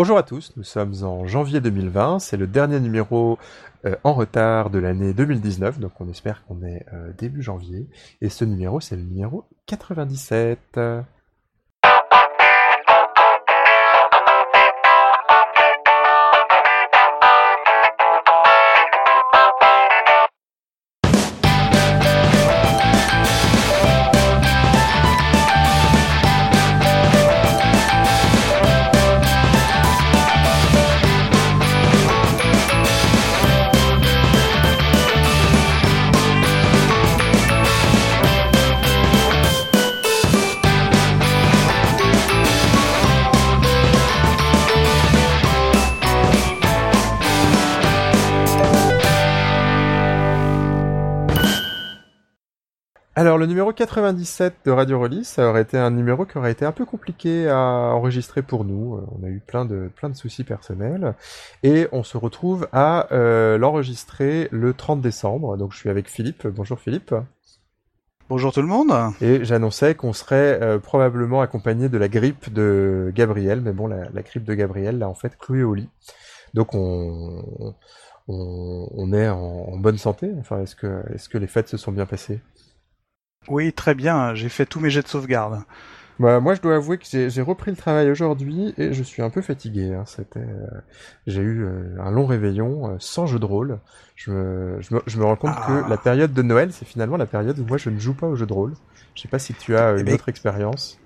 Bonjour à tous, nous sommes en janvier 2020, c'est le dernier numéro euh, en retard de l'année 2019, donc on espère qu'on est euh, début janvier, et ce numéro c'est le numéro 97. Le numéro 97 de Radio Release, ça aurait été un numéro qui aurait été un peu compliqué à enregistrer pour nous. Euh, on a eu plein de plein de soucis personnels et on se retrouve à euh, l'enregistrer le 30 décembre. Donc je suis avec Philippe. Bonjour Philippe. Bonjour tout le monde. Et j'annonçais qu'on serait euh, probablement accompagné de la grippe de Gabriel, mais bon la, la grippe de Gabriel l'a en fait cloué au lit. Donc on on, est en, en, bonne santé. Enfin est-ce que est-ce que les fêtes se sont bien passées? Oui, très bien. J'ai fait tous mes jets de sauvegarde. Bah, moi, je dois avouer que j'ai repris le travail aujourd'hui et je suis un peu fatigué. Hein. C'était, euh, j'ai eu euh, un long réveillon euh, sans jeu de rôle. Je me, je me, je me rends compte Ah. que la période de Noël, c'est finalement la période où moi je ne joue pas au jeu de rôle. Je sais pas si tu as Eh une ben, autre expérience.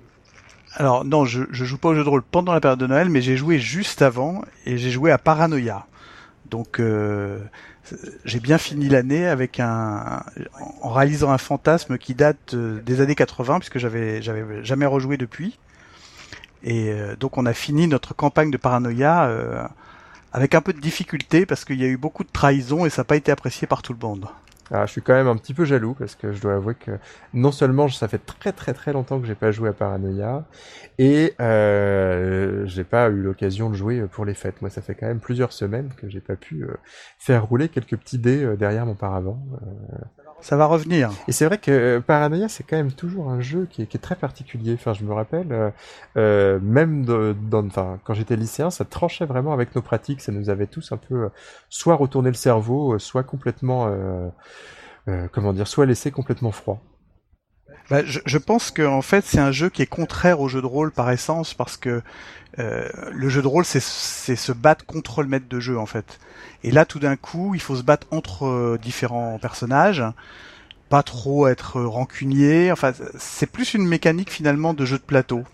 Alors non, je, je joue pas au jeu de rôle pendant la période de Noël, mais j'ai joué juste avant et j'ai joué à Paranoia. Donc euh, j'ai bien fini l'année avec un en réalisant un fantasme qui date euh, des années 80 puisque j'avais j'avais jamais rejoué depuis. Et euh, donc on a fini notre campagne de Paranoia euh, avec un peu de difficulté parce qu'il y a eu beaucoup de trahison et ça n'a pas été apprécié par tout le monde. Ah, je suis quand même un petit peu jaloux parce que je dois avouer que non seulement ça fait très très très longtemps que j'ai pas joué à Paranoia et euh, j'ai pas eu l'occasion de jouer pour les fêtes. Moi, ça fait quand même plusieurs semaines que j'ai pas pu euh, faire rouler quelques petits dés euh, derrière mon paravent. Ça va revenir. Et c'est vrai que euh, Paranoia, c'est quand même toujours un jeu qui est, très particulier. Enfin, je me rappelle, euh, euh, même dans, quand j'étais lycéen, ça tranchait vraiment avec nos pratiques. Ça nous avait tous un peu soit retourné le cerveau, soit complètement, comment dire, soit laissé complètement froid. Bah, je, je pense que en fait c'est un jeu qui est contraire au jeu de rôle par essence parce que euh, le jeu de rôle c'est se battre contre le maître de jeu en fait. Et là tout d'un coup il faut se battre entre euh, différents personnages, pas trop être rancunier. Enfin c'est plus une mécanique finalement de jeu de plateau.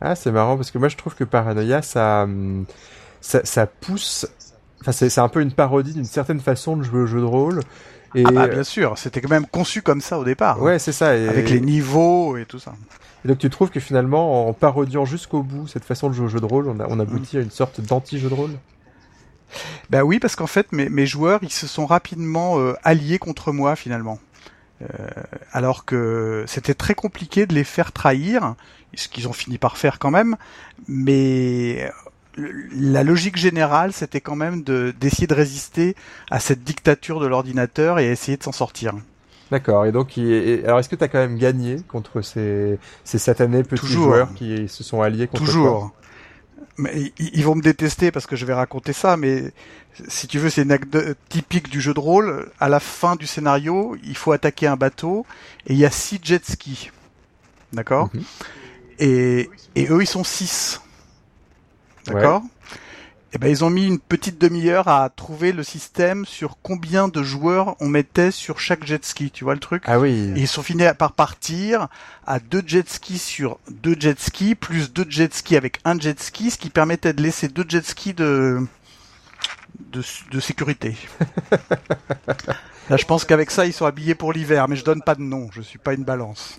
Ah, c'est marrant parce que moi je trouve que Paranoia, ça, hum, ça, ça pousse. Enfin, c'est un peu une parodie d'une certaine façon de jouer au jeu de rôle. Et Ah bah bien sûr, c'était quand même conçu comme ça au départ, ouais, c'est ça. Et... avec les niveaux et tout ça. Et donc tu trouves que finalement, en parodiant jusqu'au bout cette façon de jouer au jeu de rôle, on, a, on aboutit à une sorte d'anti-jeu de rôle? Bah oui, parce qu'en fait, mes, mes joueurs, ils se sont rapidement euh, alliés contre moi finalement. Euh, alors que c'était très compliqué de les faire trahir, ce qu'ils ont fini par faire quand même. Mais la logique générale, c'était quand même de d'essayer de résister à cette dictature de l'ordinateur et essayer de s'en sortir. D'accord. Et donc, et- alors est-ce que tu as quand même gagné contre ces, ces satanés petits Toujours. joueurs qui se sont alliés contre toi Toujours. Mais ils ils vont me détester parce que je vais raconter ça, mais si tu veux, c'est une anecdote typique du jeu de rôle. À la fin du scénario, il faut attaquer un bateau et il y a six jet skis. D'accord? Mhm. et, et eux, ils sont six. D'accord Et ben, ils ont mis une petite demi-heure à trouver le système sur combien de joueurs on mettait sur chaque jet ski. Tu vois le truc? Ah oui. et ils sont finis par partir à deux jet skis sur deux jet skis, plus deux jet skis avec un jet ski, ce qui permettait de laisser deux jet skis de, de, de sécurité. Là, je pense qu'avec ça, ils sont habillés pour l'hiver, mais je donne pas de nom, je suis pas une balance.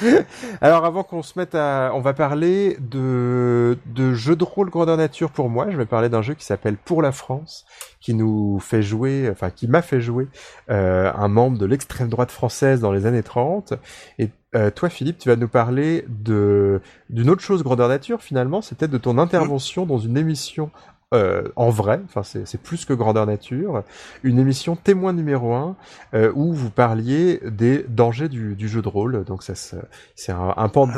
Alors avant qu'on se mette à, on va parler de de jeux de rôle grandeur nature pour moi. Je vais parler d'un jeu qui s'appelle Pour la France, qui nous fait jouer, enfin qui m'a fait jouer euh, un membre de l'extrême droite française dans les années 30. Et euh, toi, Philippe, tu vas nous parler de d'une autre chose grandeur nature. Finalement, c'était de ton intervention dans une émission. Euh, en vrai, enfin c'est plus que grandeur nature, une émission témoin numéro un euh, où vous parliez des dangers du, du jeu de rôle. Donc ça, c'est un, un pan. de-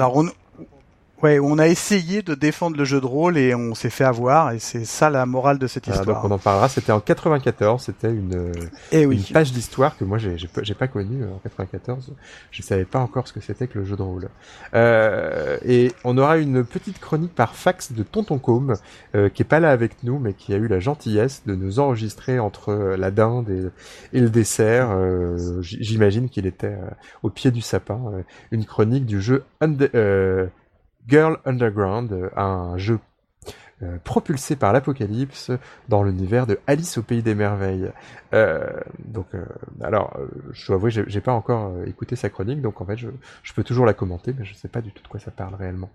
Ouais, on a essayé de défendre le jeu de rôle et on s'est fait avoir et c'est ça la morale de cette histoire. donc on en parlera. C'était en 94. C'était une, et eh oui. une page d'histoire que moi j'ai j'ai pas connue en 94. Je savais pas encore ce que c'était que le jeu de rôle. Euh, et on aura une petite chronique par fax de Tonton Combe euh, qui est pas là avec nous mais qui a eu la gentillesse de nous enregistrer entre la dinde et, et le dessert. Euh, J'imagine qu'il était euh, au pied du sapin. Euh, une chronique du jeu euh, Girl Underground, euh, un jeu euh, propulsé par l'apocalypse dans l'univers de Alice au pays des merveilles. Euh, donc, euh, alors, je dois avouer, j'ai pas encore écouté sa chronique, donc en fait, je, je, peux toujours la commenter, mais je sais pas du tout de quoi ça parle réellement.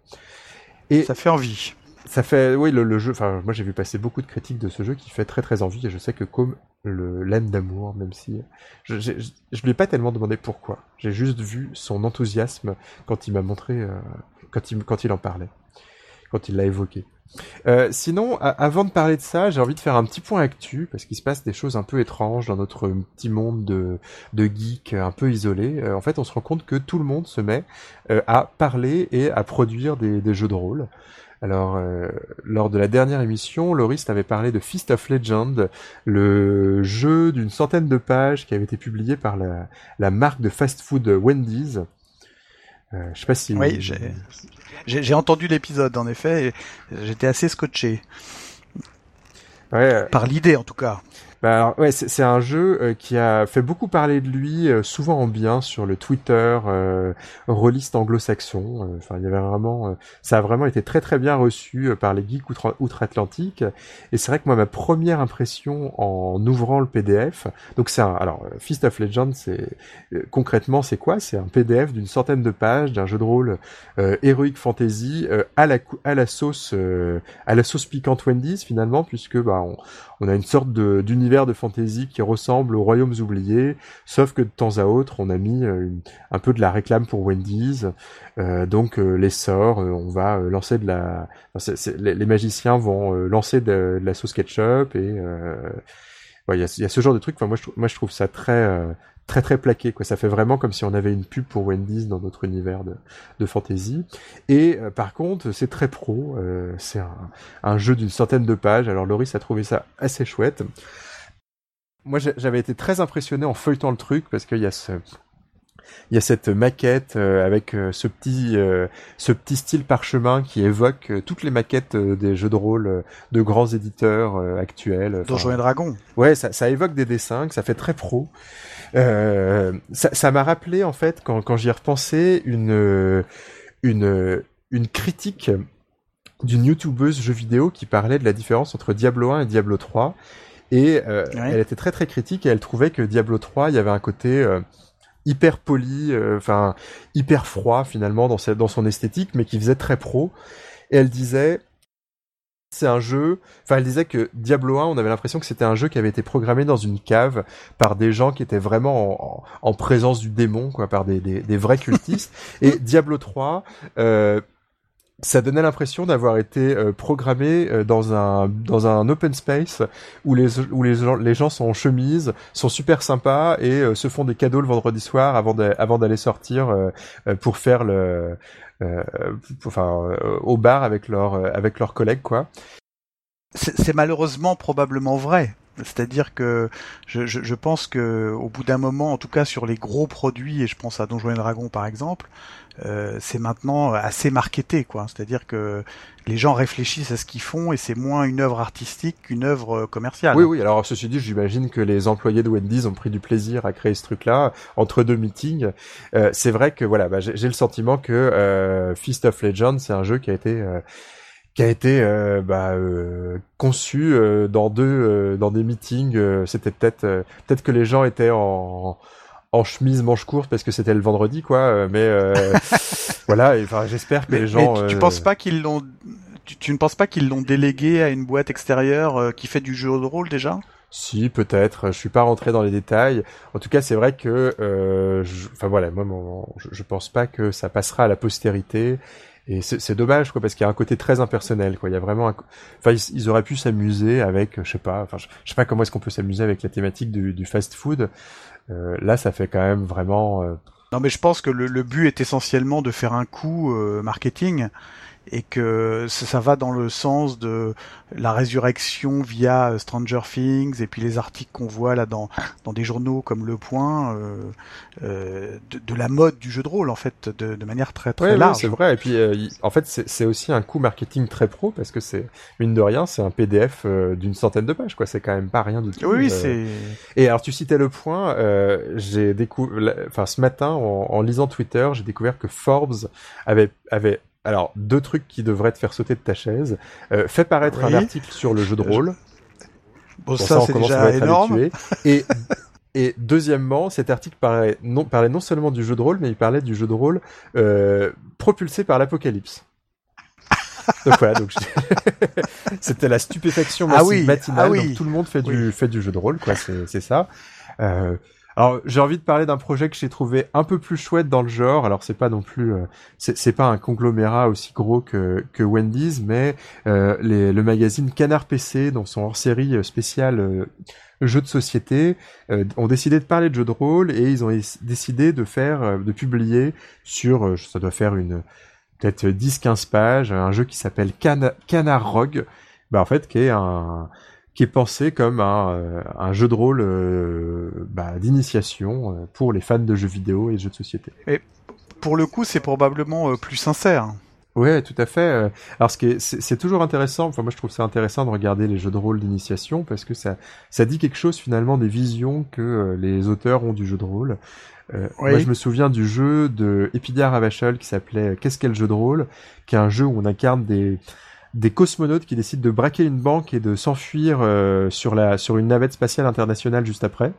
Et ça fait envie. Ça fait, oui, le, le jeu. Enfin, moi, j'ai vu passer beaucoup de critiques de ce jeu qui fait très très envie, et je sais que comme le l'aime d'amour, même si je, je, je, lui ai pas tellement demandé pourquoi. J'ai juste vu son enthousiasme quand il m'a montré, quand il en parlait, quand il l'a évoqué. Euh, sinon, avant de parler de ça, j'ai envie de faire un petit point actu parce qu'il se passe des choses un peu étranges dans notre petit monde de, de geeks un peu isolé. Euh, en fait, on se rend compte que tout le monde se met euh, à parler et à produire des, jeux de rôle. Alors, lors de la dernière émission, Loris avait parlé de Feast of Legend, le jeu d'une centaine de pages qui avait été publié par la marque de fast-food Wendy's. Euh, je sais pas si. Oui, j'ai entendu l'épisode en effet. J'étais assez scotché. Ouais, Par l'idée en tout cas. Bah alors, ouais, c'est un jeu euh, qui a fait beaucoup parler de lui, euh, souvent en bien sur le Twitter euh, anglo-saxon. Euh, enfin, il y avait vraiment, ça a vraiment été très très bien reçu par les geeks outre-Atlantique. Et c'est vrai que moi, ma première impression en ouvrant le PDF, donc c'est un, alors Fist of Legend, c'est concrètement c'est quoi? C'est un PDF d'une centaine de pages d'un jeu de rôle Heroic Fantasy à la à la sauce à la sauce piquante Wendy's finalement, puisque bah on, on a une sorte d'univers de fantasy qui ressemble aux royaumes oubliés, sauf que de temps à autre, on a mis euh, un peu de la réclame pour Wendy's. Euh, donc euh, les sorts, on va lancer de la, les, magiciens vont lancer de, la sauce ketchup et il y, a, ce genre de truc. Enfin, moi, je, moi, je trouve ça très très très plaqué quoi ça fait vraiment comme si on avait une pub pour Wendy's dans notre univers de, de fantasy et par contre c'est très pro c'est un, un, jeu d'une centaine de pages alors Loris a trouvé ça assez chouette moi j'avais été très impressionné en feuilletant le truc parce qu'il y a ce il y a cette maquette euh, avec euh, ce petit euh, ce petit style parchemin qui évoque toutes les maquettes des jeux de rôle de grands éditeurs actuels. Donjons et Dragons. Ouais, ça, ça évoque des dessins, que ça fait très pro. Euh, ça m'a rappelé en fait quand, quand j'y ai repensé une une une critique d'une youtubeuse jeux vidéo qui parlait de la différence entre Diablo 1 et Diablo 3 et euh, ouais. elle était très très critique et elle trouvait que Diablo 3 il y avait un côté euh, hyper poli, enfin euh, hyper froid finalement dans, sa, dans son esthétique, mais qui faisait très pro. Et elle disait, c'est un jeu. Enfin, elle disait que Diablo 1, on avait l'impression que c'était un jeu qui avait été programmé dans une cave par des gens qui étaient vraiment en, en, en présence du démon, quoi, par des, des, des vrais cultistes. Et Diablo 3, euh, ça donnait l'impression d'avoir été euh, programmé euh, dans un dans un open space où les où les gens, les gens sont en chemise, sont super sympas et euh, se font des cadeaux le vendredi soir avant de, avant d'aller sortir euh, euh, pour faire le enfin au bar avec leurs avec leurs collègues quoi. C'est malheureusement probablement vrai. C'est-à-dire que je, je, je, pense que au bout d'un moment, en tout cas sur les gros produits, et je pense à Donjons et Dragons par exemple, euh, c'est maintenant assez marketé, quoi. C'est-à-dire que les gens réfléchissent à ce qu'ils font et c'est moins une œuvre artistique qu'une œuvre commerciale. Oui, oui. Alors ceci dit, j'imagine que les employés de Wendy's ont pris du plaisir à créer ce truc-là entre deux meetings. Euh, c'est vrai que voilà, bah, j'ai le sentiment que euh, Feast of Legends, c'est un jeu qui a été euh, qui a été euh, bah, euh, conçu euh, dans deux euh, dans des meetings. Euh, c'était peut-être euh, peut-être que les gens étaient en en chemise manche courte parce que c'était le vendredi quoi. Mais voilà. Enfin, j'espère que mais, les gens. Mais tu, tu penses pas qu'ils l'ont tu, tu, ne penses pas qu'ils l'ont délégué à une boîte extérieure qui fait du jeu de rôle déjà? Si, peut-être. Je suis pas rentré dans les détails. En tout cas, c'est vrai que, euh, enfin voilà, moi, mon, je, je pense pas que ça passera à la postérité. Et c'est dommage, quoi, parce qu'il y a un côté très impersonnel, quoi. Il y a vraiment, un... enfin, ils, auraient pu s'amuser avec, je sais pas, enfin, je sais pas comment est-ce qu'on peut s'amuser avec la thématique du, du fast-food. Euh, là, ça fait quand même vraiment. Euh... Non, mais je pense que le, le, but est essentiellement de faire un coup euh, marketing et que ça va dans le sens de la résurrection via euh, Stranger Things et puis les articles qu'on voit là dans dans des journaux comme Le Point euh, euh, de, de, la mode du jeu de rôle en fait de, de manière très très large. c'est vrai et puis euh, en fait c'est aussi un coup marketing très pro parce que c'est mine de rien c'est un PDF d'une centaine de pages quoi c'est quand même pas rien du tout. Oui, c'est. Et alors tu citais Le Point j'ai découvert enfin ce matin en, en lisant Twitter j'ai découvert que Forbes avait avait alors, deux trucs qui devraient te faire sauter de ta chaise. Euh, fais paraître un article sur le jeu de rôle. Bon, ça, c'est déjà énorme. Et, et deuxièmement, cet article parlait non, parlait non seulement du jeu de rôle, mais il parlait du jeu de rôle euh, propulsé par l'apocalypse. donc voilà, donc c'était la stupéfaction ah matinale. Ah oui. donc tout le monde fait du fait du jeu de rôle, quoi. C'est ça. Euh, alors j'ai envie de parler d'un projet que j'ai trouvé un peu plus chouette dans le genre. Alors c'est pas non plus, euh, c'est pas un conglomérat aussi gros que, que Wendy's, mais euh, les, le magazine Canard PC, dans son hors-série euh, spéciale euh, jeux de société, ont décidé de parler de jeux de rôle et ils ont décidé de faire, de publier sur, ça doit faire une peut-être 10-15 pages, un jeu qui s'appelle Can Canard Rogue, bah en fait qui est un qui est pensé comme un, euh, un jeu de rôle euh, bah, d'initiation euh, pour les fans de jeux vidéo et de jeux de société. Et pour le coup, c'est probablement plus sincère. Ouais, tout à fait. Alors, ce qui est, c'est, toujours intéressant. Enfin, moi, je trouve ça intéressant de regarder les jeux de rôle d'initiation parce que ça, ça dit quelque chose finalement des visions que les auteurs ont du jeu de rôle. Euh, Moi, je me souviens du jeu de Epidia Ravachol qui s'appelait Qu'est-ce qu'est le jeu de rôle, qui est un jeu où on incarne des des cosmonautes qui décident de braquer une banque et de s'enfuir euh, sur la sur une navette spatiale internationale juste après.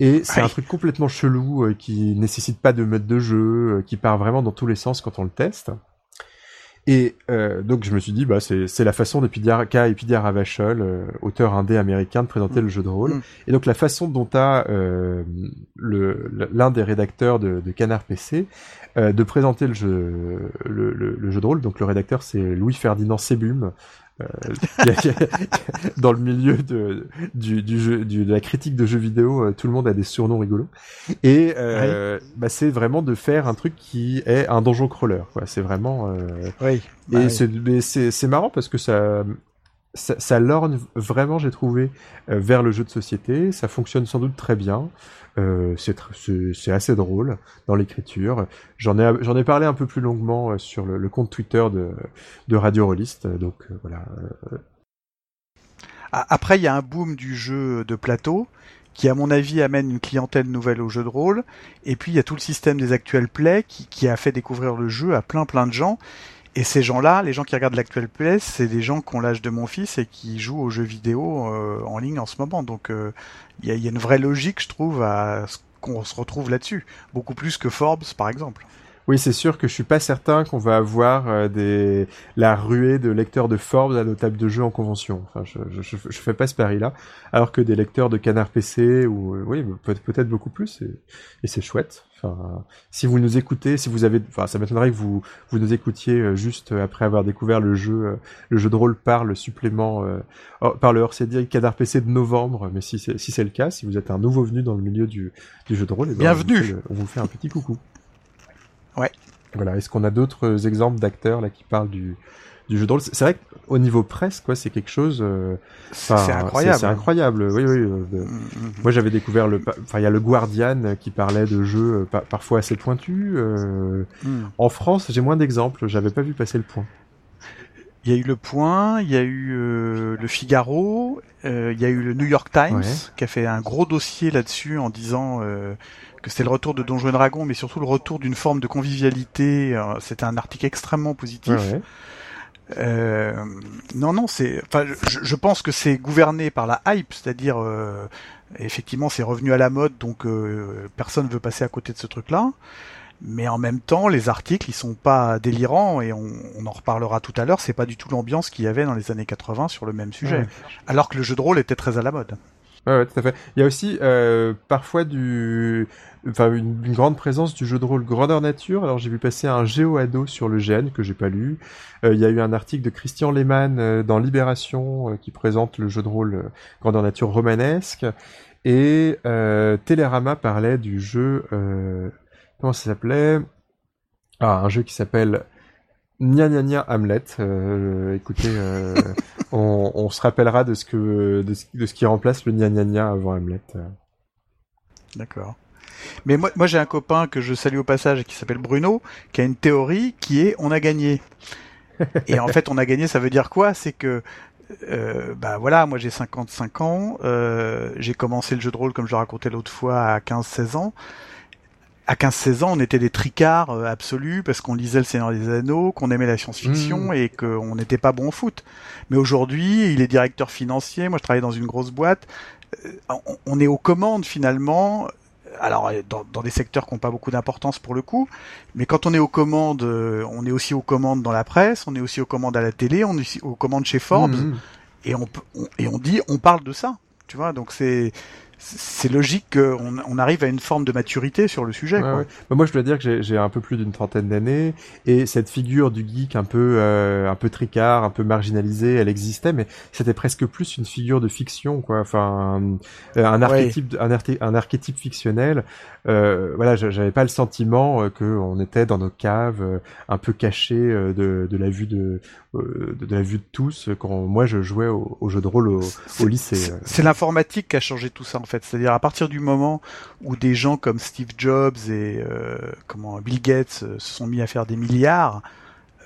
Et c'est un truc complètement chelou euh, qui nécessite pas de mode de jeu, euh, qui part vraiment dans tous les sens quand on le teste. Et euh, donc je me suis dit, bah c'est la façon d'Epidia Epidia Ravachol, euh, auteur indé américain, de présenter mm. le jeu de rôle. Mm. Et donc la façon dont a euh, l'un des rédacteurs de, de Canard PC euh, de présenter le jeu, le, le, le, jeu de rôle. Donc le rédacteur c'est Louis Ferdinand Sebum, dans le milieu de, du, du jeu, du, de la critique de jeux vidéo, euh, tout le monde a des surnoms rigolos. Et euh, bah, c'est vraiment de faire un truc qui est un donjon crawler. C'est vraiment. oui. et bah c'est marrant parce que ça, ça, lorgne vraiment, j'ai trouvé, vers le jeu de société. Ça fonctionne sans doute très bien. Euh, c'est assez drôle dans l'écriture. J'en ai, parlé un peu plus longuement euh, sur le, compte Twitter de, de Radio Rollist. Donc euh, voilà. Après, il y a un boom du jeu de plateau qui, à mon avis, amène une clientèle nouvelle au jeu de rôle. Et puis, il y a tout le système des actuels plays qui, qui a fait découvrir le jeu à plein plein de gens. Et ces gens-là, les gens qui regardent l'actuel play, c'est des gens qui ont l'âge de mon fils et qui jouent aux jeux vidéo euh, en ligne en ce moment. Donc il euh, y, a, y, a, une vraie logique, je trouve, à ce qu'on se retrouve là-dessus. Beaucoup plus que Forbes, par exemple. Oui, c'est sûr que je suis pas certain qu'on va avoir euh, des la ruée de lecteurs de Forbes à nos tables de jeu en convention. Enfin, je, je, je fais pas ce pari-là, alors que des lecteurs de Canard PC ou euh, oui, peut-être beaucoup plus et, et c'est chouette. Enfin, si vous nous écoutez, si vous avez, enfin, ça m'étonnerait que vous vous nous écoutiez euh, juste après avoir découvert le jeu, le jeu de rôle par le supplément, par le hors-série Canard PC de novembre. Mais si c'est si c'est le cas, si vous êtes un nouveau venu dans le milieu du, du jeu de rôle, eh ben, bienvenue. on vous fait un petit coucou. Ouais. Voilà. Est-ce qu'on a d'autres exemples d'acteurs là qui parlent du, du jeu de rôle? C'est vrai qu'au niveau presse, quoi, c'est quelque chose. Euh, c'est incroyable. C'est incroyable. Oui, oui. Euh, mm, mm, mm. Moi, j'avais découvert le. Enfin, il y a le Guardian qui parlait de jeux euh, parfois assez pointus. En France, j'ai moins d'exemples. J'avais pas vu passer le point. Il y a eu le Point, il y a eu le Figaro, il y a eu le New York Times qui a fait un gros dossier là-dessus en disant que c'était le retour de Donjons et Dragons, mais surtout le retour d'une forme de convivialité. Euh, c'était un article extrêmement positif. Euh, non, non, c'est. Enfin, je, je, pense que c'est gouverné par la hype, c'est-à-dire euh, effectivement, c'est revenu à la mode, donc euh, personne veut passer à côté de ce truc-là. Mais en même temps, les articles, ils sont pas délirants et on, on en reparlera tout à l'heure. C'est pas du tout l'ambiance qu'il y avait dans les années 80 sur le même sujet, alors que le jeu de rôle était très à la mode. Il y a aussi euh, parfois du, une, grande présence du jeu de rôle grandeur nature. Alors j'ai vu passer un géo-ado sur le GN que j'ai pas lu. Euh, il y a eu un article de Christian Lehmann euh, dans Libération qui présente le jeu de rôle grandeur nature romanesque. Et Télérama parlait du jeu, comment ça s'appelait? Ah, un jeu qui s'appelle Nia Nia Nia Hamlet. Euh, écoutez, euh, on, on, se rappellera de ce que de ce, de ce qui remplace le Nia Nia Nia avant Hamlet. D'accord. Mais moi, moi j'ai un copain que je salue au passage qui s'appelle Bruno, qui a une théorie qui est on a gagné. Et en fait, on a gagné, ça veut dire quoi? C'est que euh, bah voilà, moi j'ai 55 ans, euh, j'ai commencé le jeu de rôle comme je le racontais l'autre fois à 15-16 ans. À 15-16 ans, on était des tricards euh, absolus parce qu'on lisait Le Seigneur des Anneaux, qu'on aimait la science-fiction mmh. et qu'on n'était pas bon au foot. Mais aujourd'hui, il est directeur financier, moi je travaille dans une grosse boîte. Euh, on est aux commandes finalement alors euh, dans, dans, des secteurs qui n'ont pas beaucoup d'importance pour le coup, mais quand on est aux commandes, euh, on est aussi aux commandes dans la presse, on est aussi aux commandes à la télé, on est aussi aux commandes chez Forbes, mmh, mmh. et on, on, et on dit, on parle de ça, tu vois, donc c'est c'est logique qu'on on arrive à une forme de maturité sur le sujet. quoi. Bah, moi, je dois dire que j'ai un peu plus d'une trentaine d'années et cette figure du geek un peu euh, un peu tricard, un peu marginalisé, elle existait, mais c'était presque plus une figure de fiction, quoi. Enfin, un, un archétype, un, un, archétype fictionnel. Euh, voilà, j'avais pas le sentiment euh, qu'on était dans nos caves, euh, un peu cachés de, de la vue de, de, de, la vue de tous quand moi je jouais au, au jeu de rôle au, au lycée. C'est l'informatique qui a changé tout ça en fait. C'est-à-dire à partir du moment où des gens comme Steve Jobs et euh, comment Bill Gates se sont mis à faire des milliards,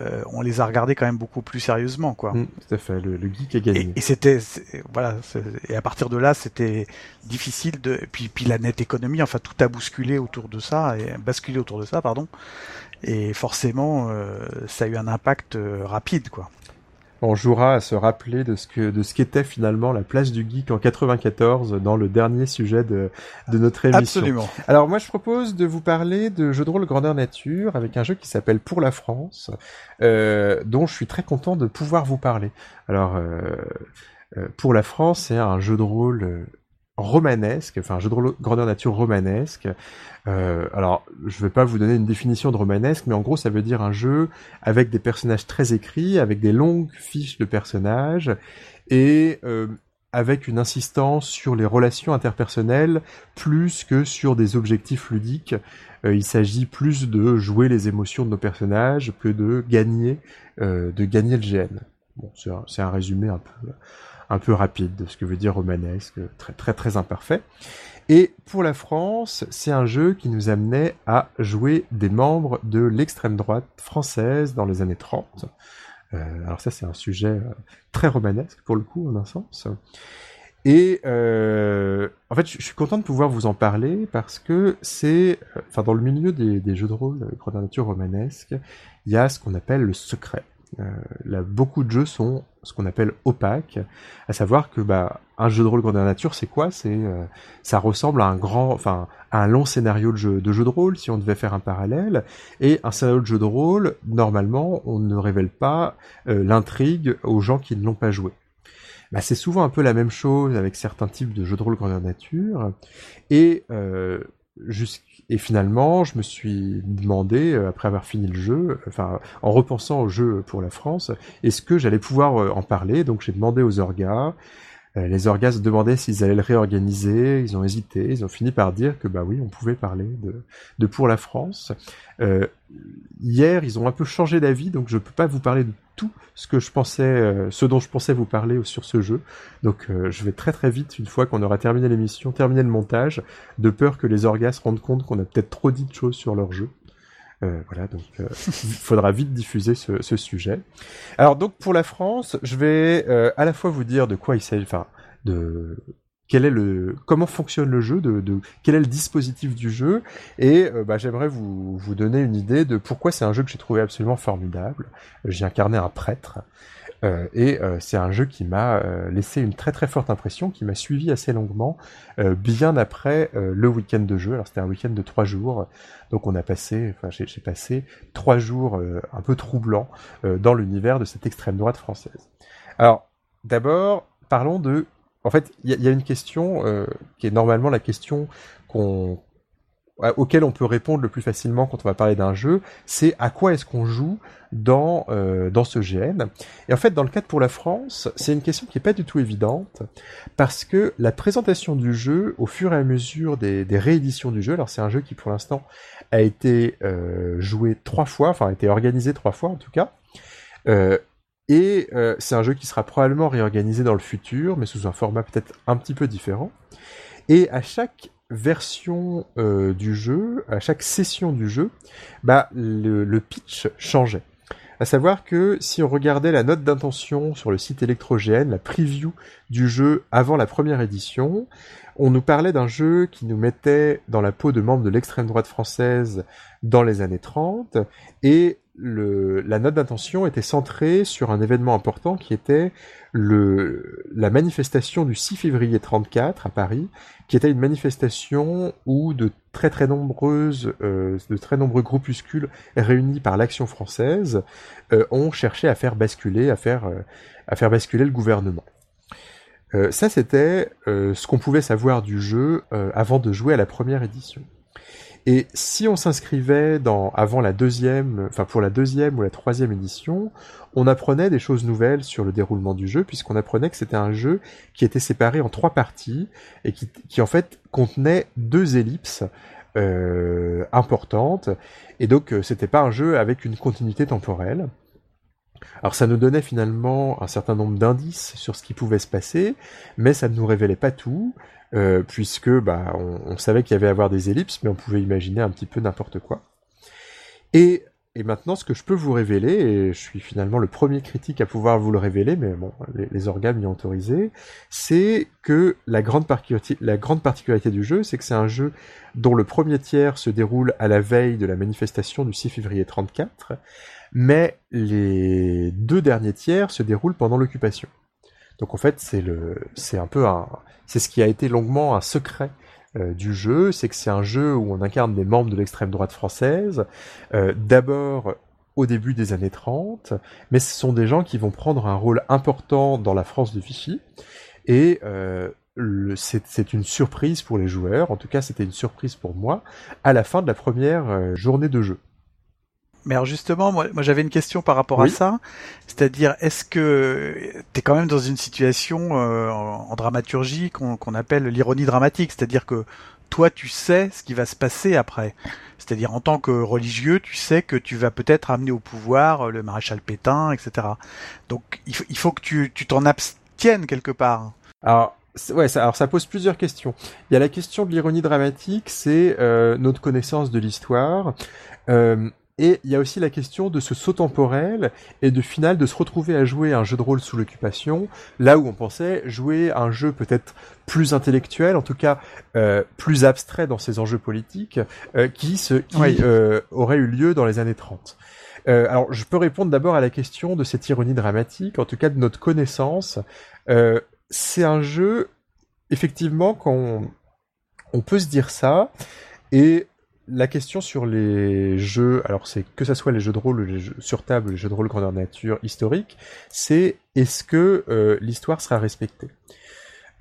euh, on les a regardés quand même beaucoup plus sérieusement, quoi. Mmh, tout à fait, le, le geek est gagné. Et, et c'était, voilà, et à partir de là, c'était difficile de, et puis, puis la nette économie, enfin tout a bousculé autour de ça, et basculé autour de ça, pardon. Et forcément, euh, ça a eu un impact euh, rapide, quoi on jouera à se rappeler de ce que de ce qu'était finalement la place du geek en 94 dans le dernier sujet de, de notre émission. Absolument. Alors moi je propose de vous parler de jeux de rôle grandeur nature avec un jeu qui s'appelle Pour la France, euh, dont je suis très content de pouvoir vous parler. Alors euh, euh Pour la France, c'est un jeu de rôle romanesque, enfin un jeu de grandeur nature romanesque. Euh, alors, je vais pas vous donner une définition de romanesque, mais en gros, ça veut dire un jeu avec des personnages très écrits, avec des longues fiches de personnages et euh, avec une insistance sur les relations interpersonnelles plus que sur des objectifs ludiques. Euh, il s'agit plus de jouer les émotions de nos personnages que de gagner, de gagner le GN. Bon, c'est un résumé un peu un peu rapide de ce que veut dire romanesque, très très très imparfait. Et pour la France, c'est un jeu qui nous amenait à jouer des membres de l'extrême droite française dans les années 30. Euh, alors ça c'est un sujet euh, très romanesque pour le coup en un sens. Et euh, en fait, je suis content de pouvoir vous en parler parce que c'est, enfin, dans le milieu des, jeux de rôle de nature romanesque, il y a ce qu'on appelle le secret. Euh, beaucoup de jeux sont ce qu'on appelle opaques, à savoir que bah, un jeu de rôle grandeur nature, c'est quoi? C'est euh, ça ressemble à un grand, enfin, à un long scénario de jeu, de jeu de rôle, si on devait faire un parallèle. Et un scénario de jeu de rôle, normalement, on ne révèle pas euh, l'intrigue aux gens qui ne l'ont pas joué. Bah, c'est souvent un peu la même chose avec certains types de jeux de rôle grandeur nature. Et euh, et finalement, je me suis demandé, euh, après avoir fini le jeu, enfin, en repensant au jeu pour la France, est-ce que j'allais pouvoir euh, en parler? Donc j'ai demandé aux orgas. Euh, les orgas se demandaient s'ils allaient le réorganiser. Ils ont hésité. Ils ont fini par dire que bah oui, on pouvait parler de, pour la France. Euh, hier, ils ont un peu changé d'avis, donc je peux pas vous parler de tout ce que je pensais, euh, ce dont je pensais vous parler sur ce jeu. Donc je vais très très vite, une fois qu'on aura terminé l'émission, terminé le montage, de peur que les orgas se rendent compte qu'on a peut-être trop dit de choses sur leur jeu. Euh, voilà, donc il faudra vite diffuser ce, sujet. Alors donc pour la France, je vais à la fois vous dire de quoi il s'agit, enfin de quel est le comment fonctionne le jeu, de, quel est le dispositif du jeu, et euh, bah, j'aimerais vous, vous donner une idée de pourquoi c'est un jeu que j'ai trouvé absolument formidable. J'ai incarné un prêtre. Euh, et euh, c'est un jeu qui m'a euh, laissé une très très forte impression, qui m'a suivi assez longuement, bien après le week-end de jeu. Alors c'était un week-end de trois jours, donc on a passé, enfin j'ai passé trois jours un peu troublants dans l'univers de cette extrême droite française. Alors d'abord, parlons de en fait, il y, a une question qui est normalement la question qu'on auquel on peut répondre le plus facilement quand on va parler d'un jeu, c'est à quoi est-ce qu'on joue dans euh, dans ce GN. Et en fait, dans le cadre pour la France, c'est une question qui est pas du tout évidente parce que la présentation du jeu, au fur et à mesure des, des rééditions du jeu, alors c'est un jeu qui pour l'instant a été euh, joué trois fois, enfin a été organisé trois fois en tout cas. et c'est un jeu qui sera probablement réorganisé dans le futur, mais sous un format peut-être un petit peu différent. Et à chaque version du jeu, à chaque session du jeu, bah le pitch changeait. À savoir que si on regardait la note d'intention sur le site électrogène, la preview du jeu avant la première édition, on nous parlait d'un jeu qui nous mettait dans la peau de membres de l'extrême droite française dans les années 30 et la note d'intention était centrée sur un événement important qui était la manifestation du 6 février 34 à Paris, qui était une manifestation où de très très nombreuses, euh, de très nombreux groupuscules réunis par l'Action française euh, ont cherché à faire basculer, à faire, euh, à faire basculer le gouvernement. ça, c'était ce qu'on pouvait savoir du jeu avant de jouer à la première édition. Et si on s'inscrivait dans avant la deuxième, enfin pour la deuxième ou la troisième édition, on apprenait des choses nouvelles sur le déroulement du jeu, puisqu'on apprenait que c'était un jeu qui était séparé en trois parties et qui, qui en fait contenait deux ellipses euh, importantes. Et donc euh, c'était pas un jeu avec une continuité temporelle. Alors ça nous donnait finalement un certain nombre d'indices sur ce qui pouvait se passer, mais ça ne nous révélait pas tout. Euh, puisque bah, on, savait qu'il y avait à avoir des ellipses, mais on pouvait imaginer un petit peu n'importe quoi. Et, maintenant, ce que je peux vous révéler, et je suis finalement le premier critique à pouvoir vous le révéler, mais bon, les, organes m'y ont autorisé, c'est que la grande, la grande particularité du jeu, c'est que c'est un jeu dont le premier tiers se déroule à la veille de la manifestation du 6 février 34, mais les deux derniers tiers se déroulent pendant l'occupation. Donc en fait, c'est le, c'est un peu un, c'est ce qui a été longuement un secret euh, du jeu, c'est que c'est un jeu où on incarne des membres de l'extrême droite française, euh, d'abord au début des années 30, mais ce sont des gens qui vont prendre un rôle important dans la France de Vichy, et euh, c'est une surprise pour les joueurs, en tout cas c'était une surprise pour moi, à la fin de la première journée de jeu. Mais alors justement, moi, moi j'avais une question par rapport à ça, c'est-à-dire est-ce que tu es quand même dans une situation euh, en, dramaturgie qu'on appelle l'ironie dramatique, c'est-à-dire que toi tu sais ce qui va se passer après. C'est-à-dire en tant que religieux, tu sais que tu vas peut-être amener au pouvoir le maréchal Pétain, etc. Donc il, il faut que tu t'en abstiennes quelque part. Alors Ouais, ça, alors ça pose plusieurs questions. Il y a la question de l'ironie dramatique, c'est euh, notre connaissance de l'histoire. Euh, et il y a aussi la question de ce saut temporel et de final de se retrouver à jouer un jeu de rôle sous l'occupation, là où on pensait jouer un jeu peut-être plus intellectuel, en tout cas euh, plus abstrait dans ses enjeux politiques, euh, qui, se, qui euh, aurait eu lieu dans les années 30. Euh, alors je peux répondre d'abord à la question de cette ironie dramatique, en tout cas de notre connaissance. Euh, c'est un jeu, effectivement, qu'on on peut se dire ça, et la question sur les jeux, alors c'est que ça soit les jeux de rôle, les jeux sur table, les jeux de rôle grandeur nature historique, c'est est-ce que euh, l'histoire sera respectée?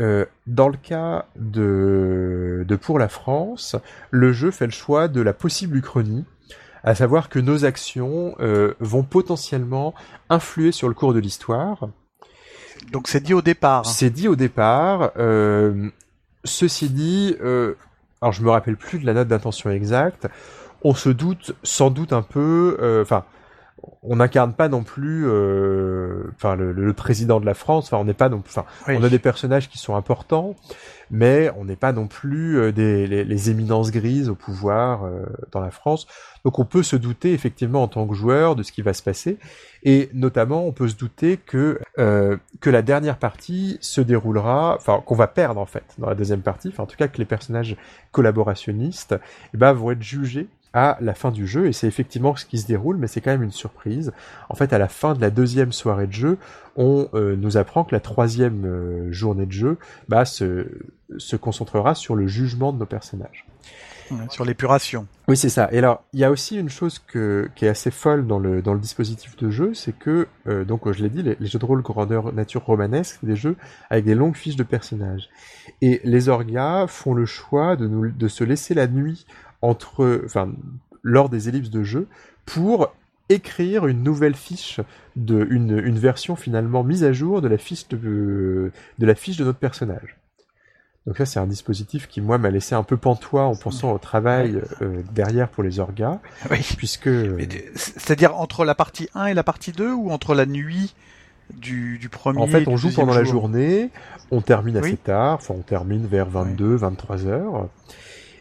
Euh, Dans le cas de, de Pour la France, le jeu fait le choix de la possible uchronie, à savoir que nos actions euh, vont potentiellement influer sur le cours de l'histoire. Donc c'est dit au départ. C'est dit au départ. ceci dit, alors je me rappelle plus de la note d'intention exacte, on se doute sans doute un peu, euh, enfin, on n'incarne pas non plus, euh, enfin, le, président de la France. Enfin, on n'est pas non, enfin, on a des personnages qui sont importants, mais on n'est pas non plus euh, des les, éminences grises au pouvoir dans la France. Donc, on peut se douter effectivement en tant que joueur de ce qui va se passer, et notamment, on peut se douter que que la dernière partie se déroulera, enfin, qu'on va perdre en fait dans la deuxième partie. Enfin, en tout cas, que les personnages collaborationnistes, eh ben, vont être jugés à la fin du jeu, et c'est effectivement ce qui se déroule, mais c'est quand même une surprise. En fait, à la fin de la deuxième soirée de jeu, on euh, nous apprend que la troisième euh, journée de jeu bah, se, se concentrera sur le jugement de nos personnages. sur l'épuration. Oui, c'est ça. Et alors, il y a aussi une chose que, qui est assez folle dans le, dans le dispositif de jeu, c'est que, euh, donc je l'ai dit, les, jeux de rôle grandeur nature romanesque, c'est des jeux avec des longues fiches de personnages. Et les orgas font le choix de, nous, de se laisser la nuit entre, enfin, lors des ellipses de jeu pour écrire une nouvelle fiche de une, une version finalement mise à jour de la fiche de, de la fiche de notre personnage. Donc ça, c'est un dispositif qui, moi, m'a laissé un peu pantois en pensant au travail euh, derrière pour les orgas. Oui. Puisque... euh, C'est-à-dire entre la partie 1 et la partie 2 ou entre la nuit du, du premier En fait, on joue pendant la jour? journée, on termine assez Oui. tard, enfin on termine vers 22, 23 heures,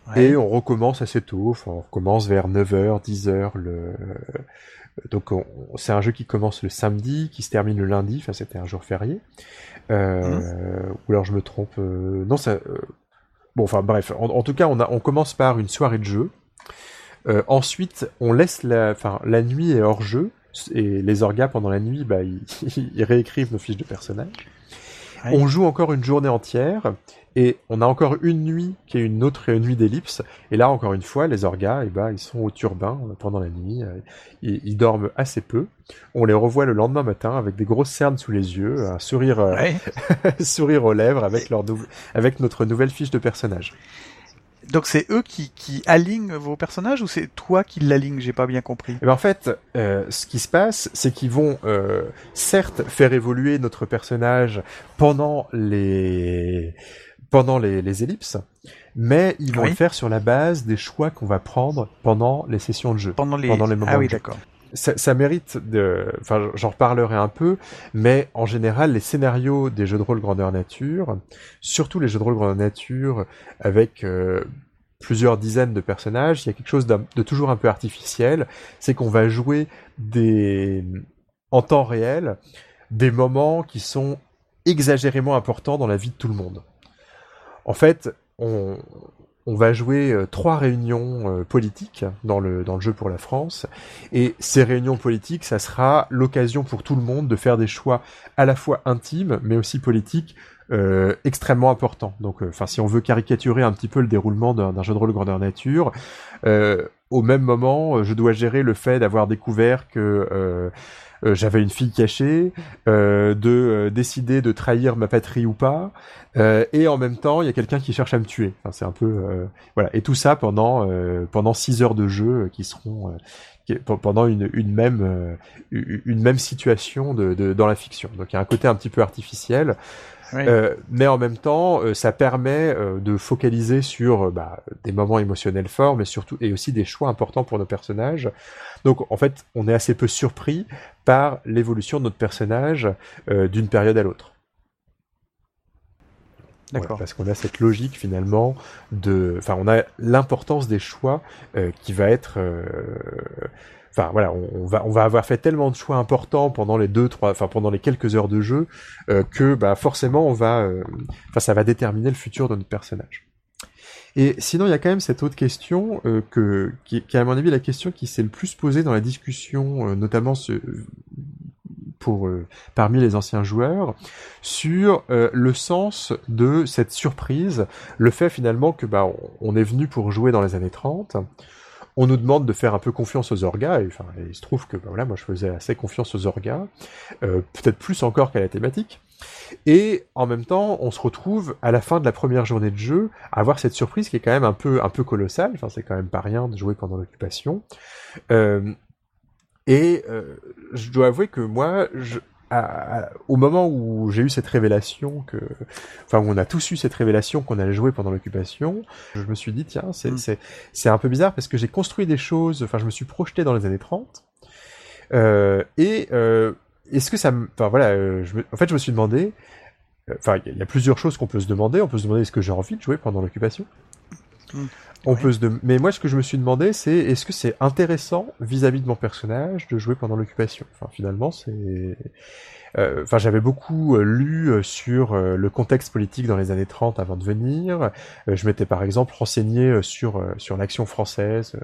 Ouais. et on recommence assez tôt, enfin on recommence vers 9 heures, 10 heures. Le... Donc on- c'est un jeu qui commence le samedi, qui se termine le lundi, enfin c'était un jour férié. Euh, Mmh. Ou alors je me trompe, euh, non ça... euh, Bon enfin bref, en, en tout cas on, a, on commence par une soirée de jeu. Ensuite, on laisse la, enfin, la nuit est hors jeu et les orgas pendant la nuit, bah, ils, ils réécrivent nos fiches de personnages. Ouais. On joue encore une journée entière et on a encore une nuit qui est une autre nuit d'ellipse. Et là, encore une fois, les orgas, eh ben, ils sont au turbin pendant la nuit. euh, Ils, ils dorment assez peu. On les revoit le lendemain matin avec des grosses cernes sous les yeux, un sourire, euh, Ouais. sourire aux lèvres avec leur nou- avec notre nouvelle fiche de personnage. Donc c'est eux qui, qui alignent vos personnages ou c'est toi qui l'aligne J'ai pas bien compris? Eh ben, en fait, euh, ce qui se passe, c'est qu'ils vont euh, certes faire évoluer notre personnage pendant les pendant les, les ellipses, mais ils vont Oui. le faire sur la base des choix qu'on va prendre pendant les sessions de jeu. Pendant les, Pendant les moments ah oui d'accord. Ça, mérite de, enfin, j'en reparlerai un peu, mais en général, les scénarios des jeux de rôle grandeur nature, surtout les jeux de rôle grandeur nature avec euh, plusieurs dizaines de personnages, il y a quelque chose de toujours un peu artificiel, c'est qu'on va jouer des, en temps réel, des moments qui sont exagérément importants dans la vie de tout le monde. En fait, on, on va jouer euh, trois réunions euh, politiques dans le, dans le jeu pour la France. Et ces réunions politiques, ça sera l'occasion pour tout le monde de faire des choix à la fois intimes, mais aussi politiques, euh, extrêmement importants. Donc, enfin, si on veut caricaturer un petit peu le déroulement d'un jeu de rôle grandeur nature, au même moment, je dois gérer le fait d'avoir découvert que j'avais une fille cachée, euh, de euh, décider de trahir ma patrie ou pas, euh, et en même temps, il y a quelqu'un qui cherche à me tuer. Enfin, c'est un peu euh, voilà, et tout ça pendant euh, pendant six heures de jeu euh, qui seront euh, pendant une, une même euh, une même situation de, de- dans la fiction. Donc il y a un côté un petit peu artificiel, Oui. euh, mais en même temps, euh, ça permet euh, de focaliser sur bah, des moments émotionnels forts, mais surtout et aussi des choix importants pour nos personnages. Donc en fait, on est assez peu surpris par l'évolution de notre personnage d'une période à l'autre. D'accord. parce qu'on a cette logique finalement de, enfin, on a l'importance des choix qui va être, enfin voilà, on, va on va avoir fait tellement de choix importants pendant les deux trois, enfin pendant les quelques heures de jeu euh, que bah forcément on va, euh, enfin ça va déterminer le futur de notre personnage. Et sinon, il y a quand même cette autre question euh, que, qui, est à mon avis la question qui s'est le plus posée dans la discussion, euh, notamment ce, pour euh, parmi les anciens joueurs, sur euh, le sens de cette surprise, le fait finalement que bah on est venu pour jouer dans les années 30. On nous demande de faire un peu confiance aux orgas, et, enfin, il se trouve que bah, voilà, moi je faisais assez confiance aux orgas, euh, peut-être plus encore qu'à la thématique. Et en même temps, on se retrouve à la fin de la première journée de jeu à avoir cette surprise qui est quand même un peu un peu colossale. Enfin, c'est quand même pas rien de jouer pendant l'occupation. Euh, et euh, je dois avouer que moi, je, à- à- au moment où j'ai eu cette révélation que, enfin, où on a tous eu cette révélation qu'on allait jouer pendant l'occupation, je me suis dit tiens, c'est Mm. c'est un peu bizarre parce que j'ai construit des choses. Enfin, je me suis projeté dans les années 30 euh, et euh, est-ce que ça me... Enfin voilà, euh, je me- en fait je me suis demandé... Enfin, il y a- il y, a plusieurs choses qu'on peut se demander. On peut se demander est-ce que j'ai envie de jouer pendant l'occupation? Hmm. On Ouais. peut se dem- Mais moi, ce que je me suis demandé, c'est est-ce que c'est intéressant vis-à-vis de mon personnage de jouer pendant l'occupation? Enfin, finalement, c'est... euh, Enfin, j'avais beaucoup euh, lu euh, sur euh, le contexte politique dans les années 30 avant de venir. Je m'étais par exemple renseigné sur sur l'action française.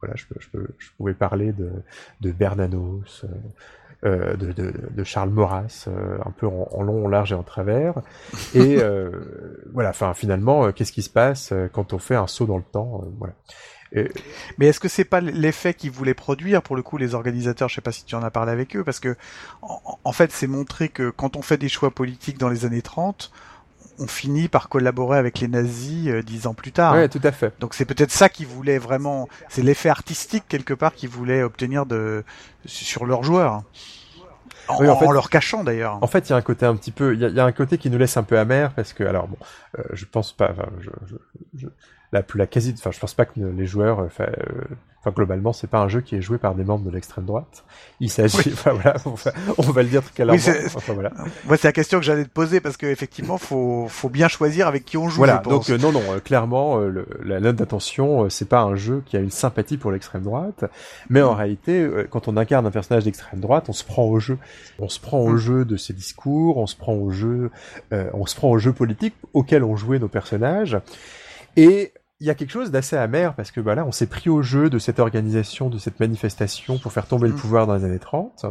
voilà, je, je, je pouvais parler de de Bernanos, de, de, de Charles Maurras, euh, un peu en, en long, en large et en travers. Et euh, voilà, enfin finalement, euh, qu'est-ce qui se passe euh, quand on fait un saut dans le temps euh, Voilà. Mais est-ce que c'est pas l'effet qu'ils voulaient produire pour le coup les organisateurs? Je sais pas si tu en as parlé avec eux parce que en, en fait c'est montré que quand on fait des choix politiques dans les années 30, on finit par collaborer avec les nazis euh, dix ans plus tard. ouais, tout à fait. Donc c'est peut-être ça qu'ils voulaient vraiment, c'est l'effet artistique quelque part qu'ils voulaient obtenir de sur leurs joueurs. En, en, fait, en leur cachant d'ailleurs. En fait, il y a un côté un petit peu, il y, y, a un côté qui nous laisse un peu amer parce que, alors bon, euh, je pense pas, enfin, je, je, je, la, la quasi, enfin, je pense pas que les joueurs, enfin, enfin globalement, c'est pas un jeu qui est joué par des membres de l'extrême droite. Il s'agit, oui. enfin voilà, on va, on va, le dire très clairement. Oui, enfin, voilà. Moi, c'est la question que j'allais te poser parce que effectivement, faut, faut bien choisir avec qui on joue. Voilà. Donc euh, non, non, euh, clairement, euh, le, la note d'attention, c'est pas un jeu qui a une sympathie pour l'extrême droite, mais en réalité, quand on incarne un personnage d'extrême droite, on se prend au jeu. On se prend au mm. jeu de ses discours, on se prend au jeu, on se prend au jeu politique auquel ont joué nos personnages. Et il y a quelque chose d'assez amer parce que bah là, on s'est pris au jeu de cette organisation, de cette manifestation pour faire tomber le mmh. pouvoir dans les années 30.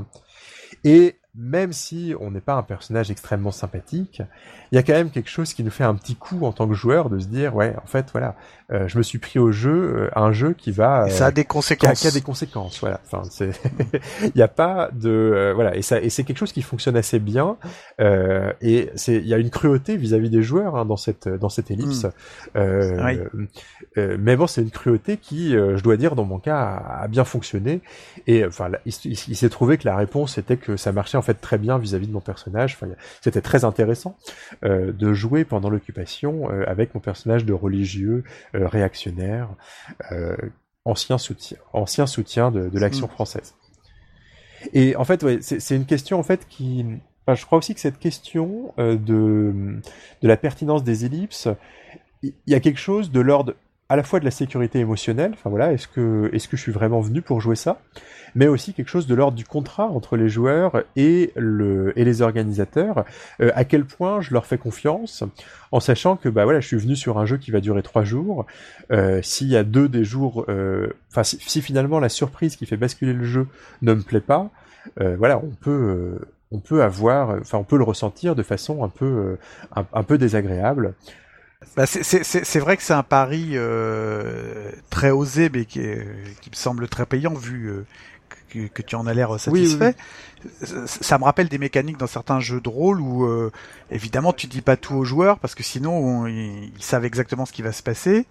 Et même si on n'est pas un personnage extrêmement sympathique, il y a quand même quelque chose qui nous fait un petit coup en tant que joueur de se dire ouais en fait voilà euh, je me suis pris au jeu euh, un jeu qui va euh, ça a des conséquences qui a, qui a des conséquences voilà enfin c'est il n'y a pas de euh, voilà et ça et c'est quelque chose qui fonctionne assez bien euh, et c'est il y a une cruauté vis-à-vis des joueurs hein, dans cette dans cette ellipse mmh. oui. mais bon c'est une cruauté qui je dois dire dans mon cas a, a bien fonctionné et enfin il, il, il s'est trouvé que la réponse était que ça marchait en fait très bien vis-à-vis -vis de mon personnage enfin c'était très intéressant euh, de jouer pendant l'occupation euh, avec mon personnage de religieux euh, réactionnaire, ancien soutien, ancien soutien de, de l'action mm. française. Et en fait, ouais, c'est une question en fait qui, enfin, je crois aussi que cette question de de la pertinence des ellipses, il y a quelque chose de l'ordre à la fois de la sécurité émotionnelle, enfin voilà, est-ce que je suis vraiment venu pour jouer ça mais aussi quelque chose de l'ordre du contrat entre les joueurs et, le, et les organisateurs, euh, à quel point je leur fais confiance, en sachant que bah voilà, je suis venu sur un jeu qui va durer trois jours. Euh, S'il y a deux des jours, euh, enfin si, finalement la surprise qui fait basculer le jeu ne me plaît pas, voilà, on peut avoir, enfin on peut le ressentir de façon un peu désagréable. Bah c'est vrai que c'est un pari euh, très osé, mais qui, est, qui, me semble très payant vu euh, que, que tu en as l'air satisfait. Oui, oui. Ça me rappelle des mécaniques dans certains jeux de rôle où euh, évidemment tu dis pas tout aux joueurs parce que sinon on, ils savent exactement ce qui va se passer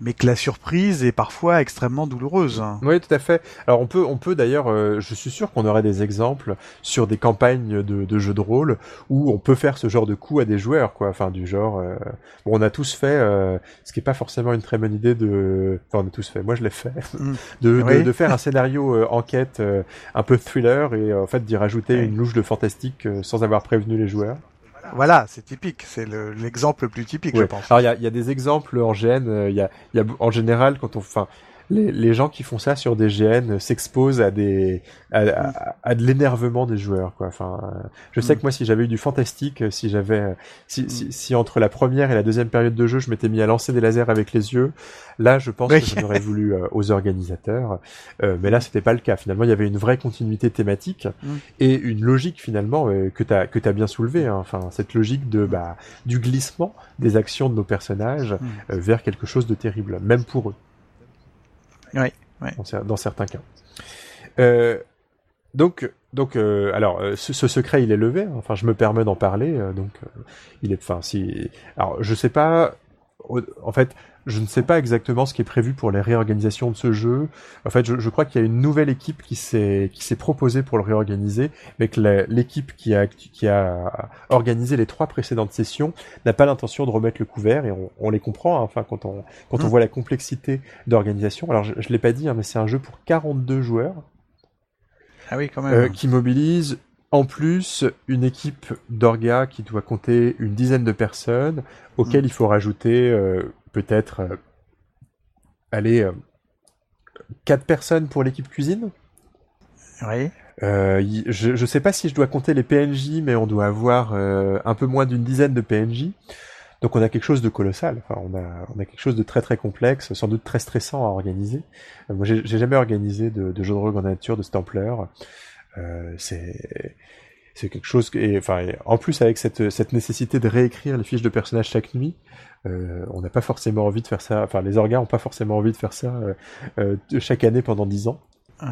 mais que la surprise est parfois extrêmement douloureuse. Oui, tout à fait. Alors on peut, on peut d'ailleurs, euh, je suis sûr qu'on aurait des exemples sur des campagnes de, de, jeux de rôle où on peut faire ce genre de coup à des joueurs, quoi. Enfin, du genre, euh, bon, on a tous fait, euh, ce qui est pas forcément une très bonne idée de, enfin, on a tous fait. Moi, je l'ai fait, mm. de, oui. de, de, faire un scénario euh, enquête euh, un peu thriller et en fait d'y rajouter oui. une louche de fantastique sans avoir prévenu les joueurs. Voilà, c'est typique, c'est l'exemple le, plus typique, ouais. je pense. Alors il y a, y a, des exemples en GN, il y a, y a en général quand on, enfin, les, les, gens qui font ça sur des GN s'exposent à des à, à, à de l'énervement des joueurs quoi. Enfin, je sais mm. que moi si j'avais eu du fantastique, si j'avais si, mm. si, si, entre la première et la deuxième période de jeu, je m'étais mis à lancer des lasers avec les yeux, là je pense oui. que j'aurais voulu euh, aux organisateurs, euh, mais là c'était pas le cas. Finalement, il y avait une vraie continuité thématique mm. et une logique finalement euh, que t'as que t'as bien soulevé. Hein. Enfin, cette logique de bah du glissement des actions de nos personnages euh, vers quelque chose de terrible, même pour eux. Oui. Dans, certains cas. Euh, donc, donc, euh, alors, euh, ce, secret, il est levé. Hein. Enfin, je me permets d'en parler. Donc, il est, enfin, si, alors, je sais pas. En fait, je ne sais pas exactement ce qui est prévu pour les réorganisations de ce jeu. En fait, je, je crois qu'il y a une nouvelle équipe qui s'est qui s'est proposée pour le réorganiser, mais que l'équipe qui a qui a organisé les trois précédentes sessions n'a pas l'intention de remettre le couvert et on, on les comprend. Hein, enfin, quand on quand mmh. on voit la complexité d'organisation. Alors, je, je l'ai pas dit, hein, mais c'est un jeu pour 42 joueurs. Ah oui, quand même. Euh, qui mobilise en plus une équipe d'orga qui doit compter une dizaine de personnes, auxquelles mmh. il faut rajouter euh, peut-être, euh, allez, euh, quatre personnes pour l'équipe cuisine. Oui. Euh, je ne sais pas si je dois compter les PNJ, mais on doit avoir euh, un peu moins d'une dizaine de PNJ. Donc on a quelque chose de colossal. Enfin, on a on a quelque chose de très très complexe, sans doute très stressant à organiser. Moi, j'ai jamais organisé de, de jeu de rôle en nature de. Euh, c'est c'est quelque chose que, et, enfin, en plus avec cette, cette nécessité de réécrire les fiches de personnages chaque nuit, euh, on n'a pas forcément envie de faire ça. Enfin, les organes n'ont pas forcément envie de faire ça euh, euh, chaque année pendant dix ans. Ouais.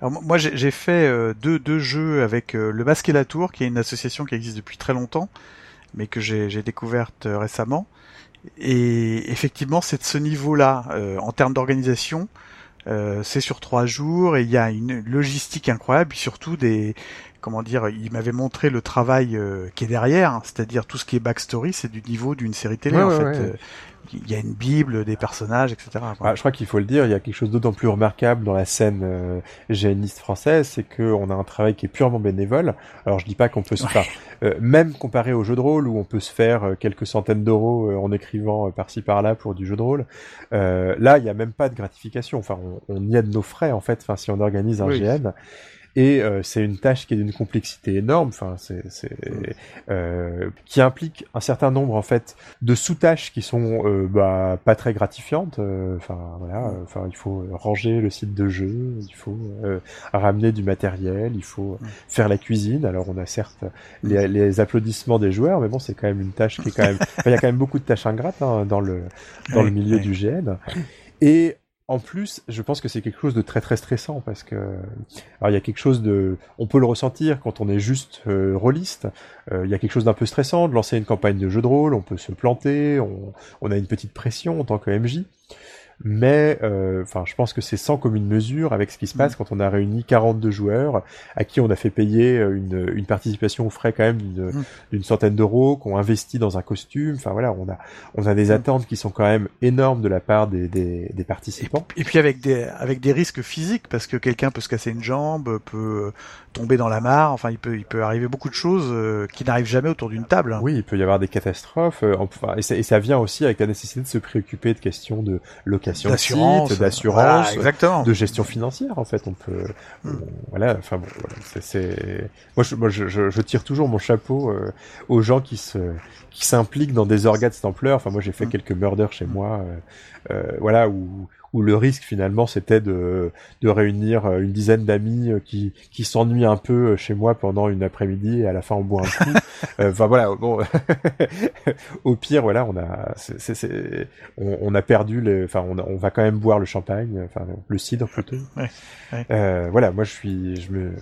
Alors, moi, j'ai fait deux, deux jeux avec le Basque et la Tour, qui est une association qui existe depuis très longtemps, mais que j'ai découverte récemment. Et effectivement, c'est de ce niveau-là, en termes d'organisation. c'est sur trois jours et il y a une logistique incroyable, et surtout des comment dire, il m'avait montré le travail euh, qui est derrière, hein, c'est-à-dire tout ce qui est backstory, c'est du niveau d'une série télé en fait. Euh, il y a une bible, des personnages, etc. Ah, je crois qu'il faut le dire, il y a quelque chose d'autant plus remarquable dans la scène euh, géniste française, c'est qu'on a un travail qui est purement bénévole. Alors je dis pas qu'on peut se faire, euh, même comparé au jeu de rôle où on peut se faire euh, quelques centaines d'euros euh, en écrivant par-ci par-là pour du jeu de rôle, là il y a même pas de gratification. Enfin, on, on y a de nos frais en fait. Enfin, si on organise un GN et euh, c'est une tâche qui est d'une complexité énorme, enfin c'est, euh, qui implique un certain nombre en fait de sous-tâches qui sont euh, bah, pas très gratifiantes. Euh, enfin voilà, enfin il faut ranger le site de jeu, il faut ramener du matériel, il faut faire la cuisine. Alors on a certes les, les, applaudissements des joueurs, mais bon c'est quand même une tâche qui est quand même, il y a quand même beaucoup de tâches ingrates hein, dans le dans le milieu du GN. Et en plus, je pense que c'est quelque chose de très très stressant parce que alors il y a quelque chose de, on peut le ressentir quand on est juste euh, rôliste. Euh, il y a quelque chose d'un peu stressant de lancer une campagne de jeu de rôle. On peut se planter, on, on a une petite pression en tant que MJ mais euh, enfin, je pense que c'est sans commune mesure avec ce qui se passe mm. quand on a réuni 42 joueurs à qui on a fait payer euh, une, une participation aux frais quand même d'une mm. centaine d'euros, qu'on investit dans un costume. Enfin voilà, on a on a des mm. attentes qui sont quand même énormes de la part des, des, des participants. Et, puis avec des avec des risques physiques parce que quelqu'un peut se casser une jambe, peut tomber dans la mare. Enfin, il peut il peut arriver beaucoup de choses euh, qui n'arrivent jamais autour d'une table. Oui, il peut y avoir des catastrophes. enfin, et, ça, et ça vient aussi avec la nécessité de se préoccuper de questions de location d'assurance, d'assurance, de gestion financière en fait. On peut, hmm. voilà, enfin bon, c'est, moi, je, moi je, je, tire toujours mon chapeau euh, aux gens qui se, qui s'impliquent dans des organes de cette ampleur. Enfin, moi, j'ai fait hmm. quelques meurders chez moi, euh, euh, voilà, où où le risque finalement c'était de, de réunir euh, une dizaine d'amis euh, qui, qui s'ennuient un peu euh, chez moi pendant une après-midi et à la fin on boit un coup. Enfin voilà, bon, au pire voilà, on a, c'est, c'est, on, on, a perdu le, enfin on, on va quand même boire le champagne, enfin le cidre plutôt. Ouais, ouais. Euh, voilà, moi je suis, je me,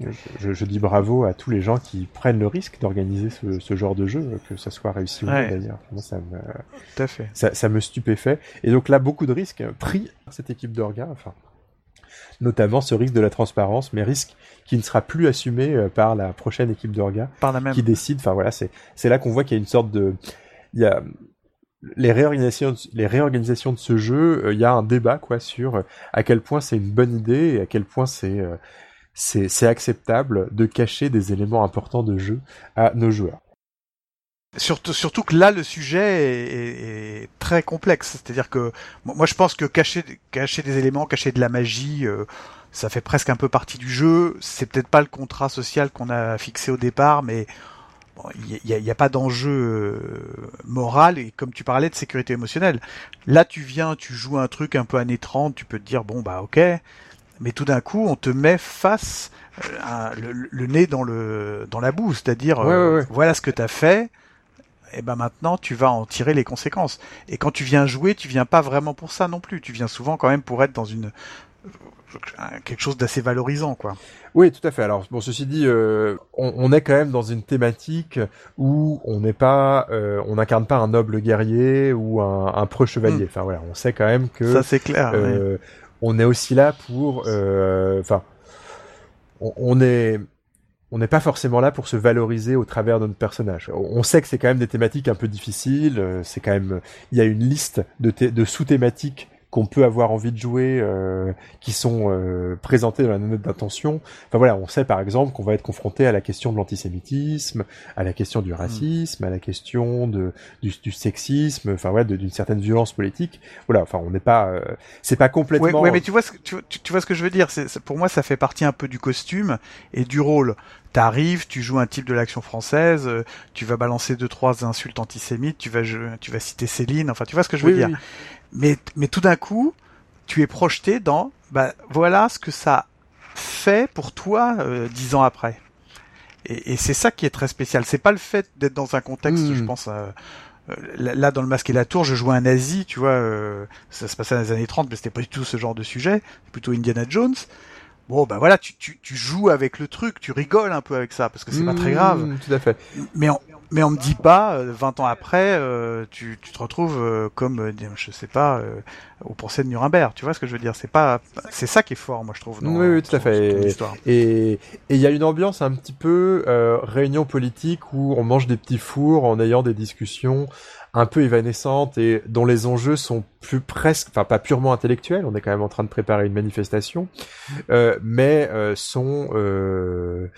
je, je, dis bravo à tous les gens qui prennent le risque d'organiser ce, ce, genre de jeu, que ça soit réussi ou pas d'ailleurs. Ça me, Tout à fait. Ça, ça, me stupéfait. Et donc là, beaucoup de risques pris par cette équipe d'orga, enfin, notamment ce risque de la transparence, mais risque qui ne sera plus assumé euh, par la prochaine équipe d'orga, qui décide. Enfin voilà, c'est c'est là qu'on voit qu'il y a une sorte de, il y a les réorganisations, les réorganisations de ce jeu, euh, il y a un débat quoi sur euh, à quel point c'est une bonne idée et à quel point c'est c'est acceptable de cacher des éléments importants de jeu à nos joueurs. Surtout, surtout que là, le sujet est, est, très complexe. C'est-à-dire que moi, je pense que cacher, cacher des éléments, cacher de la magie, euh, ça fait presque un peu partie du jeu. C'est peut-être pas le contrat social qu'on a fixé au départ, mais il n'y a, y a, pas d'enjeu euh, moral et comme tu parlais de sécurité émotionnelle. Là, tu viens, tu joues un truc un peu années 30, tu peux te dire bon bah ok, mais tout d'un coup, on te met face euh, le, nez dans le dans la boue, c'est-à-dire euh, voilà ce que tu as fait. Et ben maintenant, tu vas en tirer les conséquences. Et quand tu viens jouer, tu viens pas vraiment pour ça non plus. Tu viens souvent quand même pour être dans une quelque chose d'assez valorisant, quoi. Oui, tout à fait. Alors, bon, ceci dit, euh, on, est quand même dans une thématique où on n'est pas, on n'incarne pas un noble guerrier ou un, un preux chevalier. Hmm. Enfin voilà, on sait quand même que ça c'est clair on est aussi là pour, euh, enfin, on, est, on n'est pas forcément là pour se valoriser au travers de notre personnage. On sait que c'est quand même des thématiques un peu difficiles. Euh, c'est quand même, il y a une liste de, de sous-thématiques qu'on peut avoir envie de jouer, euh, qui sont euh, présentés dans la note d'intention. Enfin voilà, on sait par exemple qu'on va être confronté à la question de l'antisémitisme, à la question du racisme, à la question de du, sexisme, enfin voilà, d'une certaine violence politique. Voilà, enfin on n'est pas, euh, c'est pas complètement. Ouais, mais tu vois ce que tu, tu, vois ce que je veux dire. C'est pour moi ça fait partie un peu du costume et du rôle t'arrives, tu joues un type de l'action française, tu vas balancer deux trois insultes antisémites, tu vas tu vas citer Céline, enfin tu vois ce que je veux dire mais, mais tout d'un coup, tu es projeté dans, bah, voilà ce que ça fait pour toi euh, dix ans après. Et, et c'est ça qui est très spécial. C'est pas le fait d'être dans un contexte, je hmm. pense, euh, euh, là dans le masque et la tour, je jouais un nazi, tu vois, euh, ça se passait dans les années 30, mais c'était pas du tout ce genre de sujet, plutôt Indiana Jones. Bon, ben voilà, tu, tu, tu joues avec le truc, tu rigoles un peu avec ça, parce que c'est pas très grave. Hmm, tout à fait. Mais en, mais on me dit pas, 20 ans après, tu, tu, te retrouves comme, je sais pas, au procès de Nuremberg. Tu vois ce que je veux dire? C'est pas, c'est ça qui est fort, moi je trouve. oui, oui, tout à fait. Et il y a une ambiance un petit peu réunion politique où on mange des petits fours en ayant des discussions un peu évanescente et dont les enjeux sont plus presque, enfin pas purement intellectuels, on est quand même en train de préparer une manifestation, euh, mais euh, sont euh,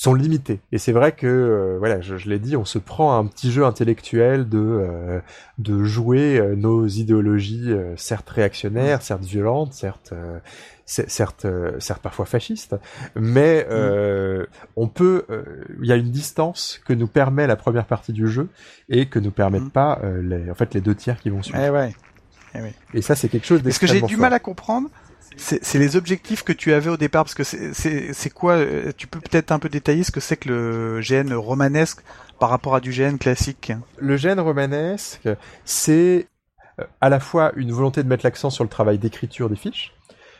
sont limités. Et c'est vrai que, euh, voilà, je, je l'ai dit, on se prend un petit jeu intellectuel de euh, de jouer nos idéologies, certes réactionnaires, certes violentes, certes certes, euh, certes parfois fasciste, mais mm. euh, on peut, euh, il y a une distance que nous permet la première partie du jeu et que nous permettent mm. pas les, en fait, les deux tiers qui vont suivre. Eh ouais. Eh Et ça, c'est quelque chose Ce que j'ai du mal à comprendre, c'est les objectifs que tu avais au départ, parce que c'est quoi Tu peux peut-être un peu détailler ce que c'est que le GN romanesque par rapport à du GN classique? Le GN romanesque, c'est à la fois une volonté de mettre l'accent sur le travail d'écriture des fiches,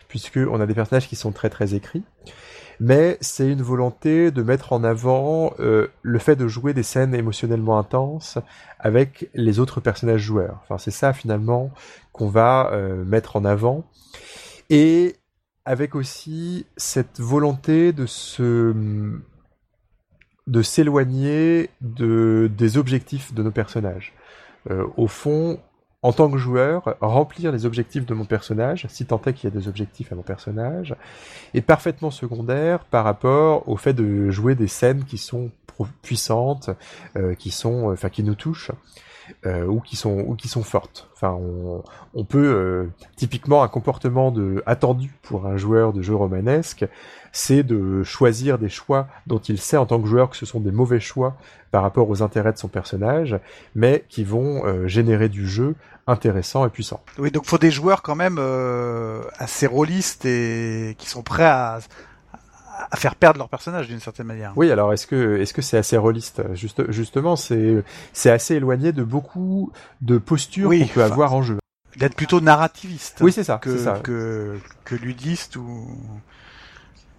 puisqu'on a des personnages qui sont très très écrits. Mais c'est une volonté de mettre en avant euh, le fait de jouer des scènes émotionnellement intenses avec les autres personnages joueurs. Enfin, c'est ça finalement qu'on va euh, mettre en avant. Et avec aussi cette volonté de se de s'éloigner de des objectifs de nos personnages. Euh, au fond, en tant que joueur, remplir les objectifs de mon personnage, si tant est qu'il y a des objectifs à mon personnage, est parfaitement secondaire par rapport au fait de jouer des scènes qui sont puissantes, euh, qui sont, enfin, qui nous touchent. Euh, ou qui sont ou qui sont fortes. Enfin, on, on peut euh, typiquement un comportement de attendu pour un joueur de jeu romanesque, c'est de choisir des choix dont il sait en tant que joueur que ce sont des mauvais choix par rapport aux intérêts de son personnage, mais qui vont euh, générer du jeu intéressant et puissant. Oui, donc faut des joueurs quand même assez rôlistes et qui sont prêts à, à faire perdre leur personnage d'une certaine manière. Oui, alors est-ce que est-ce que c'est assez rôliste Juste, Justement, c'est c'est assez éloigné de beaucoup de postures qu'on peut avoir en jeu. D'être plutôt narrativiste. Oui, c'est ça, que, ça. que que ludiste ou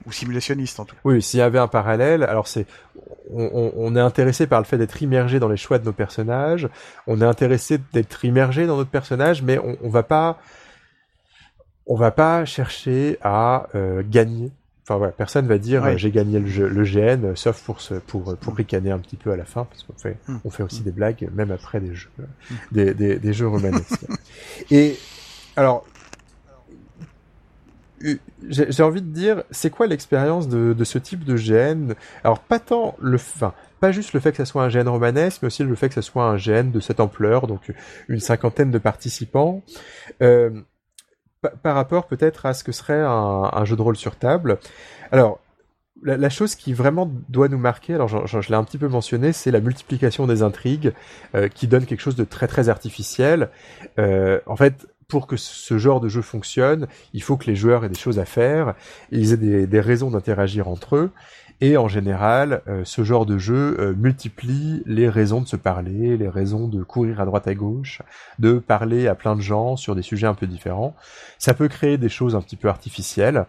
ou simulationniste en tout. Oui, s'il y avait un parallèle, alors c'est on, on, est intéressé par le fait d'être immergé dans les choix de nos personnages, on est intéressé d'être immergé dans notre personnage, mais on, on va pas on va pas chercher à euh, gagner Enfin voilà, personne va dire euh, j'ai gagné le, le GN, euh, sauf pour pour pour ricaner un petit peu à la fin, parce qu'on fait hmm. on fait aussi hmm. des blagues même après des jeux des, des, des jeux romanesques. Et alors j'ai envie de dire, c'est quoi l'expérience de, de, ce type de GN Alors pas tant le, enfin, pas juste le fait que ça soit un GN romanesque, mais aussi le fait que ça soit un GN de cette ampleur, donc une cinquantaine de participants. Euh, par rapport peut-être à ce que serait un, jeu de rôle sur table. Alors, la, chose qui vraiment doit nous marquer, alors je, l'ai un petit peu mentionné, c'est la multiplication des intrigues euh, qui donne quelque chose de très très artificiel. Euh, en fait, pour que ce genre de jeu fonctionne, il faut que les joueurs aient des choses à faire, ils aient des, des raisons d'interagir entre eux, et en général, euh, ce genre de jeu euh, multiplie les raisons de se parler, les raisons de courir à droite à gauche, de parler à plein de gens sur des sujets un peu différents. Ça peut créer des choses un petit peu artificielles.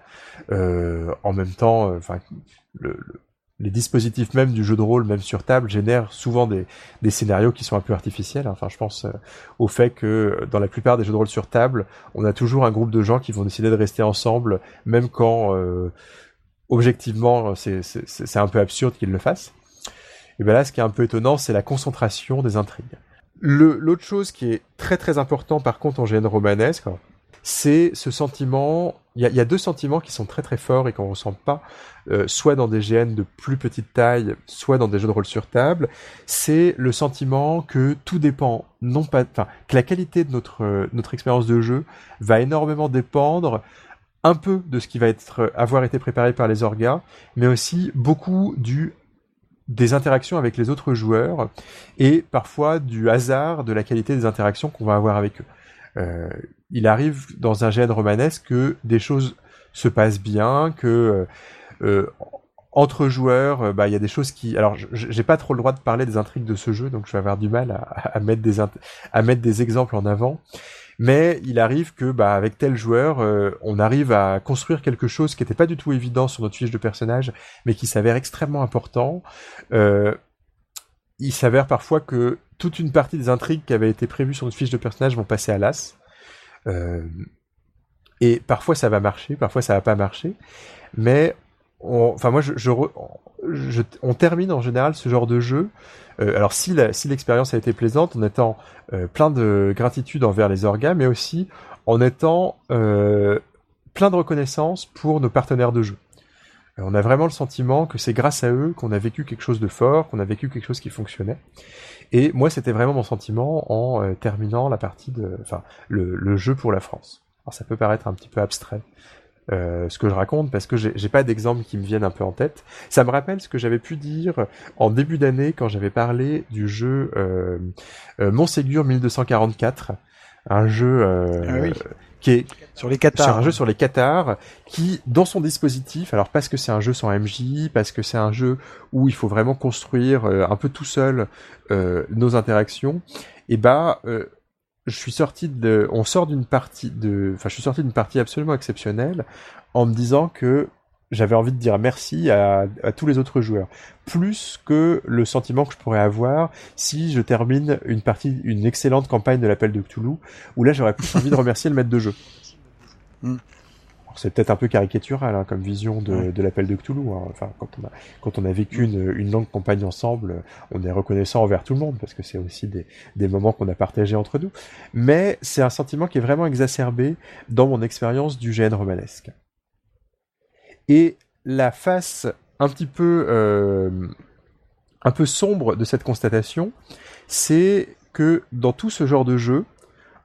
Euh, en même temps, enfin, les dispositifs même du jeu de rôle, même sur table, génèrent souvent des, des scénarios qui sont un peu artificiels. Enfin, je pense au fait que dans la plupart des jeux de rôle sur table, on a toujours un groupe de gens qui vont décider de rester ensemble, même quand objectivement, c'est un peu absurde qu'il le fasse. Et ben là, ce qui est un peu étonnant, c'est la concentration des intrigues. L'autre chose qui est très très important par contre en GN romanesque, c'est ce sentiment. Il y a, deux sentiments qui sont très très forts et qu'on ressent pas, euh, soit dans des GN de plus petite taille, soit dans des jeux de rôle sur table. C'est le sentiment que tout dépend, non pas, enfin, que la qualité de notre notre expérience de jeu va énormément dépendre un peu de ce qui va être avoir été préparé par les orgas, mais aussi beaucoup du des interactions avec les autres joueurs et parfois du hasard de la qualité des interactions qu'on va avoir avec eux. Euh, il arrive dans un gène romanesque que des choses se passent bien, que euh, euh entre joueurs, bah il y a des choses qui. Alors j'ai pas trop le droit de parler des intrigues de ce jeu, donc je vais avoir du mal à mettre des à mettre des exemples en avant mais il arrive que bah, avec tel joueur, euh, on arrive à construire quelque chose qui n'était pas du tout évident sur notre fiche de personnage, mais qui s'avère extrêmement important. Euh, il s'avère parfois que toute une partie des intrigues qui avaient été prévues sur notre fiche de personnage vont passer à l'as. Euh, et parfois ça va marcher, parfois ça va pas marcher. Mais on, enfin moi on termine en général ce genre de jeu. Euh, alors si l'expérience a été plaisante, en étant euh, plein de gratitude envers les orgas, mais aussi en étant euh, plein de reconnaissance pour nos partenaires de jeu. On a vraiment le sentiment que c'est grâce à eux qu'on a vécu quelque chose de fort, qu'on a vécu quelque chose qui fonctionnait. Et moi, c'était vraiment mon sentiment en terminant la partie de, enfin, le, le, jeu pour la France. Alors ça peut paraître un petit peu abstrait, euh, ce que je raconte parce que j'ai pas d'exemple qui me viennent un peu en tête. Ça me rappelle ce que j'avais pu dire en début d'année quand j'avais parlé du jeu euh, euh, Montségur 1244, un jeu ah oui. qui est sur les Qatars. Sur un jeu sur les Qatars, qui, dans son dispositif, alors parce que c'est un jeu sans MJ, parce que c'est un jeu où il faut vraiment construire euh, un peu tout seul euh, nos interactions, et bah, euh, je suis sorti de, on sort d'une partie de, enfin, je suis sorti d'une partie absolument exceptionnelle en me disant que j'avais envie de dire merci à, à, tous les autres joueurs, plus que le sentiment que je pourrais avoir si je termine une partie, une excellente campagne de l'appel de Cthulhu, où là j'aurais plus envie de remercier le maître de jeu. Mm. C'est peut-être un peu caricatural hein, comme vision de, de l'appel de Cthulhu. Hein. Enfin, quand on a quand on a vécu une, une, longue campagne ensemble, on est reconnaissant envers tout le monde parce que c'est aussi des, des moments qu'on a partagés entre nous. Mais c'est un sentiment qui est vraiment exacerbé dans mon expérience du GN romanesque. Et la face un petit peu euh, un peu sombre de cette constatation, c'est que dans tout ce genre de jeu,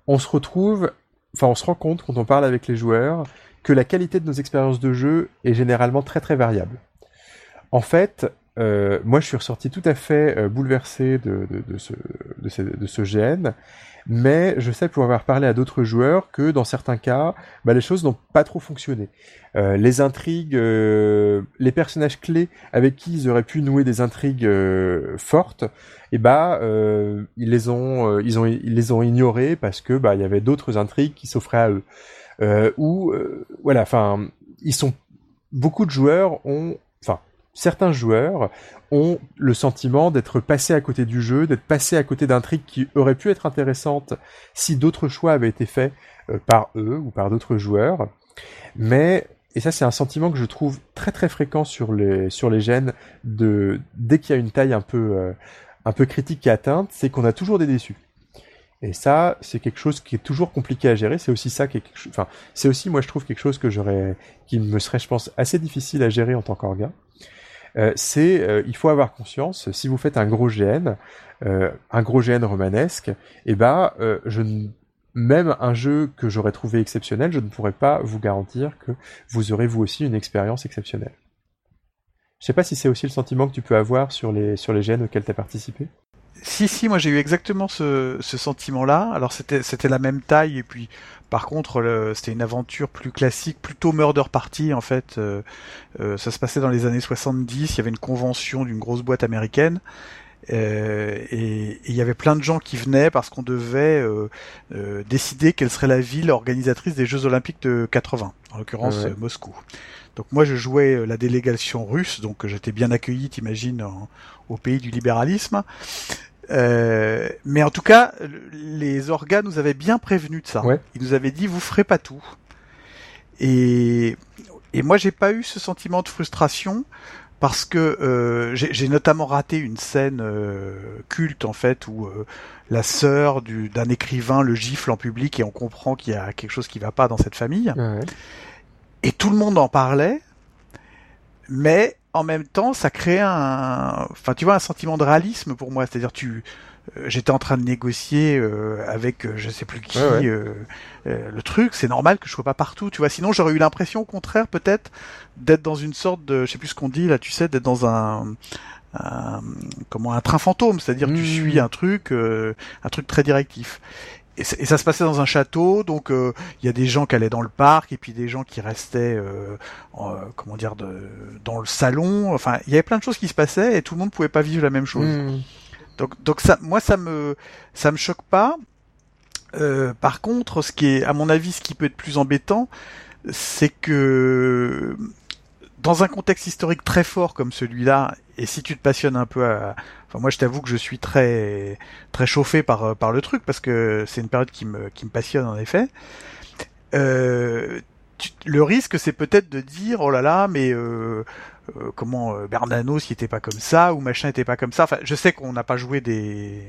on se retrouve enfin, on se rend compte quand on parle avec les joueurs que la qualité de nos expériences de jeu est généralement très très variable. En fait, euh, moi je suis ressorti tout à fait euh, bouleversé de, ce, ce, GN, mais je sais pour avoir parlé à d'autres joueurs que dans certains cas, bah, les choses n'ont pas trop fonctionné. Euh, les intrigues, les personnages clés avec qui ils auraient pu nouer des intrigues fortes, et eh bah ils les ont, ils ont, ils les ont ignorés parce que bah il y avait d'autres intrigues qui s'offraient à eux. Ou voilà, enfin ils sont beaucoup de joueurs ont, enfin certains joueurs ont le sentiment d'être passés à côté du jeu, d'être passés à côté d'intrigues qui auraient pu être intéressantes si d'autres choix avaient été faits par eux ou par d'autres joueurs. Mais et ça c'est un sentiment que je trouve très très fréquent sur les sur les gènes de dès qu'il y a une taille un peu euh, un peu critique qui est atteinte, c'est qu'on a toujours des déçus. Et ça, c'est quelque chose qui est toujours compliqué à gérer. C'est aussi ça qui quelque... enfin, c'est aussi moi je trouve quelque chose que j'aurais, qui me serait, je pense, assez difficile à gérer en tant qu'organe. Euh, c'est, euh, il faut avoir conscience, si vous faites un gros GN, euh, un gros GN romanesque, et eh ben, ne même un jeu que j'aurais trouvé exceptionnel, je ne pourrais pas vous garantir que vous aurez vous aussi une expérience exceptionnelle. Je sais pas si c'est aussi le sentiment que tu peux avoir sur les, sur les gènes auxquels tu as participé. Si, si, moi j'ai eu exactement ce, ce sentiment-là. Alors c'était, c'était la même taille et puis par contre c'était une aventure plus classique, plutôt murder party en fait. Euh, euh, ça se passait dans les années 70, il y avait une convention d'une grosse boîte américaine euh, et il y avait plein de gens qui venaient parce qu'on devait euh, euh, décider quelle serait la ville organisatrice des Jeux Olympiques de 80, en l'occurrence Moscou. Donc moi je jouais la délégation russe, donc j'étais bien accueilli, t'imagines, au pays du libéralisme. Euh, mais en tout cas, les organes nous avaient bien prévenu de ça. Ils nous avaient dit vous ferez pas tout. Et, et moi j'ai pas eu ce sentiment de frustration parce que euh, j'ai notamment raté une scène euh, culte en fait où euh, la sœur d'un écrivain le gifle en public et on comprend qu'il y a quelque chose qui va pas dans cette famille. Et tout le monde en parlait, mais en même temps, ça crée un, enfin tu vois, un sentiment de réalisme pour moi. C'est-à-dire tu euh, j'étais en train de négocier euh, avec euh, je sais plus qui le truc. C'est normal que je sois pas partout tu vois. Sinon j'aurais eu l'impression au contraire peut-être d'être dans une sorte de je sais plus ce qu'on dit là tu sais d'être dans un, comment un train fantôme. C'est-à-dire tu mmh. suis un truc un truc très directif et, ça se passait dans un château, donc il y a des gens qui allaient dans le parc et puis des gens qui restaient, comment dire, de, dans le salon. Enfin, il y avait plein de choses qui se passaient et tout le monde pouvait pas vivre la même chose. Mmh. Donc, donc ça, moi, ça me, ça me choque pas. Euh, par contre, ce qui est, à mon avis, ce qui peut être plus embêtant, c'est que dans un contexte historique très fort comme celui-là, et si tu te passionnes un peu à, enfin moi je t'avoue que je suis très très chauffé par par le truc parce que c'est une période qui me qui me passionne en effet. Euh, le risque c'est peut-être de dire oh là là mais euh, euh, comment euh, Bernanos qui était pas comme ça ou machin était pas comme ça. Enfin, je sais qu'on n'a pas joué des,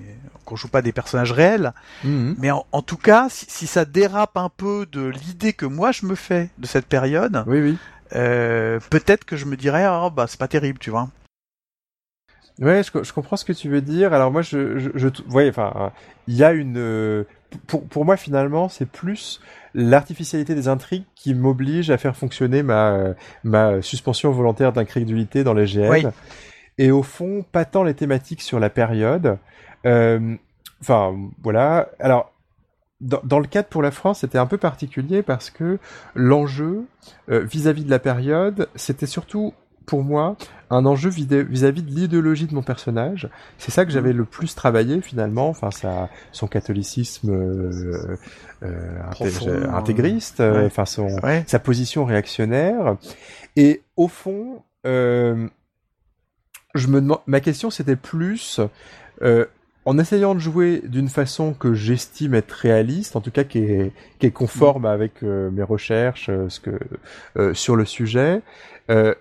qu'on joue pas des personnages réels, Mhm. mais en, en tout cas, si, si ça dérape un peu de l'idée que moi je me fais de cette période, Oui, oui. euh, peut-être que je me dirais oh bah c'est pas terrible, tu vois. Ouais, je, co- je comprends ce que tu veux dire. Alors moi, je, je, je ouais, enfin, il y a une, euh, pour, pour moi finalement, c'est plus l'artificialité des intrigues qui m'oblige à faire fonctionner ma, euh, ma suspension volontaire d'incrédulité dans les GN. Oui. Et au fond, pas tant les thématiques sur la période. Euh, Enfin, voilà. Alors, dans, dans le cadre pour la France, c'était un peu particulier parce que l'enjeu euh, vis-à-vis de la période, c'était surtout pour moi un enjeu vis-à-vis de l'idéologie de mon personnage. C'est ça que j'avais le plus travaillé finalement, enfin sa, son catholicisme euh, euh, Profond, intégriste, euh, ouais. enfin son Ouais. sa position réactionnaire. Et au fond, euh, je me demande, ma question c'était plus, en essayant de jouer d'une façon que j'estime être réaliste, en tout cas qui est, qui est conforme avec euh, mes recherches, ce que sur le sujet. euh,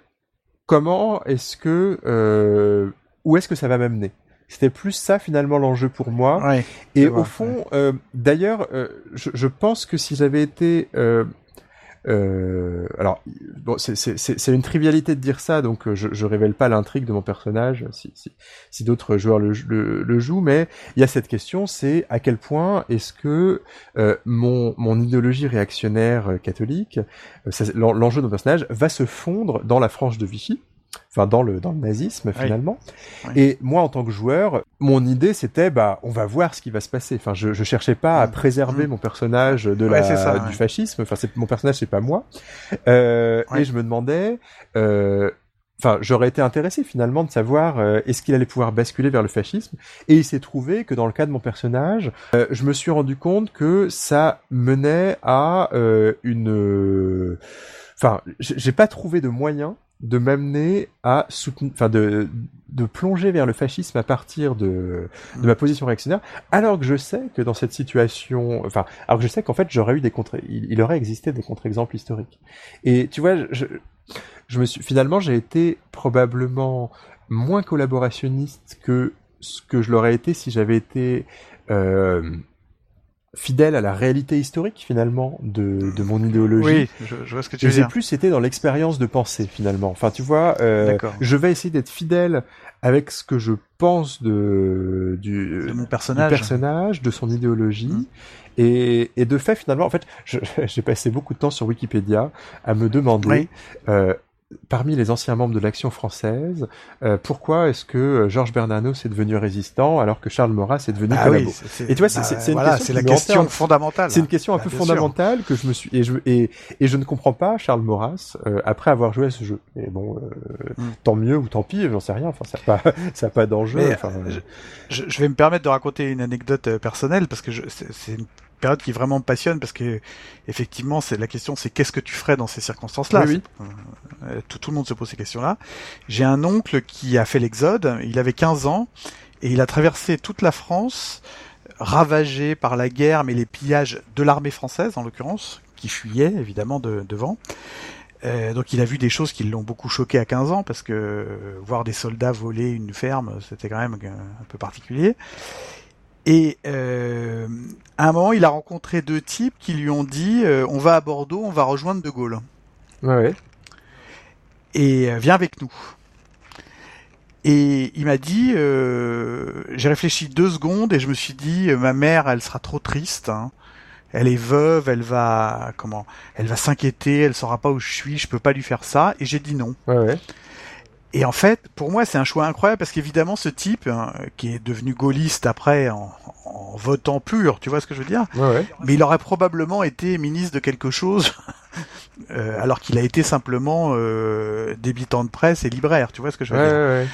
comment est-ce que, euh, où est-ce que ça va m'amener? C'était plus ça finalement l'enjeu pour moi. Ouais. Et au vois, fond, euh, d'ailleurs, euh, je, je pense que si j'avais été, euh, alors, bon, c'est- une trivialité de dire ça, donc euh, je, je révèle pas l'intrigue de mon personnage, si, si, si d'autres joueurs le, le, le jouent, mais il y a cette question, c'est à quel point est-ce que euh, mon, mon idéologie réactionnaire euh, catholique, euh, l'enjeu de mon personnage, va se fondre dans la frange de Vichy, enfin dans le dans le nazisme finalement. Oui. Et moi, en tant que joueur, mon idée c'était, bah, on va voir ce qui va se passer. Enfin, je, je cherchais pas à Mm. préserver Mm. mon personnage de Ouais, la ça, du ouais. fascisme. Enfin, c'est mon personnage, c'est pas moi. Euh, Ouais. Et je me demandais. Euh, Enfin, j'aurais été intéressé finalement de savoir euh, est-ce qu'il allait pouvoir basculer vers le fascisme. Et il s'est trouvé que dans le cas de mon personnage, euh, je me suis rendu compte que ça menait à euh, une. euh, Enfin, j'ai pas trouvé de moyen de m'amener à soutenir, enfin de de plonger vers le fascisme à partir de de ma position réactionnaire, alors que je sais que dans cette situation, enfin, alors que je sais qu'en fait j'aurais eu des contre, il, il aurait existé des contre-exemples historiques. Et tu vois, je, je me suis finalement j'ai été probablement moins collaborationniste que ce que je l'aurais été si j'avais été euh, fidèle à la réalité historique finalement de, de mon idéologie. Oui, je, je vois ce que tu Et veux j'ai dire. plus été dans l'expérience de pensée finalement. Enfin, tu vois, euh, je vais essayer d'être fidèle avec ce que je pense de du, De mon du personnage. personnage, de son idéologie. Mm. Et, et de fait, finalement, en fait, j'ai passé beaucoup de temps sur Wikipédia à me demander, Oui. euh, parmi les anciens membres de l'Action française, euh, pourquoi est-ce que euh, Georges Bernanos est devenu résistant alors que Charles Maurras est devenu Ah collabo oui, Et tu vois, c'est- bah, une voilà, question la question fondamentale. c'est une question un Bah, peu sûr. fondamentale que je me suis et je et, et je ne comprends pas Charles Maurras euh, après avoir joué à ce jeu. Et bon, euh, Mm. tant mieux ou tant pis, j'en sais rien. Enfin, ça n'a pas ça a pas d'enjeu. Enfin, euh, je, je vais me permettre de raconter une anecdote euh, personnelle parce que c'est une période qui vraiment me passionne parce que effectivement c'est la question c'est qu'est-ce que tu ferais dans ces circonstances-là? Oui, euh, tout, tout le monde se pose ces questions-là. J'ai un oncle qui a fait l'exode, il avait 15 ans et il a traversé toute la France ravagé par la guerre mais les pillages de l'armée française en l'occurrence qui fuyait évidemment de, devant. Euh, donc il a vu des choses qui l'ont beaucoup choqué à 15 ans parce que euh, voir des soldats voler une ferme, c'était quand même euh, un peu particulier. Et euh, à un moment, il a rencontré deux types qui lui ont dit euh, on va à Bordeaux, on va rejoindre De Gaulle ouais, ouais. et euh, viens avec nous. Et il m'a dit, euh, j'ai réfléchi deux secondes et je me suis dit, euh, ma mère, elle sera trop triste. hein. Elle est veuve, elle va comment Elle va s'inquiéter, elle saura pas où je suis, je peux pas lui faire ça. Et j'ai dit non. ouais, ouais. Et en fait, pour moi, c'est un choix incroyable parce qu'évidemment, ce type, hein, qui est devenu gaulliste après en, en votant pur, tu vois ce que je veux dire? Ouais, ouais. Mais il aurait probablement été ministre de quelque chose, euh, alors qu'il a été simplement euh, débitant de presse et libraire, tu vois ce que je veux Ouais, dire? ouais, ouais.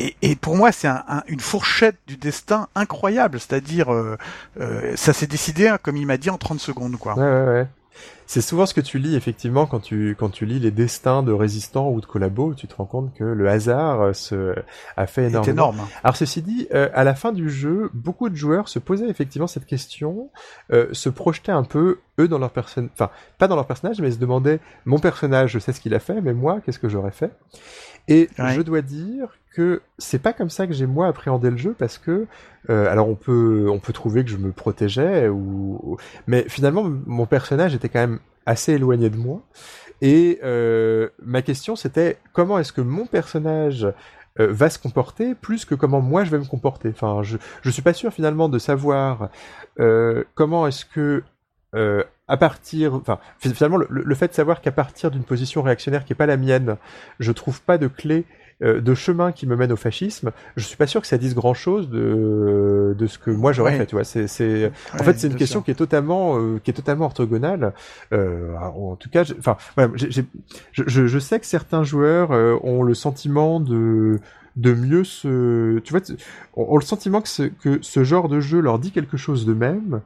et, et pour moi, c'est un, un- une fourchette du destin incroyable, c'est-à-dire, euh, euh, ça s'est décidé, hein, comme il m'a dit, en 30 secondes, quoi. Ouais, ouais, ouais. C'est souvent ce que tu lis effectivement quand tu quand tu lis les destins de résistants ou de collabos, tu te rends compte que le hasard euh, se a fait énormément. énorme. Alors ceci dit, euh, à la fin du jeu, beaucoup de joueurs se posaient effectivement cette question, euh, se projetaient un peu eux dans leur personne, enfin pas dans leur personnage, mais se demandaient mon personnage, je sais ce qu'il a fait, mais moi, qu'est-ce que j'aurais fait? Et je dois dire que c'est pas comme ça que j'ai moi appréhendé le jeu parce que euh, alors on peut on peut trouver que je me protégeais ou mais finalement mon personnage était quand même assez éloigné de moi et euh, ma question c'était comment est-ce que mon personnage euh, va se comporter plus que comment moi je vais me comporter? Enfin, je je suis pas sûr finalement de savoir comment est-ce que à partir, enfin, finalement, le, le fait de savoir qu'à partir d'une position réactionnaire qui est pas la mienne, je trouve pas de clé euh, de chemin qui me mène au fascisme, je suis pas sûr que ça dise grand chose de de ce que moi j'aurais fait. Tu vois, c'est c'est en fait c'est une question qui est totalement euh, qui est totalement orthogonale. Euh, en tout cas, enfin, voilà, je, je sais que certains joueurs euh, ont le sentiment de de mieux se, tu vois, ont, le sentiment que ce, que ce genre de jeu leur dit quelque chose de même.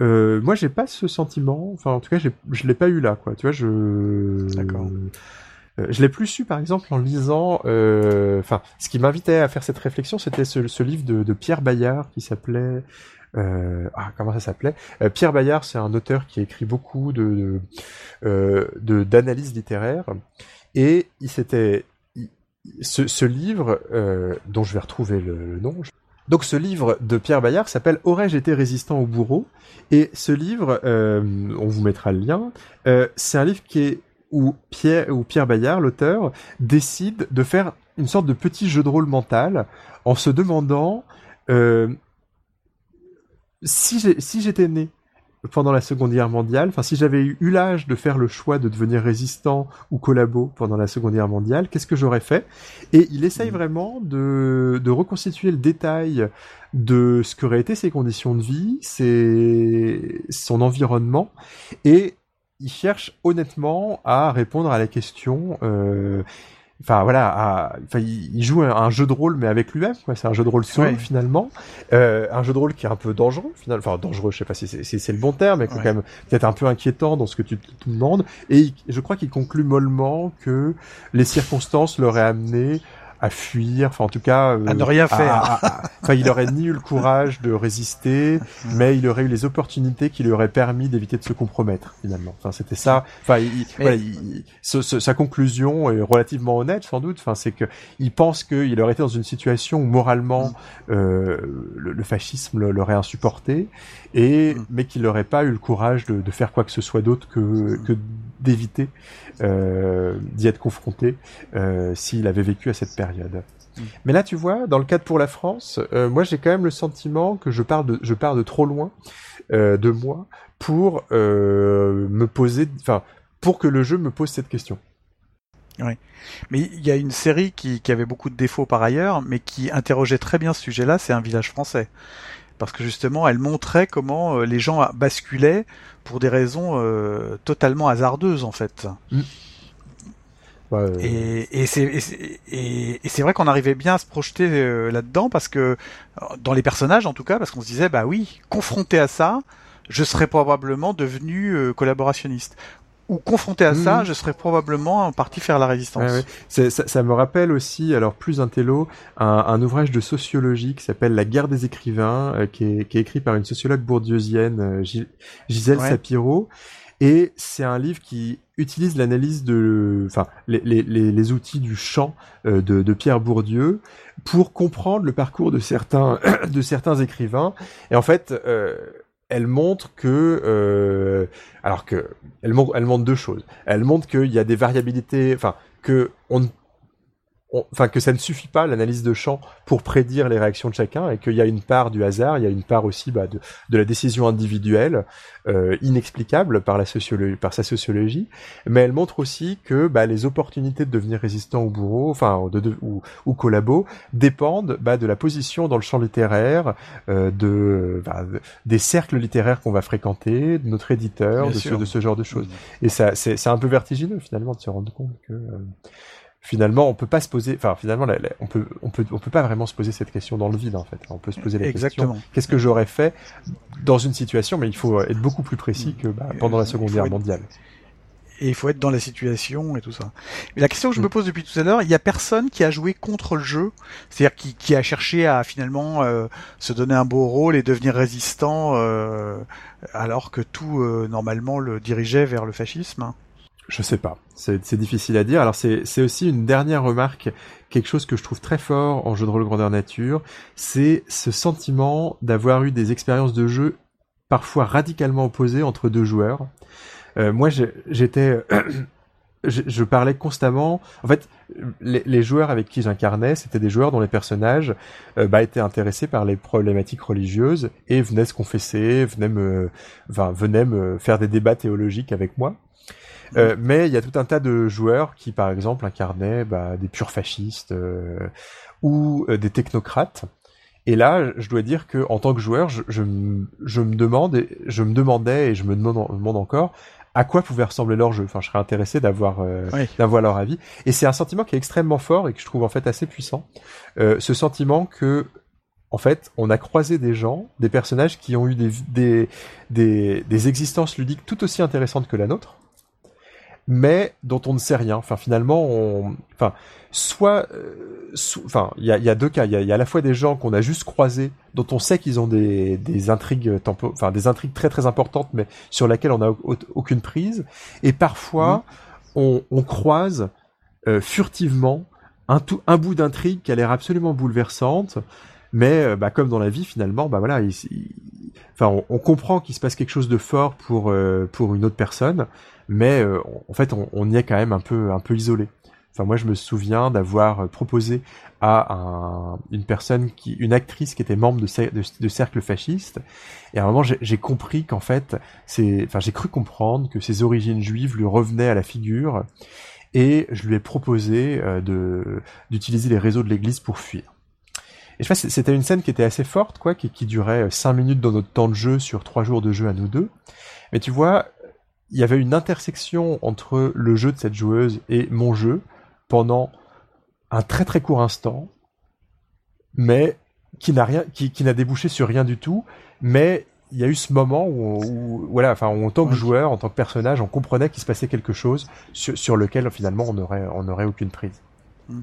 Euh, moi, j'ai pas ce sentiment. Enfin, en tout cas, je l'ai pas eu là, quoi. Tu vois, je. D'accord. Euh, je l'ai plus su par exemple en lisant. Euh, enfin, ce qui m'invitait à faire cette réflexion, c'était ce, livre de, Pierre Bayard qui s'appelait. Euh, ah, comment ça s'appelait? Pierre Bayard, c'est un auteur qui a écrit beaucoup de d'analyses littéraires et il s'était ce, livre dont je vais retrouver le, nom. Donc ce livre de Pierre Bayard s'appelle Aurais-je été résistant au bourreau? Et ce livre, on vous mettra le lien, c'est un livre où Pierre Bayard, l'auteur, décide de faire une sorte de petit jeu de rôle mental en se demandant euh, si j'étais né pendant la Seconde Guerre mondiale, enfin si j'avais eu, l'âge de faire le choix de devenir résistant ou collabo pendant la Seconde Guerre mondiale, qu'est-ce que j'aurais fait? Et il essaye mmh. vraiment de, de reconstituer le détail de ce qu'auraient été ses conditions de vie, ses, son environnement, et il cherche honnêtement à répondre à la question. Euh, enfin voilà, enfin il, joue un, jeu de rôle mais avec lui-même. Quoi. C'est un jeu de rôle seul finalement, euh, un jeu de rôle qui est un peu dangereux finalement. Enfin dangereux, je sais pas si c'est le bon terme, mais quand même peut-être un peu inquiétant dans ce que tu te demandes. Et je crois qu'il conclut mollement que les circonstances l'auraient amené à fuir, enfin en tout cas euh, à ne rien faire. Enfin, il aurait ni eu le courage de résister, mais il aurait eu les opportunités qui lui auraient permis d'éviter de se compromettre finalement. Enfin, c'était ça. Enfin, il, voilà, sa conclusion est relativement honnête sans doute. Enfin, c'est que il pense qu'il aurait été dans une situation où moralement mm. euh, le, fascisme l'aurait insupporté, et mm. mais qu'il n'aurait pas eu le courage de, de, faire quoi que ce soit d'autre que, mm. que d'éviter euh, d'y être confronté euh, s'il avait vécu à cette période. Mm. Mais là, tu vois, dans le cadre pour la France, euh, moi j'ai quand même le sentiment que je pars de, je pars de trop loin de moi pour me poser, enfin, pour que le jeu me pose cette question. Oui. Mais il y a une série qui, qui, avait beaucoup de défauts par ailleurs, mais qui interrogeait très bien ce sujet-là, c'est Un village français parce que justement elle montrait comment euh, les gens basculaient pour des raisons euh, totalement hasardeuses en fait. Mm. Et, et c'est vrai qu'on arrivait bien à se projeter euh, là-dedans parce que dans les personnages en tout cas parce qu'on se disait bah oui confronté à ça je serais probablement devenu collaborationniste ou confronté à ça, mmh. je serais probablement parti faire la résistance. Ça, ça, me rappelle aussi, alors plus un télo, un, ouvrage de sociologie qui s'appelle La guerre des écrivains, euh, qui, est, qui, est, écrit par une sociologue bourdieusienne, euh, Gisèle Sapiro. Et c'est un livre qui utilise l'analyse de, enfin, les, les, les, outils du champ euh, de, de, Pierre Bourdieu pour comprendre le parcours de certains, de certains écrivains. Et en fait, euh, elle montre que, euh, alors que, elle elle montre deux choses. Elle montre qu'il y a des variabilités, enfin, que on enfin que ça ne suffit pas l'analyse de champ pour prédire les réactions de chacun et qu'il y a une part du hasard, il y a une part aussi bah, de, de, la décision individuelle euh, inexplicable par la sociologie, par sa sociologie, mais elle montre aussi que bah, les opportunités de devenir résistant au bourreau, enfin de, ou, ou collabo, dépendent bah, de la position dans le champ littéraire, euh, de, bah, des cercles littéraires qu'on va fréquenter, de notre éditeur, de ce, de ce, genre de choses. Et ça, c'est un peu vertigineux finalement de se rendre compte que euh, finalement on peut pas se poser enfin finalement on peut on peut on peut pas vraiment se poser cette question dans le vide en fait on peut se poser la Exactement. question qu'est-ce que j'aurais fait dans une situation mais il faut être beaucoup plus précis que bah, pendant la seconde guerre mondiale et il faut être dans la situation et tout ça. Mais la question que je me mm. pose depuis tout à l'heure, il y a personne qui a joué contre le jeu, c'est-à-dire qui, qui, a cherché à finalement euh, se donner un beau rôle et devenir résistant, euh, alors que tout euh, normalement le dirigeait vers le fascisme. Je sais pas, c'est difficile à dire. Alors c'est aussi une dernière remarque, quelque chose que je trouve très fort en jeu de rôle grandeur nature, c'est ce sentiment d'avoir eu des expériences de jeu parfois radicalement opposées entre deux joueurs. Euh, moi, j'étais, je, parlais constamment. En fait, les, joueurs avec qui j'incarnais, c'était des joueurs dont les personnages euh, bah, étaient intéressés par les problématiques religieuses et venaient se confesser, venaient me, enfin, venaient me faire des débats théologiques avec moi. Euh, mais il y a tout un tas de joueurs qui, par exemple, incarnaient bah, des purs fascistes ou des technocrates. Et là, je dois dire que en tant que joueur, je, je, je me demande, je me demandais et je me demande encore à quoi pouvait ressembler leur jeu. Enfin, je serais intéressé d'avoir euh, d'avoir leur avis. Et c'est un sentiment qui est extrêmement fort et que je trouve en fait assez puissant. Euh, ce sentiment que en fait, on a croisé des gens, des personnages qui ont eu des, des, des, des existences ludiques tout aussi intéressantes que la nôtre, mais dont on ne sait rien. Enfin, finalement, on, enfin, soit, euh, enfin, il y a, y a, deux cas. Il y a, y a, à la fois des gens qu'on a juste croisés, dont on sait qu'ils ont des, des intrigues tempo, enfin, des intrigues très très importantes, mais sur lesquelles on n'a aucune prise. Et parfois, mmh. on, on, croise euh, furtivement un, tout, un bout d'intrigue qui a l'air absolument bouleversante, mais euh, bah, comme dans la vie finalement, bah voilà, enfin, on, on comprend qu'il se passe quelque chose de fort pour pour une autre personne, mais euh, en fait on, on, y est quand même un peu un peu isolé. Enfin moi je me souviens d'avoir proposé à un, une personne qui une actrice qui était membre de, de, de cercle fasciste et à un moment j'ai compris qu'en fait c'est enfin j'ai cru comprendre que ses origines juives lui revenaient à la figure et je lui ai proposé euh, de d'utiliser les réseaux de l'église pour fuir. Et je sais c'était une scène qui était assez forte, quoi, qui, qui durait cinq minutes dans notre temps de jeu sur trois jours de jeu à nous deux. Mais tu vois, il y avait une intersection entre le jeu de cette joueuse et mon jeu pendant un très très court instant, mais qui n'a rien, qui, qui n'a débouché sur rien du tout. Mais il y a eu ce moment où, voilà, enfin, en tant que joueur, en tant que personnage, on comprenait qu'il se passait quelque chose sur, sur lequel finalement on n'aurait on aurait aucune prise. Mm.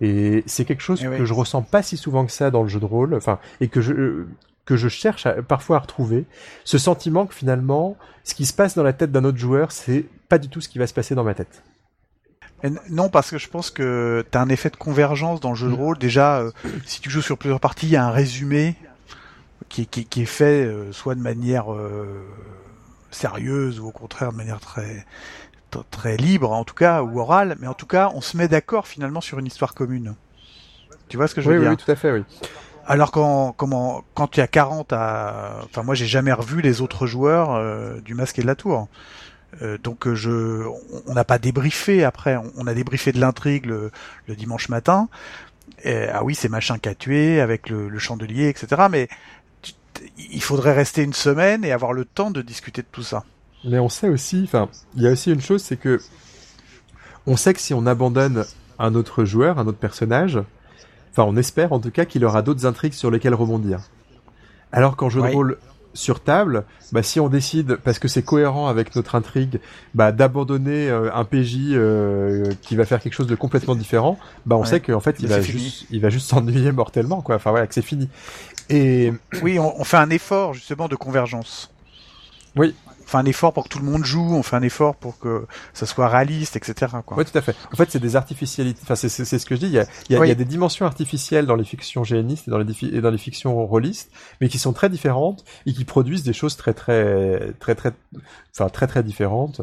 Et c'est quelque chose eh que je ressens pas si souvent que ça dans le jeu de rôle, enfin, et que je que je cherche parfois à retrouver, ce sentiment que finalement, ce qui se passe dans la tête d'un autre joueur, c'est pas du tout ce qui va se passer dans ma tête. non, parce que je pense que tu as un effet de convergence dans le jeu de mm. rôle. Déjà, euh, si tu joues sur plusieurs parties, il y a un résumé qui, qui, qui est fait euh, soit de manière euh, sérieuse ou au contraire de manière très très libre en tout cas ou orale, mais en tout cas on se met d'accord finalement sur une histoire commune. Tu vois ce que je veux dire? Oui, tout à fait, oui. Alors quand comment quand il y a 40 à enfin moi j'ai jamais revu les autres joueurs euh, du masque et de la tour. Euh, donc euh, je on n'a pas débriefé après, on, a débriefé de l'intrigue le, dimanche matin. Ah oui, c'est machin qui a tué avec le, chandelier, etc. Mais il faudrait rester une semaine et avoir le temps de discuter de tout ça. Mais on sait aussi, enfin, il y a aussi une chose, c'est que on sait que si on abandonne un autre joueur, un autre personnage, Enfin, on espère en tout cas qu'il aura d'autres intrigues sur lesquelles rebondir. Alors qu'en jeu de rôle sur table, bah, si on décide, parce que c'est cohérent avec notre intrigue, bah, d'abandonner euh, un PJ euh, qui va faire quelque chose de complètement différent, bah, on sait qu'en fait, il va, juste, il va juste s'ennuyer mortellement, quoi. Enfin, voilà, que c'est fini. Et... Oui, on, on, fait un effort, justement, de convergence. Oui, on fait un effort pour que tout le monde joue, on fait un effort pour que ça soit réaliste, etc. Quoi. Oui, tout à fait. En fait, c'est des artificialités. Enfin, c'est ce que je dis. Il y a, il y a, il y a des dimensions artificielles dans les fictions génistes et dans les, et dans les fictions rôlistes, mais qui sont très différentes et qui produisent des choses très, très, très, très, enfin, très, très différentes.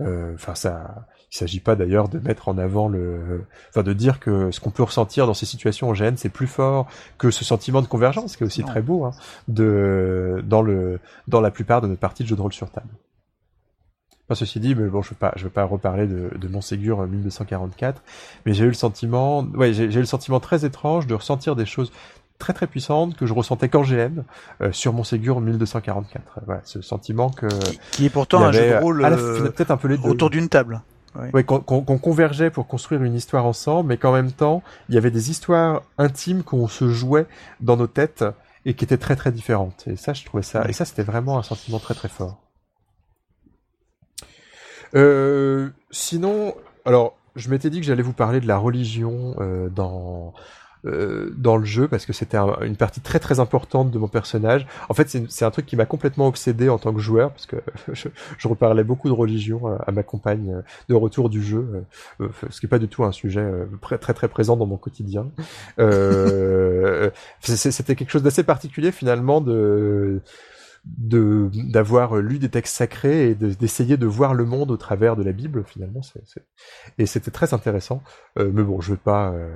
Euh, enfin, ça il s'agit pas d'ailleurs de mettre en avant le, enfin de dire que ce qu'on peut ressentir dans ces situations en GN c'est plus fort que ce sentiment de convergence qui est aussi très beau hein, de dans le dans la plupart de nos parties de jeux de rôle sur table. Enfin, ceci dit, mais bon, je veux pas, je veux pas reparler de, de Montségur 1244, mais j'ai eu le sentiment, ouais, j'ai eu le sentiment très étrange de ressentir des choses très très puissantes que je ressentais qu'en GN euh, sur Montségur 1244. Voilà, ce sentiment que qui, est pourtant un jeu de rôle euh, peut-être un peu les autour d'une table. Ouais. qu'on convergeait pour construire une histoire ensemble, mais qu'en même temps, il y avait des histoires intimes qu'on se jouait dans nos têtes et qui étaient très très différentes. Et ça, je trouvais ça, et ça, c'était vraiment un sentiment très très fort. Euh, sinon, alors, je m'étais dit que j'allais vous parler de la religion euh, dans euh, dans le jeu parce que c'était une partie très très importante de mon personnage. En fait, c'est un truc qui m'a complètement obsédé en tant que joueur parce que je, reparlais beaucoup de religion à, ma compagne de retour du jeu, euh, ce qui est pas du tout un sujet très très très présent dans mon quotidien. c'était quelque chose d'assez particulier finalement de d'avoir lu des textes sacrés et d'essayer de, voir le monde au travers de la Bible finalement et c'était très intéressant euh, mais bon je vais pas euh,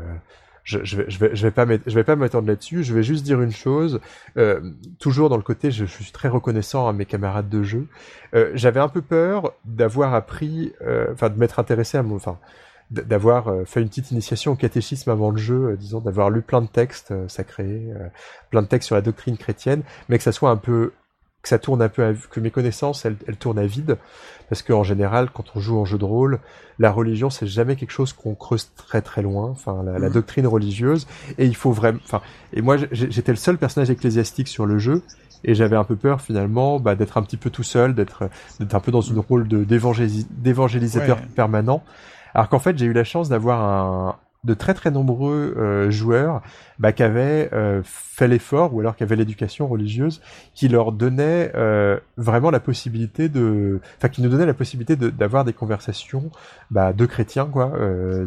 je, je, vais, je vais je vais pas je vais pas m'attendre là-dessus. Je vais juste dire une chose. Euh, toujours dans le côté je, suis très reconnaissant à mes camarades de jeu. Euh, j'avais un peu peur d'avoir appris euh, enfin de m'être intéressé à mon enfin d'avoir fait une petite initiation au catéchisme avant le jeu, disons d'avoir lu plein de textes sacrés, plein de textes sur la doctrine chrétienne, mais que ça soit un peu que ça tourne un peu à, que mes connaissances elles, elles tournent à vide parce qu'en général quand on joue en jeu de rôle la religion c'est jamais quelque chose qu'on creuse très très loin enfin la, la, mmh. doctrine religieuse et il faut vraiment enfin et moi j'étais le seul personnage ecclésiastique sur le jeu et j'avais un peu peur finalement bah, d'être un petit peu tout seul d'être d'être un peu dans une rôle d'évangélisateur ouais. permanent alors qu'en fait j'ai eu la chance d'avoir un de très très nombreux euh, joueurs bah, qui avaient euh, fait l'effort ou alors qui avaient l'éducation religieuse qui leur donnait euh, vraiment la possibilité de enfin qui nous donnait la possibilité d'avoir des conversations bah, de chrétiens quoi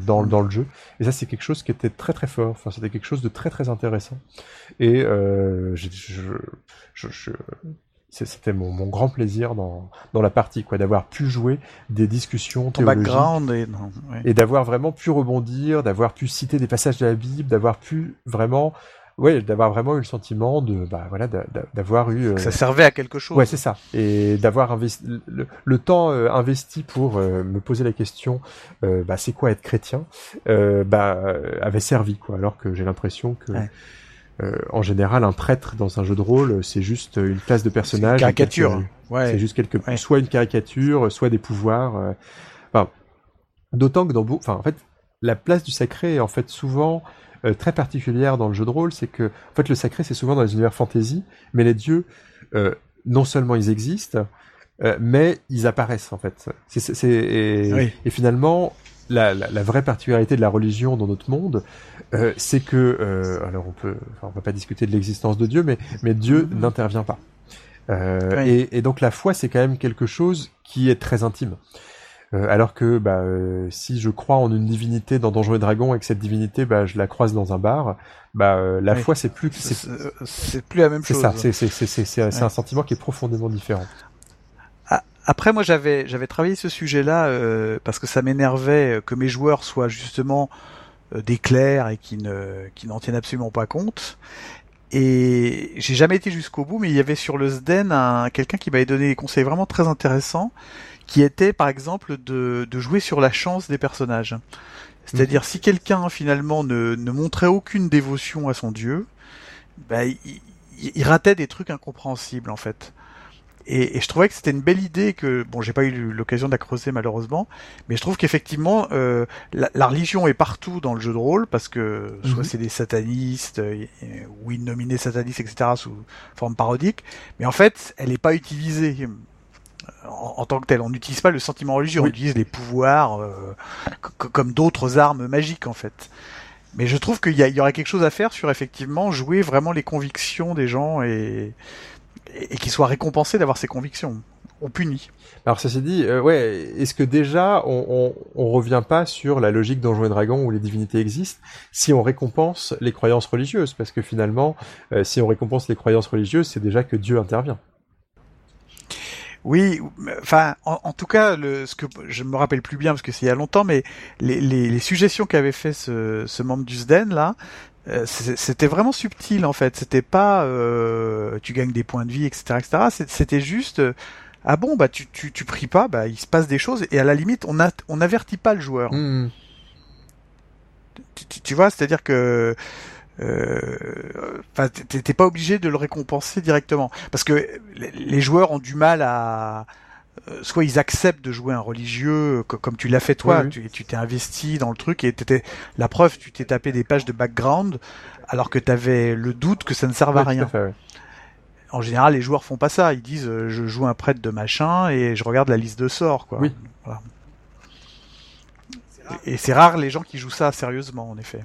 dans dans le jeu. Et ça c'est quelque chose qui était très très fort. Enfin c'était quelque chose de très très intéressant. Et je, je, je c'était mon, mon, grand plaisir dans, dans la partie, quoi, d'avoir pu jouer des discussions Ton background et, ouais. et d'avoir vraiment pu rebondir, d'avoir pu citer des passages de la Bible, d'avoir pu vraiment, ouais, d'avoir vraiment eu le sentiment de, bah voilà, d'avoir eu. Euh... Ça servait à quelque chose. Ouais, c'est ça, et d'avoir investi le, le, temps euh, investi pour euh, me poser la question, bah c'est quoi être chrétien, euh, bah avait servi, quoi, alors que j'ai l'impression que. Ouais euh, en général, un prêtre dans un jeu de rôle, c'est juste une classe de personnage. Une caricature. Ouais. C'est juste quelque, ouais. soit une caricature, soit des pouvoirs. Euh... Enfin, d'autant que dans, enfin, en fait, la place du sacré est en fait souvent euh, très particulière dans le jeu de rôle. C'est que, en fait, le sacré c'est souvent dans les univers fantasy, mais les dieux, non seulement ils existent, mais ils apparaissent en fait. C'est, et, oui. et finalement, la, la, la, vraie particularité de la religion dans notre monde, euh, c'est que, euh, alors on peut, enfin, on va pas discuter de l'existence de Dieu, mais, mais Dieu mmh. n'intervient pas. Euh, oui. et, et, donc la foi, c'est quand même quelque chose qui est très intime. Euh, alors que bah, euh, si je crois en une divinité dans Donjons et Dragons et que cette divinité, bah, je la croise dans un bar, bah, euh, la oui. foi, c'est plus, c'est plus la même chose. C'est ça, c'est ouais. un sentiment qui est profondément différent. Après, moi, j'avais j'avais travaillé ce sujet-là euh, parce que ça m'énervait que mes joueurs soient justement euh, des clercs et qui ne qui n'en tiennent absolument pas compte. Et j'ai jamais été jusqu'au bout, mais il y avait sur le SDEN un quelqu'un qui m'avait donné des conseils vraiment très intéressants, qui était par exemple de de jouer sur la chance des personnages. C'est-à-dire mmh. si quelqu'un finalement ne ne montrait aucune dévotion à son dieu, bah, il, il ratait des trucs incompréhensibles en fait. Et, et, je trouvais que c'était une belle idée que bon j'ai pas eu l'occasion de la creuser malheureusement mais je trouve qu'effectivement euh, la, la, religion est partout dans le jeu de rôle parce que mm -hmm. soit c'est des satanistes euh, ou une nominée satanistes etc sous forme parodique mais en fait elle n'est pas utilisée en, en, tant que telle on n'utilise pas le sentiment religieux oui. on utilise les pouvoirs euh, comme d'autres armes magiques en fait mais je trouve qu'il y, y, aurait quelque chose à faire sur effectivement jouer vraiment les convictions des gens et et, qu'il soit récompensé d'avoir ses convictions on punit. Alors ça s'est dit, euh, ouais, est-ce que déjà on, on, on, revient pas sur la logique Donjons et Dragons où les divinités existent si on récompense les croyances religieuses? Parce que finalement, euh, si on récompense les croyances religieuses, c'est déjà que Dieu intervient. Oui, enfin, en, en, tout cas, le, ce que je me rappelle plus bien parce que c'est il y a longtemps, mais les, les, les suggestions qu'avait fait ce, ce membre du SDEN là, c'était vraiment subtil en fait. C'était pas euh, tu gagnes des points de vie, etc., etc. C'était juste euh, ah bon bah tu, tu tu pries pas, bah il se passe des choses et à la limite on a on avertit pas le joueur. Mmh. Tu, tu, tu, vois, c'est-à-dire que enfin t'es pas obligé de le récompenser directement parce que les joueurs ont du mal à euh, soit ils acceptent de jouer un religieux comme tu l'as fait toi, tu t'es investi dans le truc et t'étais la preuve, tu t'es tapé des pages de background alors que tu avais le doute que ça ne serve à rien. En général, les joueurs font pas ça. Ils disent euh, je joue un prêtre de machin et je regarde la liste de sorts. Quoi. Oui. Et c'est rare les gens qui jouent ça sérieusement, en effet.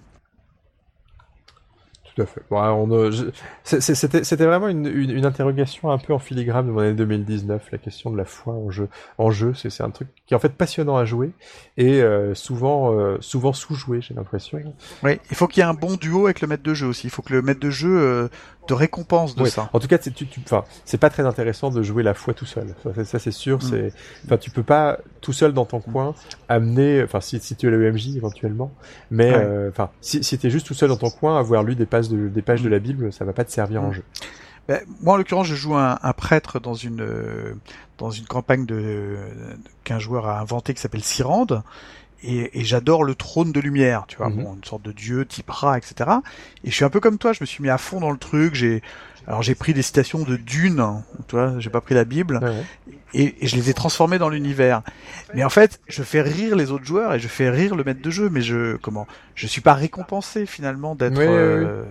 Tout à fait. Bon, c'était vraiment une, une, interrogation un peu en filigrane de mon année 2019, la question de la foi en jeu. En jeu, c'est un truc qui est en fait passionnant à jouer et euh, souvent, euh, souvent sous-joué, j'ai l'impression. Oui, il faut qu'il y ait un bon duo avec le maître de jeu aussi. Il faut que le maître de jeu euh, te récompense de ça. En tout cas, tu, tu, c'est pas très intéressant de jouer la foi tout seul. Ça, c'est sûr. Mm. C'est, enfin, tu peux pas tout seul dans ton coin amener, enfin, si, si tu es le MJ éventuellement, mais enfin, si, si tu es juste tout seul dans ton coin, avoir lu des de, des pages de la Bible, ça va pas te servir en mm. jeu. Ben, moi, en l'occurrence, je joue un, un, prêtre dans une dans une campagne de qu'un joueur a inventé qui s'appelle Cyrande. Et, et j'adore le trône de lumière, tu vois, mhm. bon, une sorte de dieu type rat, etc. Et je suis un peu comme toi, je me suis mis à fond dans le truc. J'ai alors j'ai pris des citations de Dune, tu vois, j'ai pas pris la Bible, et, et, je les ai transformées dans l'univers. Mais en fait, je fais rire les autres joueurs et je fais rire le maître de jeu, mais je comment, je suis pas récompensé finalement d'être euh,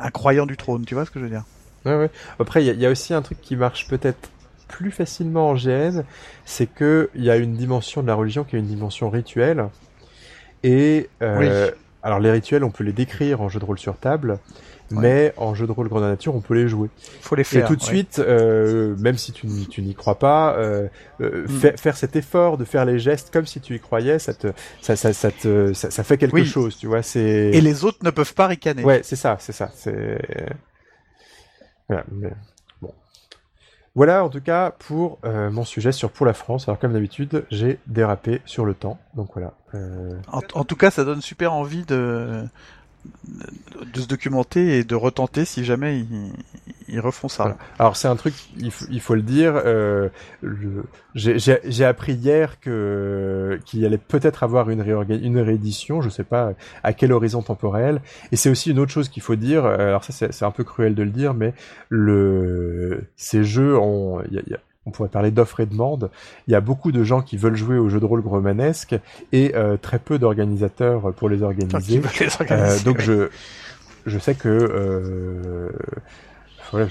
un croyant du trône, tu vois ce que je veux dire? Ouais, ouais. Après, il y, y, a aussi un truc qui marche peut-être plus facilement en GN, c'est que il y a une dimension de la religion qui est une dimension rituelle. Et euh, alors les rituels, on peut les décrire en jeu de rôle sur table, mais en jeu de rôle grandeur nature, on peut les jouer. Faut les faire. Et tout de suite, euh, même si tu n'y crois pas, euh, euh mm. faire cet effort de faire les gestes comme si tu y croyais, ça te, ça, ça, ça te, ça, fait quelque chose, tu vois. C'est. Et les autres ne peuvent pas ricaner. Ouais, c'est ça, c'est ça. C'est. Voilà. Voilà en tout cas pour mon sujet sur Pour la France. Alors comme d'habitude, j'ai dérapé sur le temps. Donc voilà. En, en, tout cas, ça donne super envie de, de se documenter et de retenter si jamais ils, ils refont ça. Alors c'est un truc, il, il, faut le dire. Euh, J'ai appris hier que qu'il allait peut-être avoir une, une réédition. Je sais pas à quel horizon temporel. Et c'est aussi une autre chose qu'il faut dire. Alors ça c'est un peu cruel de le dire, mais le ces jeux ont y a, y a, on pourrait parler d'offres et demande. Il y a beaucoup de gens qui veulent jouer aux jeux de rôle romanesques et euh, très peu d'organisateurs pour les organiser. euh, donc je je sais que euh, voilà,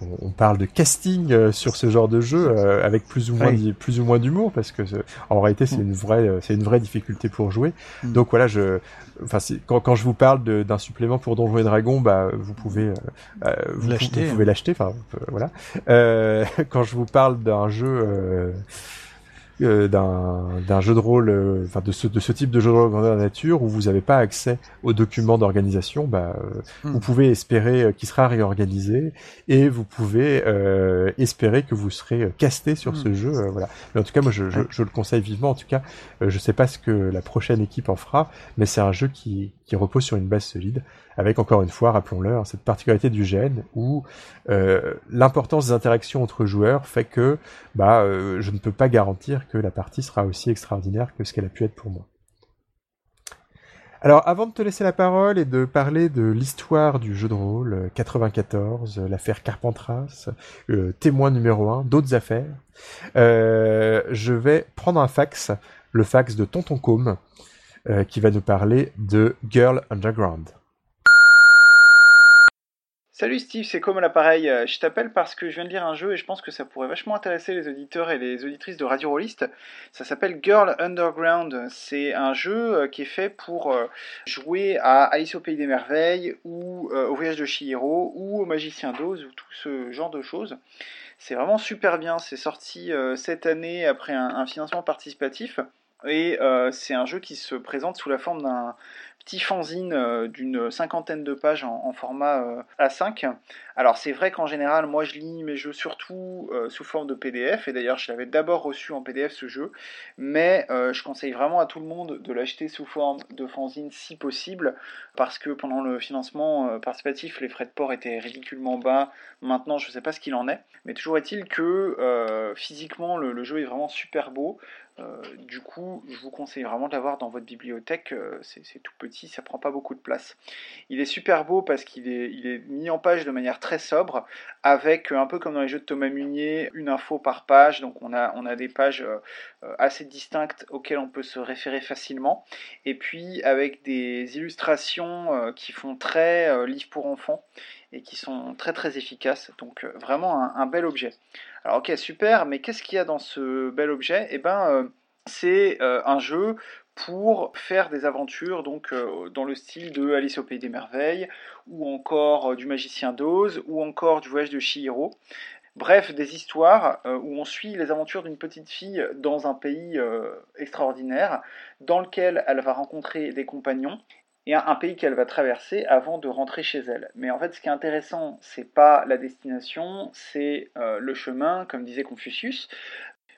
on, on, parle de casting euh, sur ce genre de jeu euh, avec plus ou moins plus ou moins d'humour parce que en réalité c'est mm. une vraie c'est une vraie difficulté pour jouer. Mm. Donc voilà, je enfin quand, quand je vous parle d'un supplément pour Donjons et Dragons, bah vous pouvez euh, vous, l'acheter, vous, pouvez hein. l'acheter. Enfin voilà. quand je vous parle d'un jeu euh, d'un jeu de rôle, euh, enfin de ce, de ce type de jeu de rôle grandeur nature où vous n'avez pas accès aux documents d'organisation, bah, euh, hmm. vous pouvez espérer qu'il sera réorganisé et vous pouvez espérer que vous serez casté sur ce hmm. jeu. voilà. Mais en tout cas, moi, je, je, je, le conseille vivement. En tout cas, je sais pas ce que la prochaine équipe en fera, mais c'est un jeu qui, qui repose sur une base solide avec encore une fois, rappelons-le, cette particularité du gène où euh, l'importance des interactions entre joueurs fait que bah, euh, je ne peux pas garantir que la partie sera aussi extraordinaire que ce qu'elle a pu être pour moi. Alors, avant de te laisser la parole et de parler de l'histoire du jeu de rôle 94, euh, l'affaire Carpentras, témoin numéro 1, d'autres affaires, je vais prendre un fax, le fax de Tonton Combe, qui va nous parler de Girl Underground. Salut Steve, c'est comme l'appareil. Euh, je t'appelle parce que je viens de lire un jeu et je pense que ça pourrait vachement intéresser les auditeurs et les auditrices de Radio Rollist. Ça s'appelle Girl Underground. C'est un jeu euh, qui est fait pour euh, jouer à Alice au Pays des Merveilles ou au Voyage de Chihiro ou au Magicien d'Oz ou tout ce genre de choses. C'est vraiment super bien. C'est sorti cette année après un, financement participatif. Et c'est un jeu qui se présente sous la forme d'un petit fanzine euh, d'une cinquantaine de pages en, format euh, A5. Alors c'est vrai qu'en général, moi je lis mes jeux surtout euh, sous forme de PDF, et d'ailleurs je l'avais d'abord reçu en PDF ce jeu, mais je conseille vraiment à tout le monde de l'acheter sous forme de fanzine si possible, parce que pendant le financement participatif, les frais de port étaient ridiculement bas. Maintenant, je ne sais pas ce qu'il en est, mais toujours est-il que physiquement, le, jeu est vraiment super beau. Du coup, je vous conseille vraiment de l'avoir dans votre bibliothèque. c'est tout petit, ça prend pas beaucoup de place. Il est super beau parce qu'il est, mis en page de manière très sobre, avec un peu comme dans les jeux de Thomas Munier, une info par page. Donc on a des pages assez distinctes auxquelles on peut se référer facilement. Et puis avec des illustrations qui font très livre pour enfants et qui sont très très efficaces. Donc euh, vraiment un, bel objet. Alors ok super, mais qu'est-ce qu'il y a dans ce bel objet? Eh ben euh, c'est euh, un jeu pour faire des aventures donc dans le style de Alice au pays des merveilles ou encore du magicien d'Oz ou encore du voyage de Chihiro. Bref, des histoires où on suit les aventures d'une petite fille dans un pays extraordinaire, dans lequel elle va rencontrer des compagnons et un, pays qu'elle va traverser avant de rentrer chez elle. Mais en fait, ce qui est intéressant, c'est pas la destination, c'est euh, le chemin, comme disait Confucius,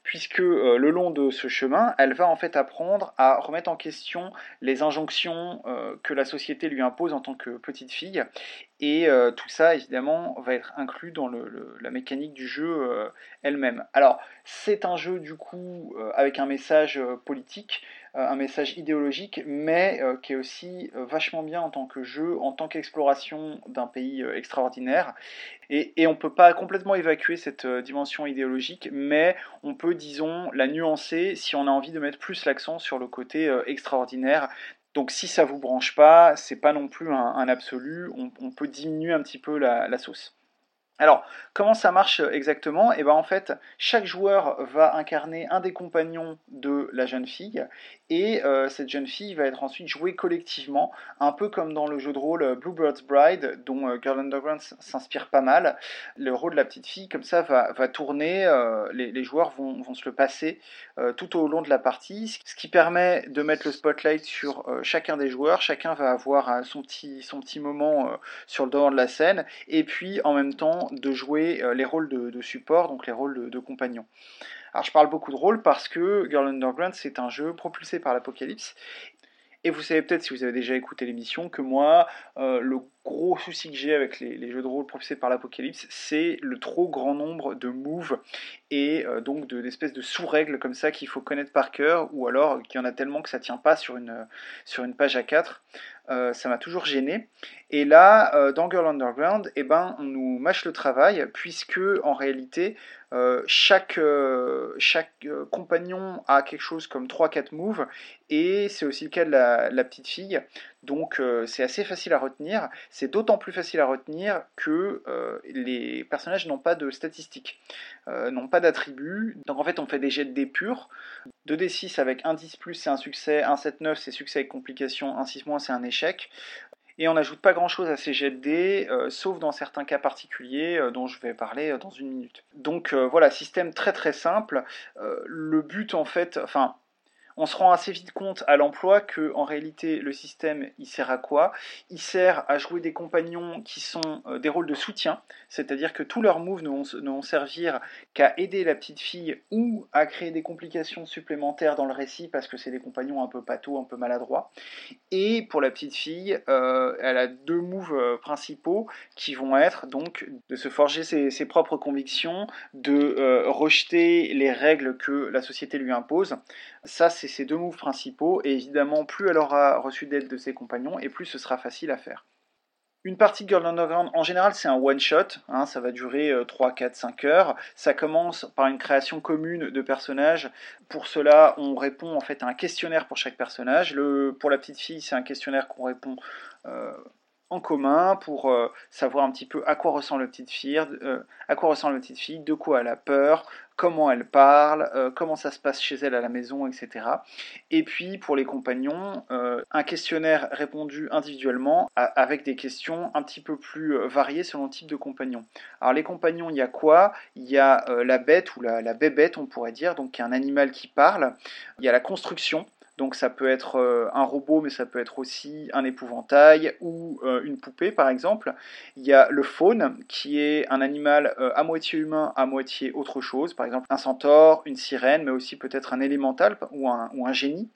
puisque euh, le long de ce chemin, elle va en fait apprendre à remettre en question les injonctions euh, que la société lui impose en tant que petite fille. Et tout ça, évidemment, va être inclus dans la mécanique du jeu elle-même. Alors, c'est un jeu, du coup, avec un message politique, un message idéologique, mais euh, qui est aussi euh, vachement bien en tant que jeu, en tant qu'exploration d'un pays extraordinaire. Et, on ne peut pas complètement évacuer cette dimension idéologique, mais on peut, disons, la nuancer si on a envie de mettre plus l'accent sur le côté extraordinaire donc si ça vous branche pas, c'est pas non plus un, absolu, on, peut diminuer un petit peu la sauce. Alors, comment ça marche exactement? Et eh bien en fait, chaque joueur va incarner un des compagnons de la jeune fille, et euh, cette jeune fille va être ensuite jouée collectivement, un peu comme dans le jeu de rôle Bluebird's Bride, dont euh, Girl Underground s'inspire pas mal. Le rôle de la petite fille, comme ça, va, tourner, euh, les, joueurs vont, se le passer tout au long de la partie, ce qui permet de mettre le spotlight sur chacun des joueurs, chacun va avoir son petit, moment sur le devant de la scène, et puis en même temps de jouer euh, les rôles de, support, donc les rôles de, compagnons. Alors je parle beaucoup de rôles parce que Girl Underground c'est un jeu propulsé par l'Apocalypse. Et vous savez peut-être, si vous avez déjà écouté l'émission, que moi, euh, le gros souci que j'ai avec les, jeux de rôle propulsés par l'apocalypse, c'est le trop grand nombre de moves et euh, donc d'espèces de, sous-règles comme ça qu'il faut connaître par cœur, ou alors qu'il y en a tellement que ça tient pas sur une, sur une page A4. Euh, ça m'a toujours gêné. Et là, dans Girl Underground, eh ben, on nous mâche le travail, puisque en réalité, chaque, chaque compagnon a quelque chose comme 3-4 moves, et c'est aussi le cas de la, petite fille. Donc euh, c'est assez facile à retenir. C'est d'autant plus facile à retenir que euh, les personnages n'ont pas de statistiques, euh, n'ont pas d'attributs. Donc en fait on fait des jets de dés purs. 2d6 avec 1 10 plus c'est un succès, 1 7 9 c'est succès avec complication, 1 6 moins c'est un échec. Et on n'ajoute pas grand chose à ces jets de dés, sauf dans certains cas particuliers dont je vais parler dans une minute. Donc voilà, système très très simple. le but en fait, enfin on se rend assez vite compte à l'emploi que en réalité le système il sert à quoi? Il sert à jouer des compagnons qui sont euh, des rôles de soutien, c'est-à-dire que tous leurs moves ne vont, servir qu'à aider la petite fille ou à créer des complications supplémentaires dans le récit parce que c'est des compagnons un peu pato, un peu maladroits. Et pour la petite fille, euh, elle a deux moves euh, principaux qui vont être donc de se forger ses, propres convictions, de rejeter les règles que la société lui impose. Ça, c'est ses deux moves principaux, et évidemment, plus elle aura reçu d'aide de ses compagnons, et plus ce sera facile à faire. Une partie de Girl Underground, en général, c'est un one-shot, hein, ça va durer 3, 4, 5 heures. Ça commence par une création commune de personnages. Pour cela, on répond en fait à un questionnaire pour chaque personnage. Pour la petite fille, c'est un questionnaire qu'on répond euh, en commun pour euh, savoir un petit peu à quoi ressemble la petite fille, euh, à quoi ressemble la petite fille, de quoi elle a peur, comment elle parle, euh, comment ça se passe chez elle à la maison, etc. Et puis pour les compagnons, un questionnaire répondu individuellement avec des questions un petit peu plus variées selon le type de compagnon. Alors les compagnons, il y a quoi? Il y a la bête ou la, la bébête, on pourrait dire, donc un animal qui parle. Il y a la construction. Donc ça peut être euh, un robot, mais ça peut être aussi un épouvantail ou euh, une poupée, par exemple. Il y a le faune, qui est un animal euh, à moitié humain, à moitié autre chose, par exemple un centaure, une sirène, mais aussi peut-être un élémental ou un, ou un génie.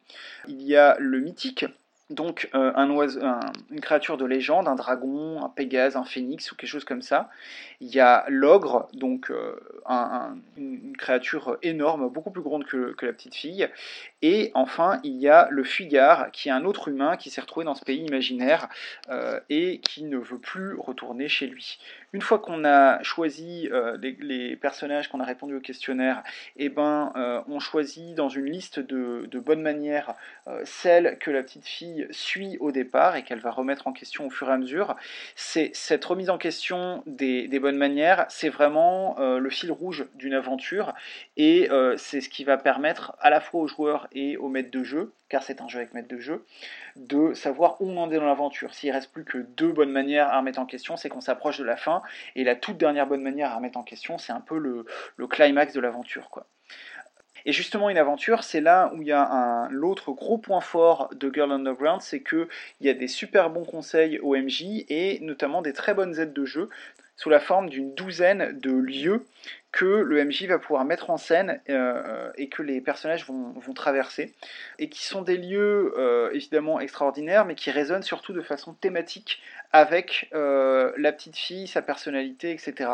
Il y a le mythique, donc une créature de légende, un dragon, un pégase, un phénix ou quelque chose comme ça. Il y a l'ogre, donc une créature énorme, beaucoup plus grande que, la petite fille. Et enfin, il y a le fuyard, qui est un autre humain qui s'est retrouvé dans ce pays imaginaire euh, et qui ne veut plus retourner chez lui. Une fois qu'on a choisi les, personnages, qu'on a répondu au questionnaire, eh ben, on choisit dans une liste de, bonnes manières celle que la petite fille suit au départ et qu'elle va remettre en question au fur et à mesure. C'est cette remise en question des, bonnes manières, c'est vraiment euh, le fil rouge d'une aventure et euh, c'est ce qui va permettre à la fois aux joueurs et aux maîtres de jeu, car c'est un jeu avec maître de jeu, de savoir où on en est dans l'aventure. S'il reste plus que deux bonnes manières à remettre en question, c'est qu'on s'approche de la fin et la toute dernière bonne manière à remettre en question, c'est un peu le, climax de l'aventure, quoi. Et justement, une aventure, c'est là où il y a l'autre gros point fort de Girl Underground, c'est qu'il y a des super bons conseils au MJ et notamment des très bonnes aides de jeu sous la forme d'une douzaine de lieux que le MJ va pouvoir mettre en scène euh, et que les personnages vont, traverser, et qui sont des lieux euh, évidemment extraordinaires, mais qui résonnent surtout de façon thématique avec euh, la petite fille, sa personnalité, etc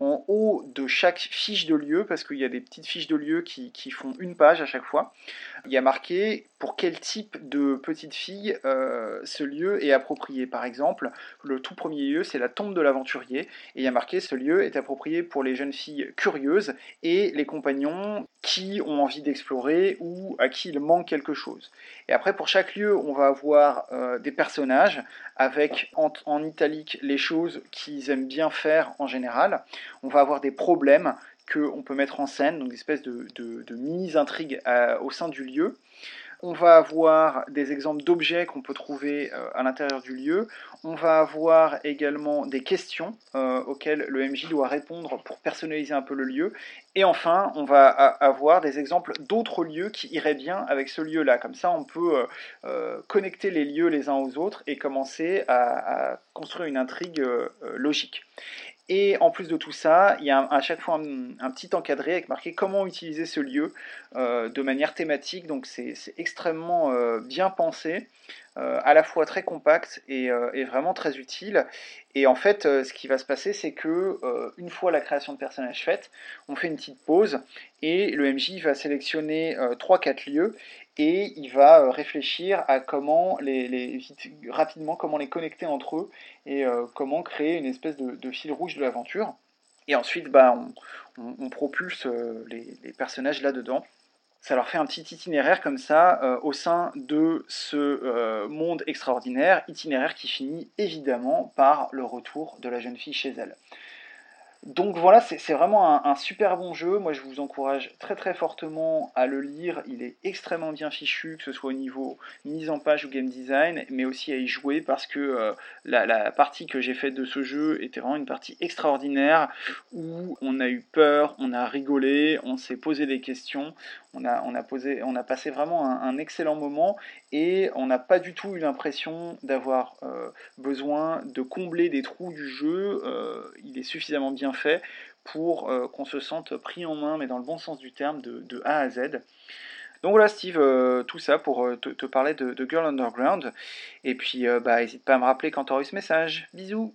en haut de chaque fiche de lieu, parce qu'il y a des petites fiches de lieu qui, font une page à chaque fois, il y a marqué pour quel type de petite fille euh, ce lieu est approprié. Par exemple, le tout premier lieu, c'est la tombe de l'aventurier, et il y a marqué ce lieu est approprié pour les jeunes filles curieuses et les compagnons qui ont envie d'explorer ou à qui il manque quelque chose. Et après, pour chaque lieu, on va avoir euh, des personnages avec en, italique les choses qu'ils aiment bien faire en général. On va avoir des problèmes qu'on peut mettre en scène, donc des espèces de, mini-intrigues euh, au sein du lieu. On va avoir des exemples d'objets qu'on peut trouver euh, à l'intérieur du lieu. On va avoir également des questions euh, auxquelles le MJ doit répondre pour personnaliser un peu le lieu. Et enfin, on va avoir des exemples d'autres lieux qui iraient bien avec ce lieu-là. Comme ça, on peut connecter les lieux les uns aux autres et commencer à construire une intrigue logique. Et en plus de tout ça, il y a à chaque fois un, petit encadré avec marqué comment utiliser ce lieu euh, de manière thématique. Donc c'est extrêmement euh, bien pensé, euh, à la fois très compact et, et, vraiment très utile. Et en fait, ce qui va se passer, c'est que une fois la création de personnages faite, on fait une petite pause et le MJ va sélectionner 3-4 lieux et il va euh, réfléchir à comment les, rapidement comment les connecter entre eux et euh, comment créer une espèce de, fil rouge de l'aventure. Et ensuite, bah, on, propulse euh, les, personnages là-dedans. Ça leur fait un petit itinéraire comme ça au sein de ce monde extraordinaire, itinéraire qui finit évidemment par le retour de la jeune fille chez elle. Donc voilà, c'est vraiment un, super bon jeu. Moi, je vous encourage très très fortement à le lire. Il est extrêmement bien fichu, que ce soit au niveau mise en page ou game design, mais aussi à y jouer parce que euh, la, partie que j'ai faite de ce jeu était vraiment une partie extraordinaire où on a eu peur, on a rigolé, on s'est posé des questions, on a, passé vraiment un, excellent moment et on n'a pas du tout eu l'impression d'avoir euh, besoin de combler des trous du jeu. Euh, il est suffisamment bien fait pour euh, qu'on se sente pris en main, mais dans le bon sens du terme, de, A à Z. Donc voilà Steve, tout ça pour te, parler de, Girl Underground. Et puis bah n'hésite pas à me rappeler quand tu auras eu ce message. Bisous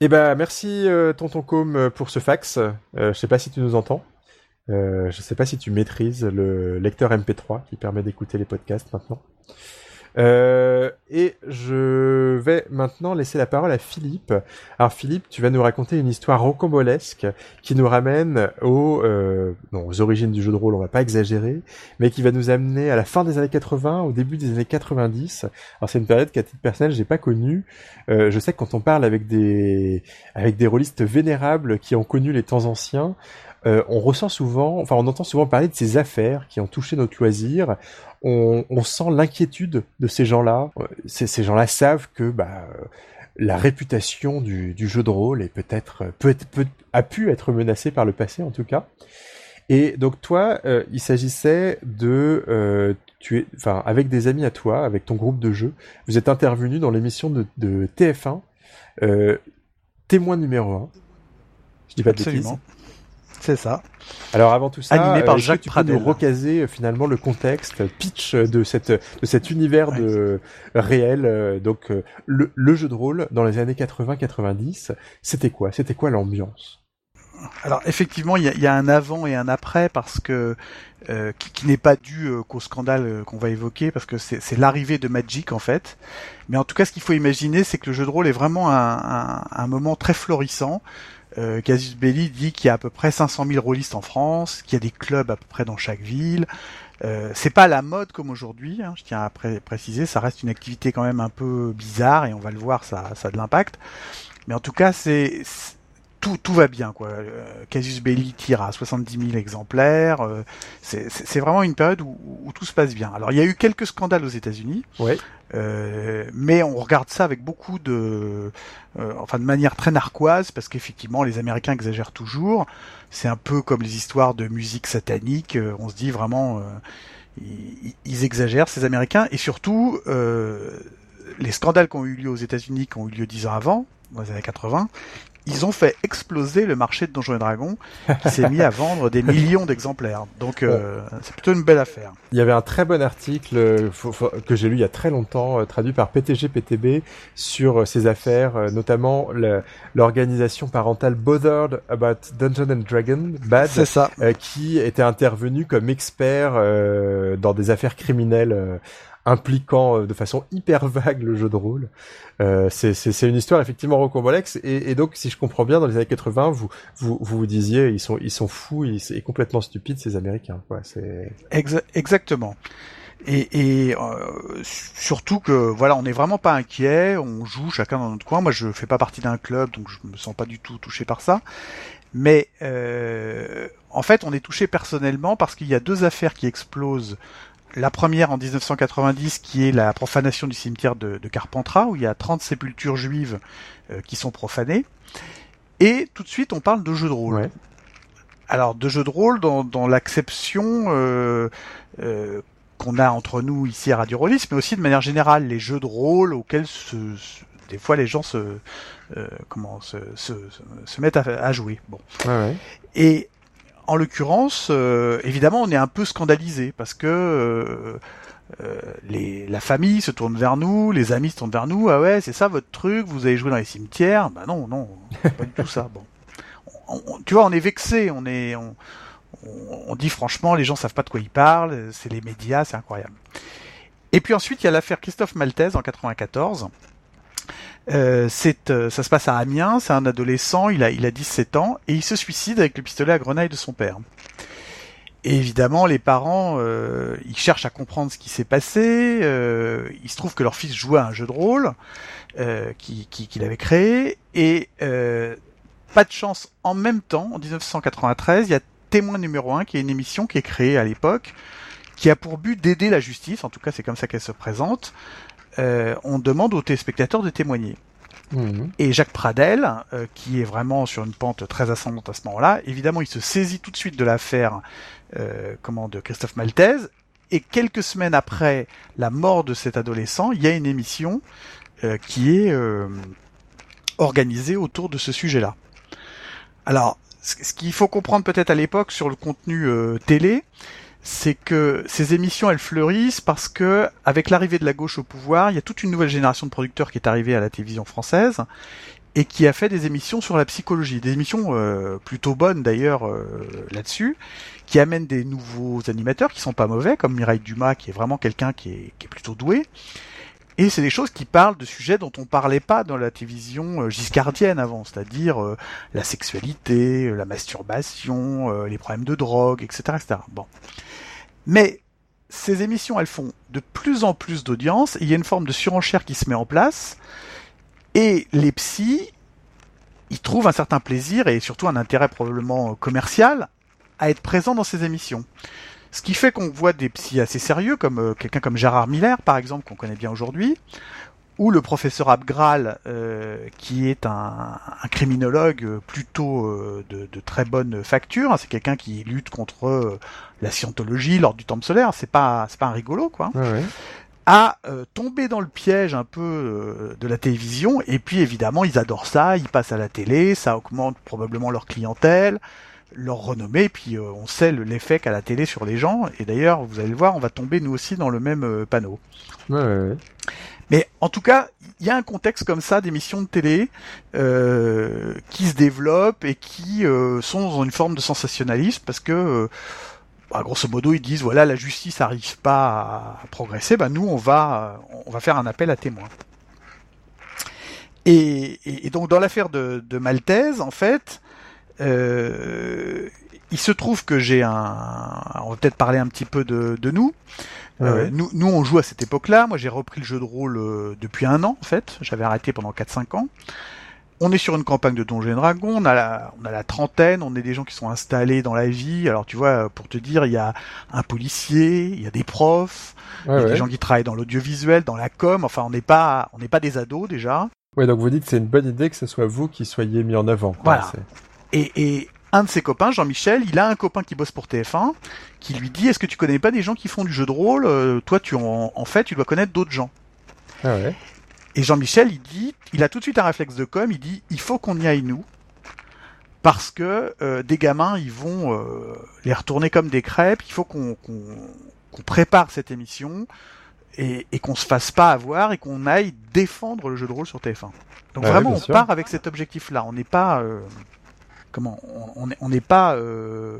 et eh bah merci Tonton Com pour ce fax. je sais pas si tu nous entends. Euh, je ne sais pas si tu maîtrises le lecteur MP3 qui permet d'écouter les podcasts maintenant. Euh, et je vais maintenant laisser la parole à Philippe. Alors Philippe, tu vas nous raconter une histoire rocambolesque qui nous ramène aux, euh, non, aux origines du jeu de rôle, on va pas exagérer, mais qui va nous amener à la fin des années 80, au début des années 90. Alors c'est une période qu'à titre personnel j'ai pas connue. Euh, je sais que quand on parle avec des avec des rôlistes vénérables qui ont connu les temps anciens, euh, on ressent souvent, enfin on entend souvent parler de ces affaires qui ont touché notre loisir. On, sent l'inquiétude de ces gens-là. Euh, ces, gens-là savent que bah, la réputation du, jeu de rôle peut-être peut, peut, a pu être menacée par le passé en tout cas. Et donc toi, euh, il s'agissait de tu es, avec des amis à toi, avec ton groupe de jeu, vous êtes intervenu dans l'émission de, de TF1, témoin numéro 1. Je dis pas de bêtises. C'est ça. Alors avant tout ça, Animé par que Jacques tu peux Pradel. nous recaser euh, finalement le contexte, le pitch de cette de cet univers Ouais. de réel. euh, donc euh, le, le jeu de rôle dans les années 80-90, c'était quoi? C'était quoi l'ambiance? Alors effectivement, il y a, il y a un avant et un après parce que euh, qui, qui n'est pas dû euh, qu'au scandale euh, qu'on va évoquer parce que c'est c'est l'arrivée de Magic en fait. Mais en tout cas, ce qu'il faut imaginer, c'est que le jeu de rôle est vraiment un, un- un moment très florissant. Euh, Casus Belli dit qu'il y a à peu près 500 000 rôlistes en France, qu'il y a des clubs à peu près dans chaque ville. Euh, c'est pas la mode comme aujourd'hui, hein, je tiens à pré- préciser, ça reste une activité quand même un peu bizarre et on va le voir, ça, ça a de l'impact. Mais en tout cas, c'est- tout, tout va bien quoi. Euh, Casus Belli tire à 70 000 exemplaires. euh, c'est vraiment une période où, où tout se passe bien. Alors il y a eu quelques scandales aux États-Unis, Ouais. euh, mais on regarde ça avec beaucoup de, euh, enfin de manière très narquoise parce qu'effectivement les Américains exagèrent toujours. C'est un peu comme les histoires de musique satanique. on se dit vraiment, euh, ils, ils exagèrent ces Américains et surtout les scandales qui ont eu lieu aux États-Unis, qui ont eu lieu dix ans avant, dans les années 80, ils ont fait exploser le marché de Donjons et Dragons, qui s'est mis à vendre des millions d'exemplaires. Donc euh, c'est plutôt une belle affaire. Il y avait un très bon article euh, faut- faut- que j'ai lu il y a très longtemps, euh, traduit par PTG PTB, sur euh, ces affaires, notamment l'organisation parentale Bothered About Dungeons and Dragons, BAD, ça. euh, qui était intervenu comme expert euh, dans des affaires criminelles euh, impliquant euh, de façon hyper vague le jeu de rôle. Euh, c'est- une histoire effectivement rocambolesque et, et donc si je comprends bien dans les années 80 vous vous vous, vous disiez ils sont ils sont fous ils sont complètement stupides ces Américains quoi c'est Exa- exactement. Et, et euh, surtout que voilà, on n'est vraiment pas inquiet, on joue chacun dans notre coin. Moi, je fais pas partie d'un club, donc je me sens pas du tout touché par ça. Mais euh, en fait, on est touché personnellement parce qu'il y a deux affaires qui explosent. La première en 1990, qui est la profanation du cimetière de, de Carpentras, où il y a 30 sépultures juives euh, qui sont profanées. Et tout de suite, on parle de jeux de rôle. ouais Alors, de jeux de rôle dans, dans l'acception euh, euh, qu'on a entre nous ici à Radio Rollis, mais aussi de manière générale, les jeux de rôle auxquels se, se- des fois les gens se, euh, comment, se, se, se- se mettent à, à jouer. Bon. ouais, ouais. Et en l'occurrence, euh, évidemment, on est un peu scandalisé parce que euh, euh, les, la famille se tourne vers nous, les amis se tournent vers nous. Ah ouais, c'est ça votre truc Vous avez joué dans les cimetières? Bah non, non, pas du tout ça. Bon, On- on- tu vois, on est vexé, on est, on, on, on dit franchement, les gens savent pas de quoi ils parlent. C'est les médias, c'est incroyable. Et puis ensuite, il y a l'affaire Christophe Maltese en 94. Euh, c'est, euh, ça se passe à Amiens, c'est un adolescent, il a, il a 17 ans, et il se suicide avec le pistolet à grenaille de son père. Et évidemment, les parents, euh, ils cherchent à comprendre ce qui s'est passé. euh, il se trouve que leur fils jouait à un jeu de rôle euh, qui- qui- qu'il avait créé, et euh, pas de chance. En même temps, en 1993, il y a Témoin numéro 1, qui est une émission qui est créée à l'époque, qui a pour but d'aider la justice. En tout cas, c'est comme ça qu'elle se présente. Euh, on demande aux téléspectateurs de témoigner. Mhm. Et Jacques Pradel, euh, qui est vraiment sur une pente très ascendante à ce moment-là, évidemment, il se saisit tout de suite de l'affaire euh, comment de Christophe Maltese. Et quelques semaines après la mort de cet adolescent, il y a une émission euh, qui est euh, organisée autour de ce sujet-là. Alors, ce qu'il faut comprendre peut-être à l'époque sur le contenu télé, c'est que ces émissions elles fleurissent parce que avec l'arrivée de la gauche au pouvoir, il y a toute une nouvelle génération de producteurs qui est arrivée à la télévision française et qui a fait des émissions sur la psychologie, des émissions euh, plutôt bonnes d'ailleurs euh, là-dessus, qui amènent des nouveaux animateurs qui sont pas mauvais, comme Mireille Dumas qui est vraiment quelqu'un qui est, qui est plutôt doué. Et c'est des choses qui parlent de sujets dont on parlait pas dans la télévision euh, giscardienne avant, c'est-à-dire euh, la sexualité, euh, la masturbation, les problèmes de drogue, etc., etc. Bon. Mais ces émissions, elles font de plus en plus d'audience, il y a une forme de surenchère qui se met en place, et les psys, ils trouvent un certain plaisir, et surtout un intérêt probablement commercial, à être présents dans ces émissions. Ce qui fait qu'on voit des psys assez sérieux, comme euh, quelqu'un comme Gérard Miller, par exemple, qu'on connaît bien aujourd'hui, ou le professeur Abgral, euh, qui est un, un criminologue euh, plutôt euh, de, de très bonne facture. C'est quelqu'un qui lutte contre la scientologie, l'ordre du temple solaire. C'est pas, c'est pas un rigolo, quoi. Ouais, ouais. à euh, tomber dans le piège un peu euh, de la télévision. Et puis évidemment, ils adorent ça, ils passent à la télé, ça augmente probablement leur clientèle, leur renommée. Puis euh, on sait l'effet qu'a la télé sur les gens. Et d'ailleurs, vous allez le voir, on va tomber nous aussi dans le même panneau. Ouais, ouais, ouais. Mais en tout cas, il y a un contexte comme ça d'émissions de télé euh, qui se développent et qui euh, sont dans une forme de sensationnalisme parce que, euh, bah, grosso modo, ils disent voilà la justice n'arrive pas à progresser, bah nous on va on va faire un appel à témoins. Et, et, et donc dans l'affaire de, de Maltaise, en fait, euh, il se trouve que j'ai un, on va peut-être parler un petit peu de, de nous. Euh, nous, nous, on joue à cette époque-là. Moi, j'ai repris le jeu de rôle euh, depuis un an, en fait. J'avais arrêté pendant 4-5 ans. On est sur une campagne de Donjons et Dragons. On a, la, on a la trentaine. On est des gens qui sont installés dans la vie. Alors, tu vois, pour te dire, il y a un policier, il y a des profs, il y Ouais, a des gens qui travaillent dans l'audiovisuel, dans la com. Enfin, on n'est pas, on n'est pas des ados déjà. Ouais, donc vous dites que c'est une bonne idée que ce soit vous qui soyez mis en avant. quoi. Voilà. Et, et un de ses copains, Jean-Michel, il a un copain qui bosse pour TF1, qui lui dit Est-ce que tu connais pas des gens qui font du jeu de rôle Euh, Toi, tu en, en fait, tu dois connaître d'autres gens. Ah ouais. Et Jean-Michel, il dit, il a tout de suite un réflexe de com, il dit, il faut qu'on y aille nous, parce que euh, des gamins, ils vont euh, les retourner comme des crêpes. Il faut qu'on prépare cette émission et, et qu'on se fasse pas avoir et qu'on aille défendre le jeu de rôle sur TF1. Donc Ouais, vraiment, on part avec cet objectif-là. On n'est pas euh, comment on- n'est pas euh,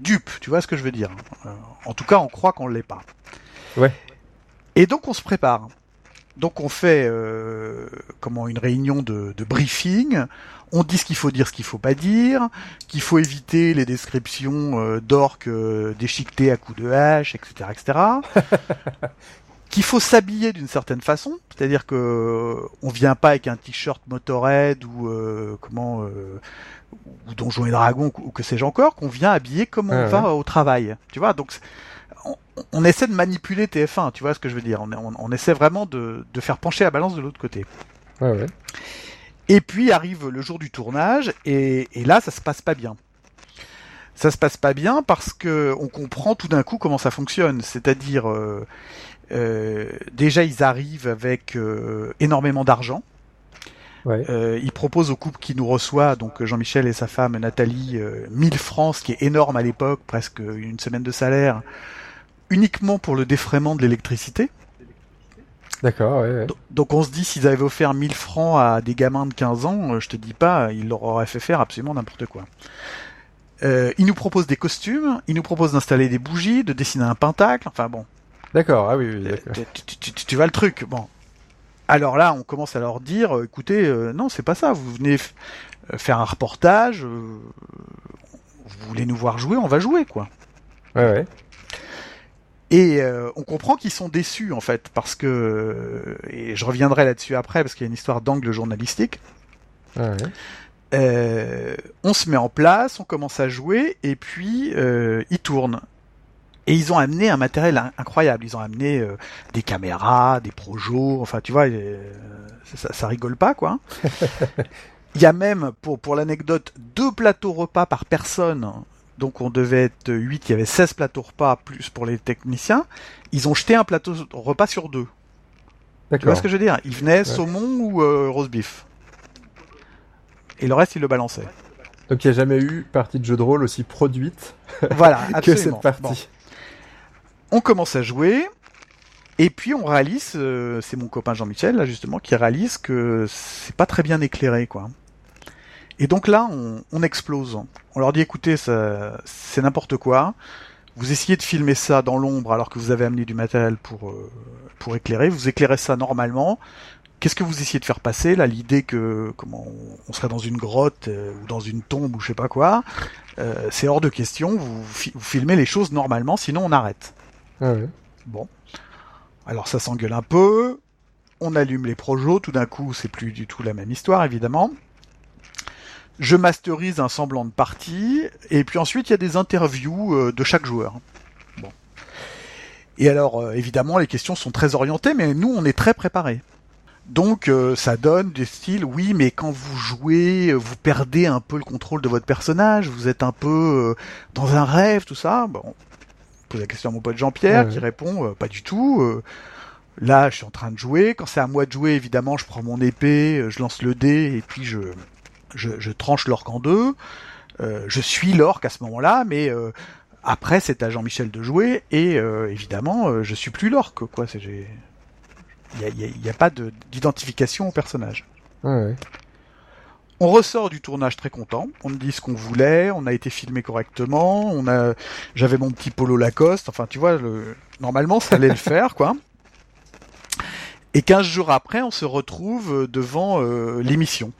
dupe. Tu vois ce que je veux dire Euh, En tout cas, on croit qu'on l'est pas. Ouais. Et donc on se prépare. Donc on fait euh, comment une réunion de, de briefing. On dit ce qu'il faut dire, ce qu'il faut pas dire, qu'il faut éviter les descriptions euh, d'orques euh, déchiquetés à coups de hache, etc., etc. qu'il faut s'habiller d'une certaine façon, c'est-à-dire que on vient pas avec un t-shirt Motorhead ou euh, comment euh, ou Donjons et Dragons ou que sais-je encore, qu'on vient habillé comme on Ouais, va au travail. Tu vois, donc on, on essaie de manipuler TF1, tu vois ce que je veux dire. On, on, on essaie vraiment de, de faire pencher la balance de l'autre côté. Ouais. Et puis arrive le jour du tournage et, et là ça se passe pas bien. Ça se passe pas bien parce que on comprend tout d'un coup comment ça fonctionne. C'est-à-dire euh, déjà ils arrivent avec euh, énormément d'argent. Ouais. Euh, ils proposent au couple qui nous reçoit, donc Jean-Michel et sa femme Nathalie, euh, 1000 francs, ce qui est énorme à l'époque, presque une semaine de salaire, uniquement pour le défraiement de l'électricité. D'accord, ouais, ouais. Do- Donc on se dit, s'ils avaient offert 1000 francs à des gamins de 15 ans, euh, je te dis pas, ils leur auraient fait faire absolument n'importe quoi. Euh, ils nous proposent des costumes, ils nous proposent d'installer des bougies, de dessiner un pentacle, enfin bon, D'accord, ah oui, oui, euh, d'accord. tu, tu- tu- tu- tu vois le truc. Bon. Alors là, on commence à leur dire, euh, écoutez, euh, non, c'est pas ça, vous venez f- faire un reportage, euh, vous voulez nous voir jouer, on va jouer, quoi. Ouais, ouais. Et euh, on comprend qu'ils sont déçus en fait parce que et je reviendrai là-dessus après parce qu'il y a une histoire d'angle journalistique. Ouais, ouais. Euh, on se met en place, on commence à jouer et puis euh, ils tournent. Et ils ont amené un matériel in- incroyable. Ils ont amené euh, des caméras, des projos. Enfin, tu vois, euh, ça, ça rigole pas quoi. Il y a même, pour pour l'anecdote, deux plateaux repas par personne. Donc on devait être 8, il y avait 16 plateaux repas plus pour les techniciens. Ils ont jeté un plateau repas sur deux. Tu vois ce que je veux dire? Ils venaient saumon ou euh, roast beef. Et le reste, ils le balançaient. Donc il n'y a jamais eu partie de jeu de rôle aussi produite Voilà, que cette partie. Bon. On commence à jouer. Et puis on réalise, euh, c'est mon copain Jean-Michel là justement qui réalise que c'est pas très bien éclairé quoi. Et donc là on, explose. On leur dit écoutez c'est n'importe quoi. Vous essayez de filmer ça dans l'ombre alors que vous avez amené du matériel pour euh, pour éclairer. Vous éclairez ça normalement. Qu'est-ce que vous essayez de faire passer? Là L'idée que comment on, serait dans une grotte euh, ou dans une tombe ou je sais pas quoi, c'est hors de question. Vous filmez les choses normalement, sinon on arrête. Ah ouais. Bon. Alors ça s'engueule un peu. On allume les projos. Tout d'un coup, c'est plus du tout la même histoire, évidemment. Je masterise un semblant de partie. Et puis ensuite, il y a des interviews euh, de chaque joueur. Bon. Et alors, euh, évidemment, les questions sont très orientées, mais nous, on est très préparés. Donc, euh, ça donne des styles, oui, mais quand vous jouez, vous perdez un peu le contrôle de votre personnage, vous êtes un peu dans un rêve, tout ça. Bon, pose la question à mon pote Jean-Pierre Ouais. qui répond euh, pas du tout. euh, Là, je suis en train de jouer. Quand c'est à moi de jouer, évidemment, je prends mon épée, euh, je lance le dé et puis je, je, je tranche l'orque en deux. Euh, je suis l'orque à ce moment-là, mais euh, après, c'est à Jean-Michel de jouer et euh, évidemment, euh, je suis plus l'orque. Quoi, c'est j'ai, il y a, y a- y a pas de- d'identification au personnage. Ouais, ouais. On ressort du tournage très content. On me dit ce qu'on voulait. On a été filmé correctement. On a, j'avais mon petit polo Lacoste. Enfin, tu vois, le... normalement, ça allait le faire, quoi. Et 15 jours après, on se retrouve devant euh, l'émission.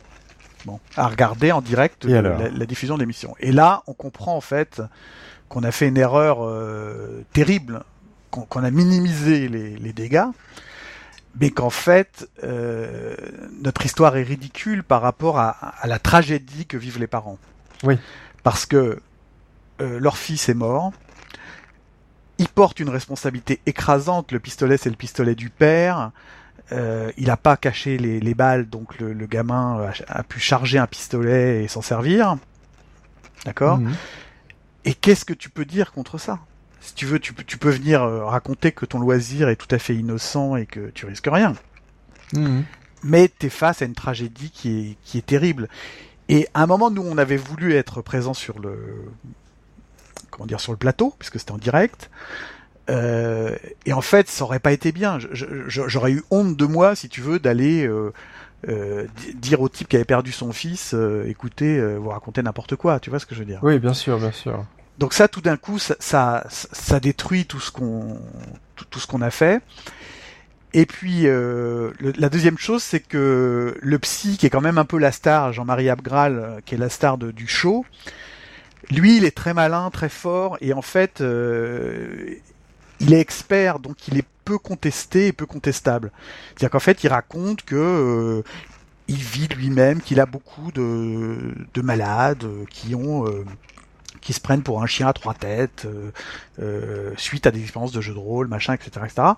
Bon, à regarder en direct euh, la, la diffusion de l'émission. Et là, on comprend en fait qu'on a fait une erreur euh, terrible, qu'on qu'on a minimisé les, les dégâts, mais qu'en fait, euh, notre histoire est ridicule par rapport à, à la tragédie que vivent les parents. Oui. Parce que euh, leur fils est mort, il porte une responsabilité écrasante, le pistolet c'est le pistolet du père, euh, il n'a pas caché les, les balles, donc le, le gamin a, a pu charger un pistolet et s'en servir. D'accord? Mhm. Et qu'est-ce que tu peux dire contre ça? Si tu veux, tu, peux- tu peux venir euh, raconter que ton loisir est tout à fait innocent et que tu risques rien. Mhm. Mais t'es face à une tragédie qui est, qui est terrible. Et à un moment, nous, on avait voulu être présents sur le, comment dire, sur le plateau, puisque c'était en direct. Euh, et en fait, ça aurait pas été bien. J'aurais eu honte de moi, si tu veux, d'aller euh, euh, di- dire au type qui avait perdu son fils, écoutez, vous racontez n'importe quoi. Tu vois ce que je veux dire Oui, bien sûr, bien sûr. Donc ça, tout d'un coup, ça, ça, ça détruit tout ce qu'on, tout, ce qu'on a fait. Et puis euh, la deuxième chose, c'est que le psy, qui est quand même un peu la star, Jean-Marie Abgral, euh, qui est la star du show, lui, il est très malin, très fort, et en fait, euh, il est expert, donc il est peu contesté et peu contestable. C'est-à-dire qu'en fait, il raconte que euh, il vit lui-même, qu'il a beaucoup de, de malades euh, qui ont euh, qui se prennent pour un chien à trois têtes euh, euh, suite à des expériences de jeux de rôle, machin, etc., etc.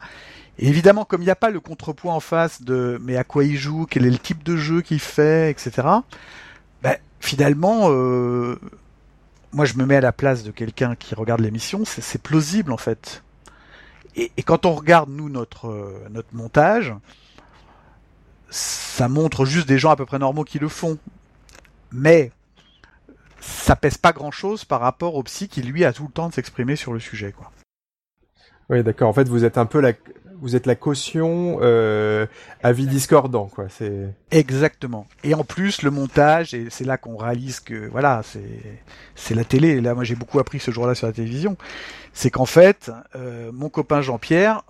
Et évidemment, comme il n'y a pas le contrepoint en face de mais à quoi il joue, quel est le type de jeu qu'il fait, etc. Ben, finalement, euh, moi je me mets à la place de quelqu'un qui regarde l'émission, c'est plausible en fait. Et, et quand on regarde nous notre euh, notre montage, ça montre juste des gens à peu près normaux qui le font. Mais ça pèse pas grand chose par rapport au psy qui lui a tout le temps de s'exprimer sur le sujet quoi. Oui, d'accord. En fait, vous êtes un peu la, vous êtes la caution euh, avis discordant, quoi. C'est. Exactement. Et en plus le montage et c'est là qu'on réalise que voilà, c'est c'est la télé. Là moi j'ai beaucoup appris ce jour-là sur la télévision. C'est qu'en fait euh, mon copain Jean-Pierre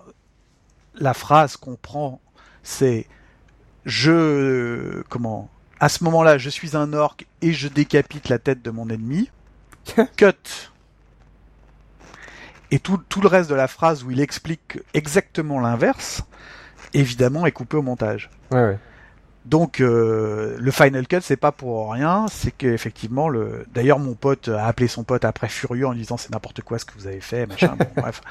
la phrase qu'on prend c'est je comment à ce moment-là je suis un orc et je décapite la tête de mon ennemi. Cut. Et tout, tout le reste de la phrase où il explique exactement l'inverse, évidemment, est coupé au montage. Ouais, ouais. Donc euh, le final cut c'est pas pour rien, c'est qu'effectivement le. D'ailleurs mon pote a appelé son pote après furieux en disant c'est n'importe quoi ce que vous avez fait, machin. bon, bref.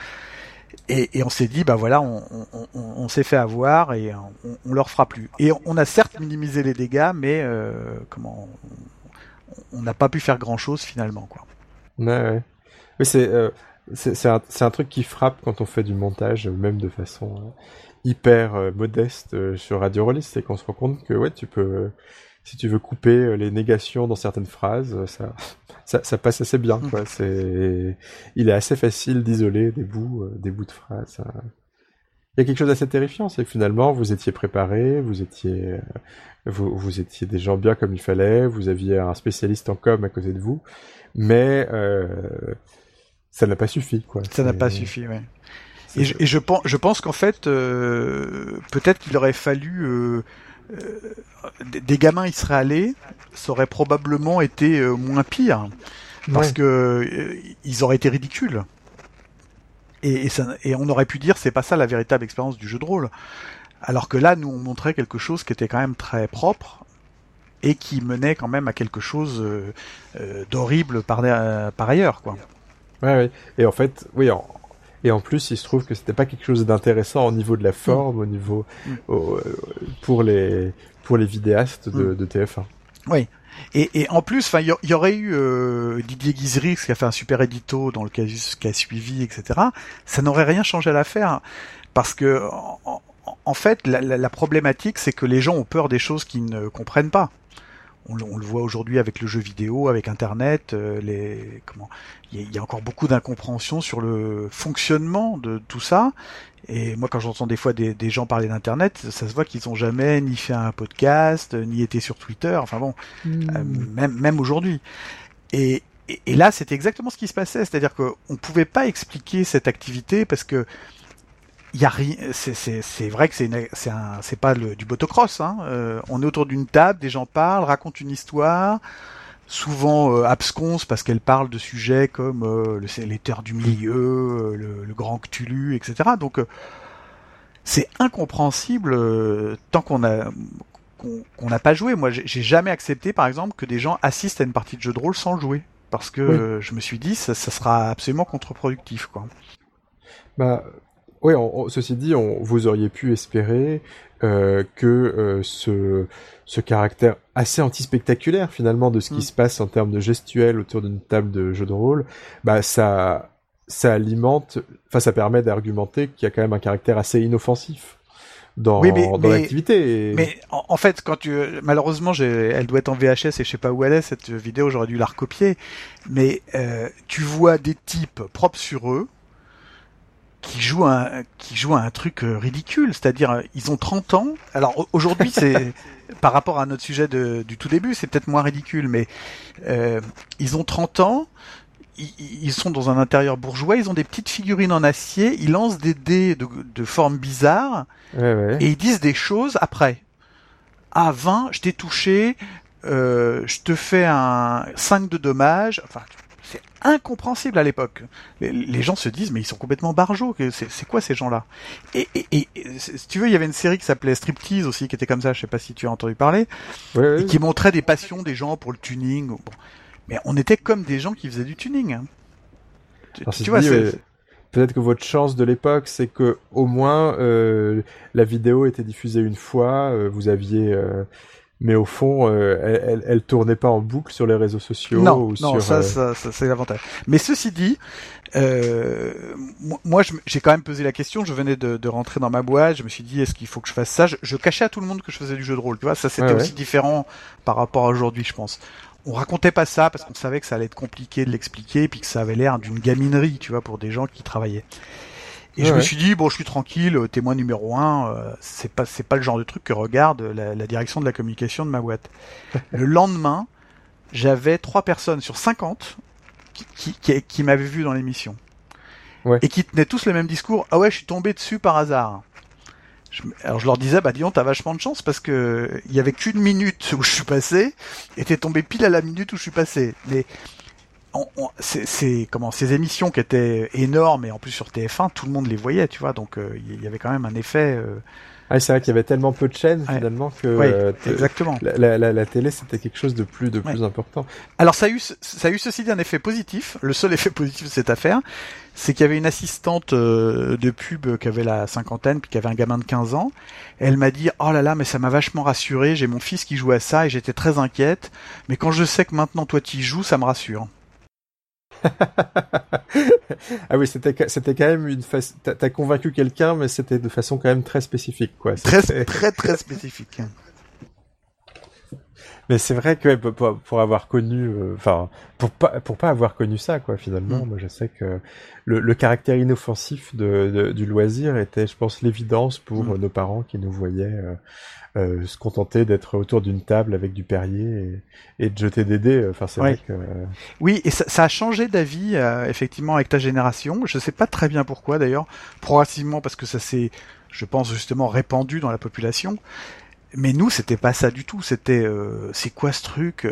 Et, on s'est dit bah voilà on, s'est fait avoir et on, leur fera plus. Et on a certes minimisé les dégâts, mais euh, comment on- n'a pas pu faire grand chose finalement quoi. Ouais, ouais. Euh, c'est, un, truc qui frappe quand on fait du montage, même de façon euh, hyper modeste sur Radio Rollist, c'est qu'on se rend compte que ouais, tu peux, si tu veux couper les négations dans certaines phrases, ça, ça, ça passe assez bien, quoi. C'est, il est assez facile d'isoler des bouts, euh, des bouts de phrases. ça. Il y a quelque chose d'assez terrifiant, c'est que finalement vous étiez préparé, vous étiez, euh, vous, vous étiez des gens bien comme il fallait, vous aviez un spécialiste en com à côté de vous, mais euh, ça n'a pas suffi, quoi. Ça n'a pas suffi, ouais. c'est- Et je, et je pense, je pense qu'en fait, peut-être qu'il aurait fallu des, des gamins y seraient allés, ça aurait probablement été euh, moins pire, parce Ouais. que euh, ils auraient été ridicules. Et, et, ça, et on aurait pu dire c'est pas ça la véritable expérience du jeu de rôle. Alors que là, nous on montrait quelque chose qui était quand même très propre et qui menait quand même à quelque chose euh, euh, d'horrible par, euh, par ailleurs, quoi. Ouais, ouais. Et en fait, oui, en... et en plus, il se trouve que c'était pas quelque chose d'intéressant au niveau de la forme, au niveau Mm. au- euh, pour les pour les vidéastes de, Mm. de TF1. Et, et en plus, enfin, il y, aurait eu euh, Didier Guizrix qui a fait un super édito dans le casus qui a suivi, etc. Ça n'aurait rien changé à l'affaire parce que en, en fait, la, la problématique, c'est que les gens ont peur des choses qu'ils ne comprennent pas on, le voit aujourd'hui avec le jeu vidéo, avec Internet, euh, les comment il y, a encore beaucoup d'incompréhension sur le fonctionnement de tout ça. Et moi, quand j'entends des fois des, gens parler d'Internet, ça se voit qu'ils ont jamais ni fait un podcast, ni été sur Twitter. Enfin bon, hmm. euh, même même aujourd'hui. Et, et, là, c'était exactement ce qui se passait, c'est-à-dire qu'on pouvait pas expliquer cette activité parce que y a rien. C'est vrai que c'est c'est c'est pas le, du motocross. Hein. Euh, on est autour d'une table, des gens parlent, racontent une histoire, souvent euh, absconce parce qu'elle parle de sujets comme euh, le, les terres du milieu, euh, le, le, grand Cthulhu, etc. Donc c'est incompréhensible tant qu'on a qu'on n'a pas joué. Moi, j'ai jamais accepté, par exemple, que des gens assistent à une partie de jeu de rôle sans jouer, parce que je me suis dit ça, ça sera absolument contre-productif, quoi. Bah, oui, ceci dit, on, vous auriez pu espérer euh, que euh, ce, ce caractère assez anti-spectaculaire finalement de ce qui mm. se passe en termes de gestuelle autour d'une table de jeu de rôle, bah ça, ça alimente, enfin ça permet d'argumenter qu'il y a quand même un caractère assez inoffensif dans, dans l'activité. Mais en, fait, quand tu, malheureusement, elle doit être en VHS et je sais pas où elle est cette vidéo, j'aurais dû la recopier. Mais euh, tu vois des types propres sur eux qui jouent un qui jouent un truc euh, ridicule, c'est-à-dire euh, ils ont 30 ans. Alors aujourd'hui c'est par rapport à notre sujet de, du tout début, c'est peut-être moins ridicule, mais euh, ils ont 30 ans, ils, sont dans un intérieur bourgeois, ils ont des petites figurines en acier, ils lancent des dés de, de forme bizarre et ils disent des choses après. Ah 20, je t'ai touché, euh, je te fais un 5 de dommages. Enfin, c'est incompréhensible à l'époque. Les, gens se disent mais ils sont complètement barjots. C'est quoi ces gens-là? Et, si tu veux, il y avait une série qui s'appelait Striptease aussi qui était comme ça. Je sais pas si tu as entendu parler, et qui montrait des passions des gens pour le tuning. Mais on était comme des gens qui faisaient du tuning. Hein. Tu, vois, peut-être que votre chance de l'époque, c'est que au moins euh, la vidéo était diffusée une fois, euh, vous aviez euh, mais au fond, euh, elle, elle, tournait pas en boucle sur les réseaux sociaux. Non, ou non, ça, euh, ça, ça c'est l'avantage. Mais ceci dit, euh, moi, j'ai quand même posé la question. Je venais de, de, rentrer dans ma boîte. Je me suis dit, est-ce qu'il faut que je fasse ça? Je, cachais à tout le monde que je faisais du jeu de rôle. Tu vois, ça c'était aussi différent par rapport à aujourd'hui, je pense. On racontait pas ça parce qu'on savait que ça allait être compliqué de l'expliquer, et puis que ça avait l'air d'une gaminerie, tu vois, pour des gens qui travaillaient. Et je me suis dit bon, je suis tranquille, euh, témoin numéro un, euh, c'est pas c'est pas le genre de truc que regarde la, la direction de la communication de ma boîte. le lendemain, j'avais trois personnes sur 50 qui qui, qui, m'avaient vu dans l'émission ouais. et qui tenaient tous le même discours. Ah ouais, je suis tombé dessus par hasard. Je, alors je leur disais bah disons t'as vachement de chance parce que il y avait qu'une minute où je suis passé et t'es tombé pile à la minute où je suis passé. Mais c'est comment ces émissions qui étaient énormes et en plus sur TF1 tout le monde les voyait tu vois donc euh, il y avait quand même un effet euh... ah, c'est vrai qu'il y avait tellement peu de chaînes finalement que euh, exactement. la, la, la, télé c'était quelque chose de plus de plus important. Alors ça a eu ça a eu ceci d'un effet positif. Le seul effet positif de cette affaire c'est qu'il y avait une assistante euh, de pub qui avait la cinquantaine puis qui avait un gamin de 15 ans. Elle m'a dit oh là là mais ça m'a vachement rassuré. J'ai mon fils qui joue à ça et j'étais très inquiète. Mais quand je sais que maintenant toi tu y joues ça me rassure ah oui, c'était c'était quand même une face. T'as convaincu quelqu'un, mais c'était de façon quand même très spécifique, quoi. Très très très spécifique. Mais c'est vrai que pour, pour, avoir connu, euh, enfin pour pas pour pas avoir connu ça, quoi. Finalement, mm. moi je sais que le, le caractère inoffensif de, de, du loisir était, je pense, l'évidence pour mm. nos parents qui nous voyaient euh, euh, se contenter d'être autour d'une table avec du Perrier et, et de jeter des dés. Enfin, c'est vrai que. Oui, et ça, ça a changé d'avis euh, effectivement avec ta génération. Je sais pas très bien pourquoi d'ailleurs, progressivement parce que ça s'est, je pense justement répandu dans la population. Mais nous, c'était pas ça du tout. C'était, euh, c'est quoi ce truc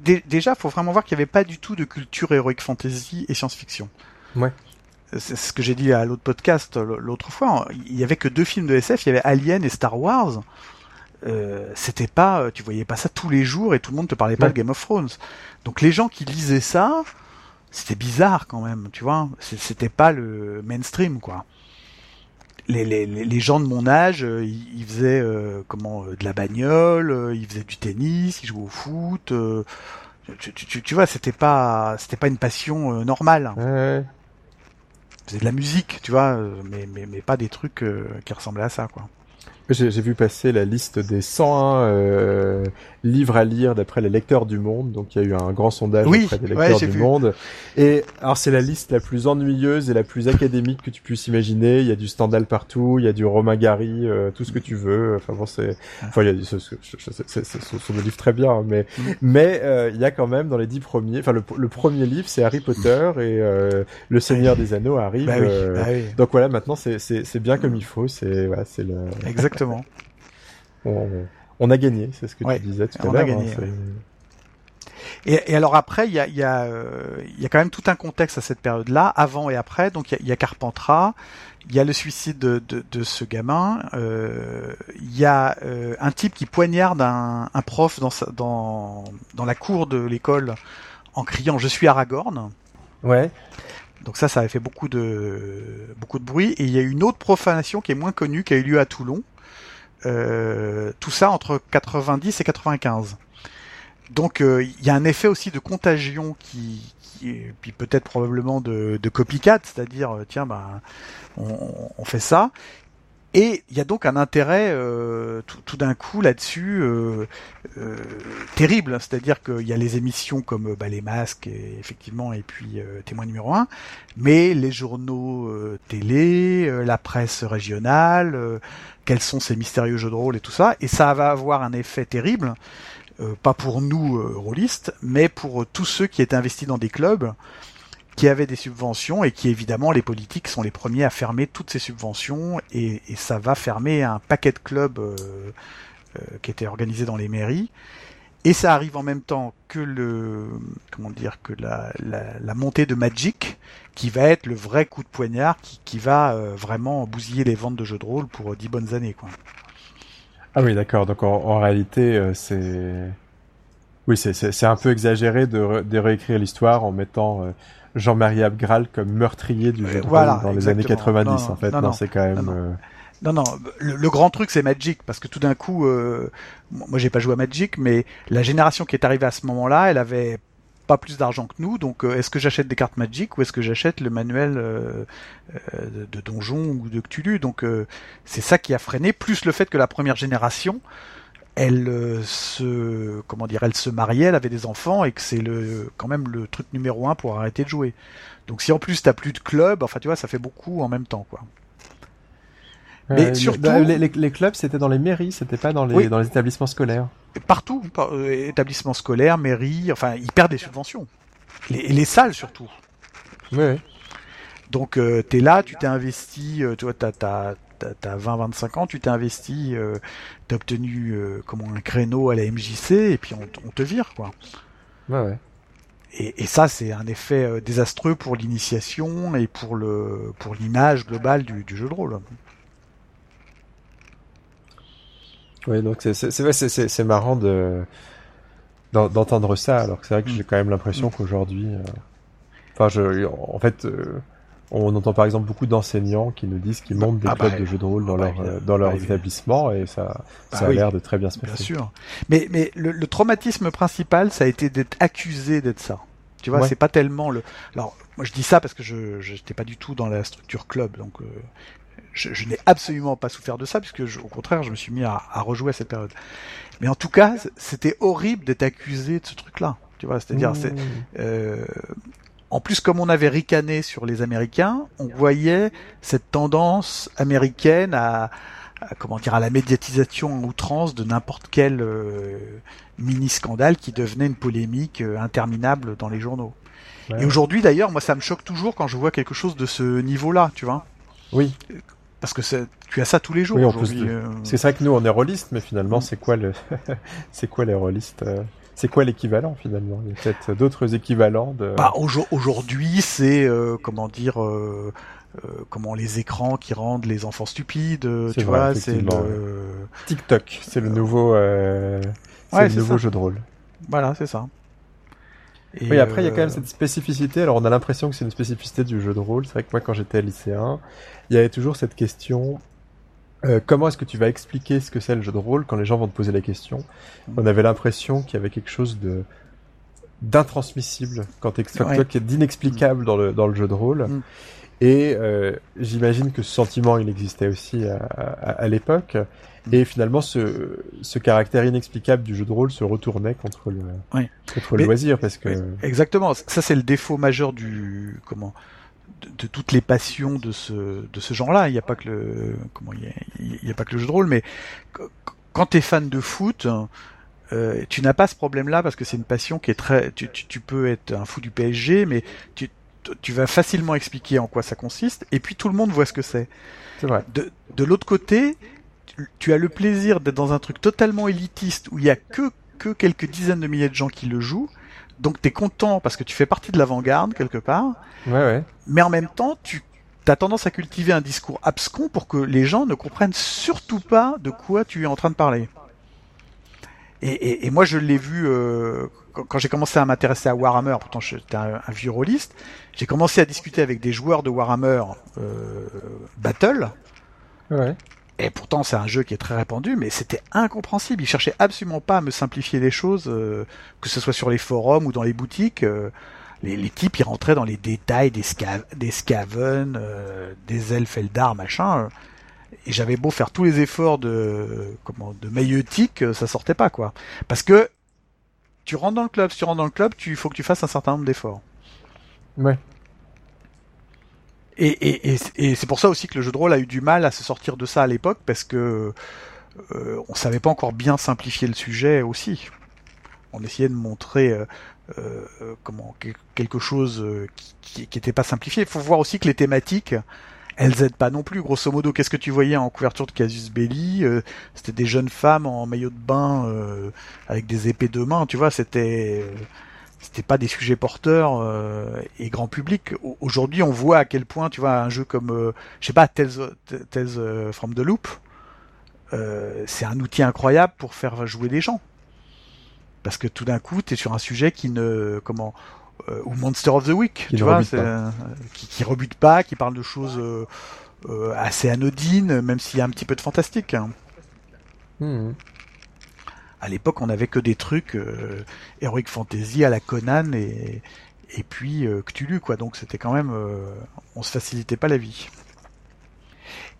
D Déjà, faut vraiment voir qu'il n'y avait pas du tout de culture héroïque fantasy et science-fiction. Ouais c'est ce que j'ai dit à l'autre podcast l'autre fois. Il y avait que deux films de SF, il y avait Alien et Star Wars. Euh, c'était pas, euh, tu voyais pas ça tous les jours et tout le monde te parlait pas de Game of Thrones. Donc les gens qui lisaient ça, c'était bizarre quand même, tu vois. C'était pas le mainstream quoi. Les, les, les gens de mon âge, euh, ils, faisaient comment de la bagnole, ils faisaient du tennis, ils jouaient au foot. Tu, tu, tu, vois, c'était pas c'était pas une passion normale. Ouais. Ils faisaient de la musique, tu vois, mais mais, mais pas des trucs qui ressemblaient à ça quoi. J'ai vu passer la liste des 101 euh, livres à lire d'après les lecteurs du monde. Donc il y a eu un grand sondage oui, auprès des lecteurs du monde. Et alors c'est la liste la plus ennuyeuse et la plus académique que tu puisses imaginer. Il y a du Stendhal partout, il y a du Romain Gary, euh, tout ce que tu veux. Enfin bon, c'est, enfin il y a, ce, ce, ce, sont des livres très bien, hein, mais mm. mais euh, il y a quand même dans les dix premiers. Enfin le, le premier livre c'est Harry Potter et euh, le Seigneur des Anneaux arrive. Bah oui, bah oui. Donc voilà, maintenant c'est c'est bien comme il faut. C'est voilà, c'est le. Exactement. Exactement. On, a gagné, c'est ce que tu disais tout à l'heure. Hein, et, alors après, il y a, y, a, euh, y a quand même tout un contexte à cette période-là, avant et après. Donc il y a, Carpentras, il y a le suicide de, de, ce gamin, euh, il y a euh, un type qui poignarde un, un prof dans, sa, dans, dans la cour de l'école en criant "Je suis Aragorn". Ouais. Donc ça, ça avait fait beaucoup de beaucoup de bruit. Et il y a une autre profanation qui est moins connue, qui a eu lieu à Toulon, tout ça entre 90 et 95. Donc euh, il y a un effet aussi de contagion qui, puis peut-être probablement de, de copycat, c'est-à-dire euh, tiens on, on, fait ça. Et il y a donc un intérêt euh, tout, tout d'un coup là-dessus euh, euh, terrible, c'est-à-dire qu'il y a les émissions comme bah, les masques, et, effectivement, et puis témoin numéro un, mais les journaux télé, la presse régionale, quels sont ces mystérieux jeux de rôle et tout ça, et ça va avoir un effet terrible, pas pour nous rôlistes, mais pour tous ceux qui étaient investis dans des clubs qui avaient des subventions et qui évidemment les politiques sont les premiers à fermer toutes ces subventions et, ça va fermer un paquet de clubs euh, euh, qui étaient organisés dans les mairies et ça arrive en même temps que le comment dire que la, montée de Magic qui va être le vrai coup de poignard qui, va euh, vraiment bousiller les ventes de jeux de rôle pour dix bonnes années quoi. Ah oui d'accord donc en, réalité c'est oui c'est un peu exagéré de réécrire l'histoire en mettant Jean-Marie Abgral comme meurtrier du jeu dans les années 90 en fait. Non, c'est quand même. Euh, non, non, le, grand truc c'est Magic parce que tout d'un coup, euh, moi j'ai pas joué à Magic, mais la génération qui est arrivée à ce moment-là, elle avait pas plus d'argent que nous, donc euh, est-ce que j'achète des cartes Magic ou est-ce que j'achète le manuel de, de, donjon ou de Cthulhu? Donc c'est ça qui a freiné, plus le fait que la première génération, elle euh, se comment dire elle se mariait, elle avait des enfants et que c'est le quand même le truc numéro un pour arrêter de jouer. Donc si en plus t'as plus de club, enfin tu vois, ça fait beaucoup en même temps quoi. Mais surtout, bah, les, clubs c'était dans les mairies, c'était pas dans les dans les établissements scolaires. Partout, euh, établissements scolaires, mairies, enfin ils perdent des subventions. Les, les salles surtout. Oui. Donc euh, t'es là, tu t'es investi, tu vois, t'as t'as 20-25 ans, tu t'es investi, euh, t'as obtenu euh, comment un créneau à la MJC et puis on, te vire quoi. Ouais ouais. Et, et ça c'est un effet euh, désastreux pour l'initiation et pour le pour l'image globale du, du, jeu de rôle. Oui donc c'est marrant de d'entendre ça alors que c'est vrai que j'ai quand même l'impression mm. qu'aujourd'hui, euh, enfin je en fait on entend par exemple beaucoup d'enseignants qui nous disent qu'ils montent des ah clubs bah, de jeux de rôle dans bah, leur euh, dans leur bah, établissement et ça ça a l'air de très bien se passer. Bien sûr. Mais mais le, le traumatisme principal ça a été d'être accusé d'être ça. Tu vois, c'est pas tellement le. Alors moi je dis ça parce que je j'étais pas du tout dans la structure club donc. Euh, je, je n'ai absolument pas souffert de ça puisque je, au contraire je me suis mis à, à rejouer à cette période. Mais en tout cas, c'était horrible d'être accusé de ce truc-là. Tu vois, c'est-à-dire, c'est, mmh. euh, en plus, comme on avait ricané sur les Américains, on voyait cette tendance américaine à, comment dire à la médiatisation en outrance de n'importe quel euh, mini scandale qui devenait une polémique euh, interminable dans les journaux. Et aujourd'hui, d'ailleurs, moi, ça me choque toujours quand je vois quelque chose de ce niveau-là, tu vois. Oui. Parce que tu as ça tous les jours. Oui. Euh. C'est vrai que nous, on est rôlistes, mais finalement, mm. c'est quoi le, c'est quoi les rôlistes c'est quoi l'équivalent finalement? Il y a peut-être d'autres équivalents de. Bah, aujourd'hui, c'est euh, comment dire. Euh, euh, comment les écrans qui rendent les enfants stupides, tu vois, c'est le TikTok, c'est le nouveau, c'est le nouveau jeu de rôle. Voilà, c'est ça. Et oui, après, il y a quand même cette spécificité. Alors, on a l'impression que c'est une spécificité du jeu de rôle. C'est vrai que moi, quand j'étais lycéen, il y avait toujours cette question euh, comment est-ce que tu vas expliquer ce que c'est le jeu de rôle quand les gens vont te poser la question On avait l'impression qu'il y avait quelque chose de d'intransmissible quand qui est d'inexplicable dans le dans le jeu de rôle. Mm. Et euh, j'imagine que ce sentiment, il existait aussi à, à, à l'époque. Et finalement, ce, ce caractère inexplicable du jeu de rôle se retournait contre le, Oui. contre le Mais- loisir, parce que... Exactement. Ça, c'est le défaut majeur du comment de, de toutes les passions de ce de ce genre-là. Il n'y a pas que le comment il y a, il y a pas que le jeu de rôle, mais qu- quand t'es fan de foot. euh, tu n'as pas ce problème-là parce que c'est une passion qui est très. Tu, tu, tu peux être un fou du PSG, mais tu, tu vas facilement expliquer en quoi ça consiste, et puis tout le monde voit ce que c'est. C'est vrai. De, de l'autre côté, tu, tu as le plaisir d'être dans un truc totalement élitiste où il y a que que quelques dizaines de milliers de gens qui le jouent. Donc t'es content parce que tu fais partie de l'avant-garde quelque part, Ouais, ouais. mais en même temps tu as tendance à cultiver un discours abscon pour que les gens ne comprennent surtout pas de quoi tu es en train de parler. Et, et, et moi je l'ai vu euh, quand, quand j'ai commencé à m'intéresser à Warhammer, pourtant j'étais un, un vieux rôliste, j'ai commencé à discuter avec des joueurs de Warhammer euh, Battle, Ouais. Et pourtant, c'est un jeu qui est très répandu, mais c'était incompréhensible. Ils cherchaient absolument pas à me simplifier les choses, euh, que ce soit sur les forums ou dans les boutiques. euh, les, les types, ils rentraient dans les détails des, sca des Skaven, euh, des elfes Eldar, machin. euh, et j'avais beau faire tous les efforts de comment de maïeutique, euh, ça sortait pas quoi. Parce que tu rentres dans le club, si tu rentres dans le club, tu faut que tu fasses un certain nombre d'efforts. Ouais. Et, c'est pour ça aussi que le jeu de rôle a eu du mal à se sortir de ça à l'époque parce que euh, on savait pas encore bien simplifier le sujet aussi. On essayait de montrer euh, euh, comment quel- quelque chose euh, qui, qui, qui était pas simplifié. Il faut voir aussi que les thématiques elles aident pas non plus. Grosso modo, qu'est-ce que tu voyais en couverture de Casus Belli Euh, C'était des jeunes femmes en maillot de bain avec des épées de main. Tu vois, c'était c'était pas des sujets porteurs euh, et grand public. Au- Aujourd'hui, on voit à quel point, tu vois, un jeu comme, euh, je sais pas, Tales, Tales from the Loop, euh, c'est un outil incroyable pour faire jouer des gens. Parce que tout d'un coup, tu es sur un sujet qui ne, comment, euh, ou Monster of the Week, Qui tu vois, qui, qui rebute pas, qui parle de choses euh, assez anodines, même s'il y a un petit peu de fantastique. hein. Mhm. À l'époque, on n'avait que des trucs euh, Heroic Fantasy à la Conan et, et puis euh, Cthulhu, quoi. Donc c'était quand même, euh, on se facilitait pas la vie.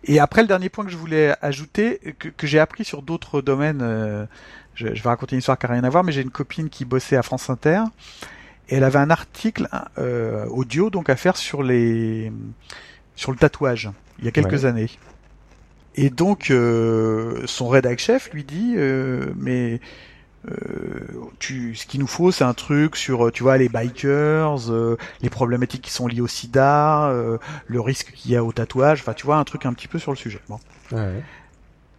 Et après, le dernier point que je voulais ajouter, que, que j'ai appris sur d'autres domaines, euh, je, je vais raconter une histoire qui n'a rien à voir, mais j'ai une copine qui bossait à France Inter et elle avait un article euh, audio donc à faire sur les sur le tatouage il y a quelques Ouais. années. Et donc euh, son rédac chef lui dit euh, mais euh, tu, ce qu'il nous faut, c'est un truc sur, tu vois, les bikers, euh, les problématiques qui sont liées au sida, euh, le risque qu'il y a au tatouage, enfin, tu vois, un truc un petit peu sur le sujet. Bon. Ouais.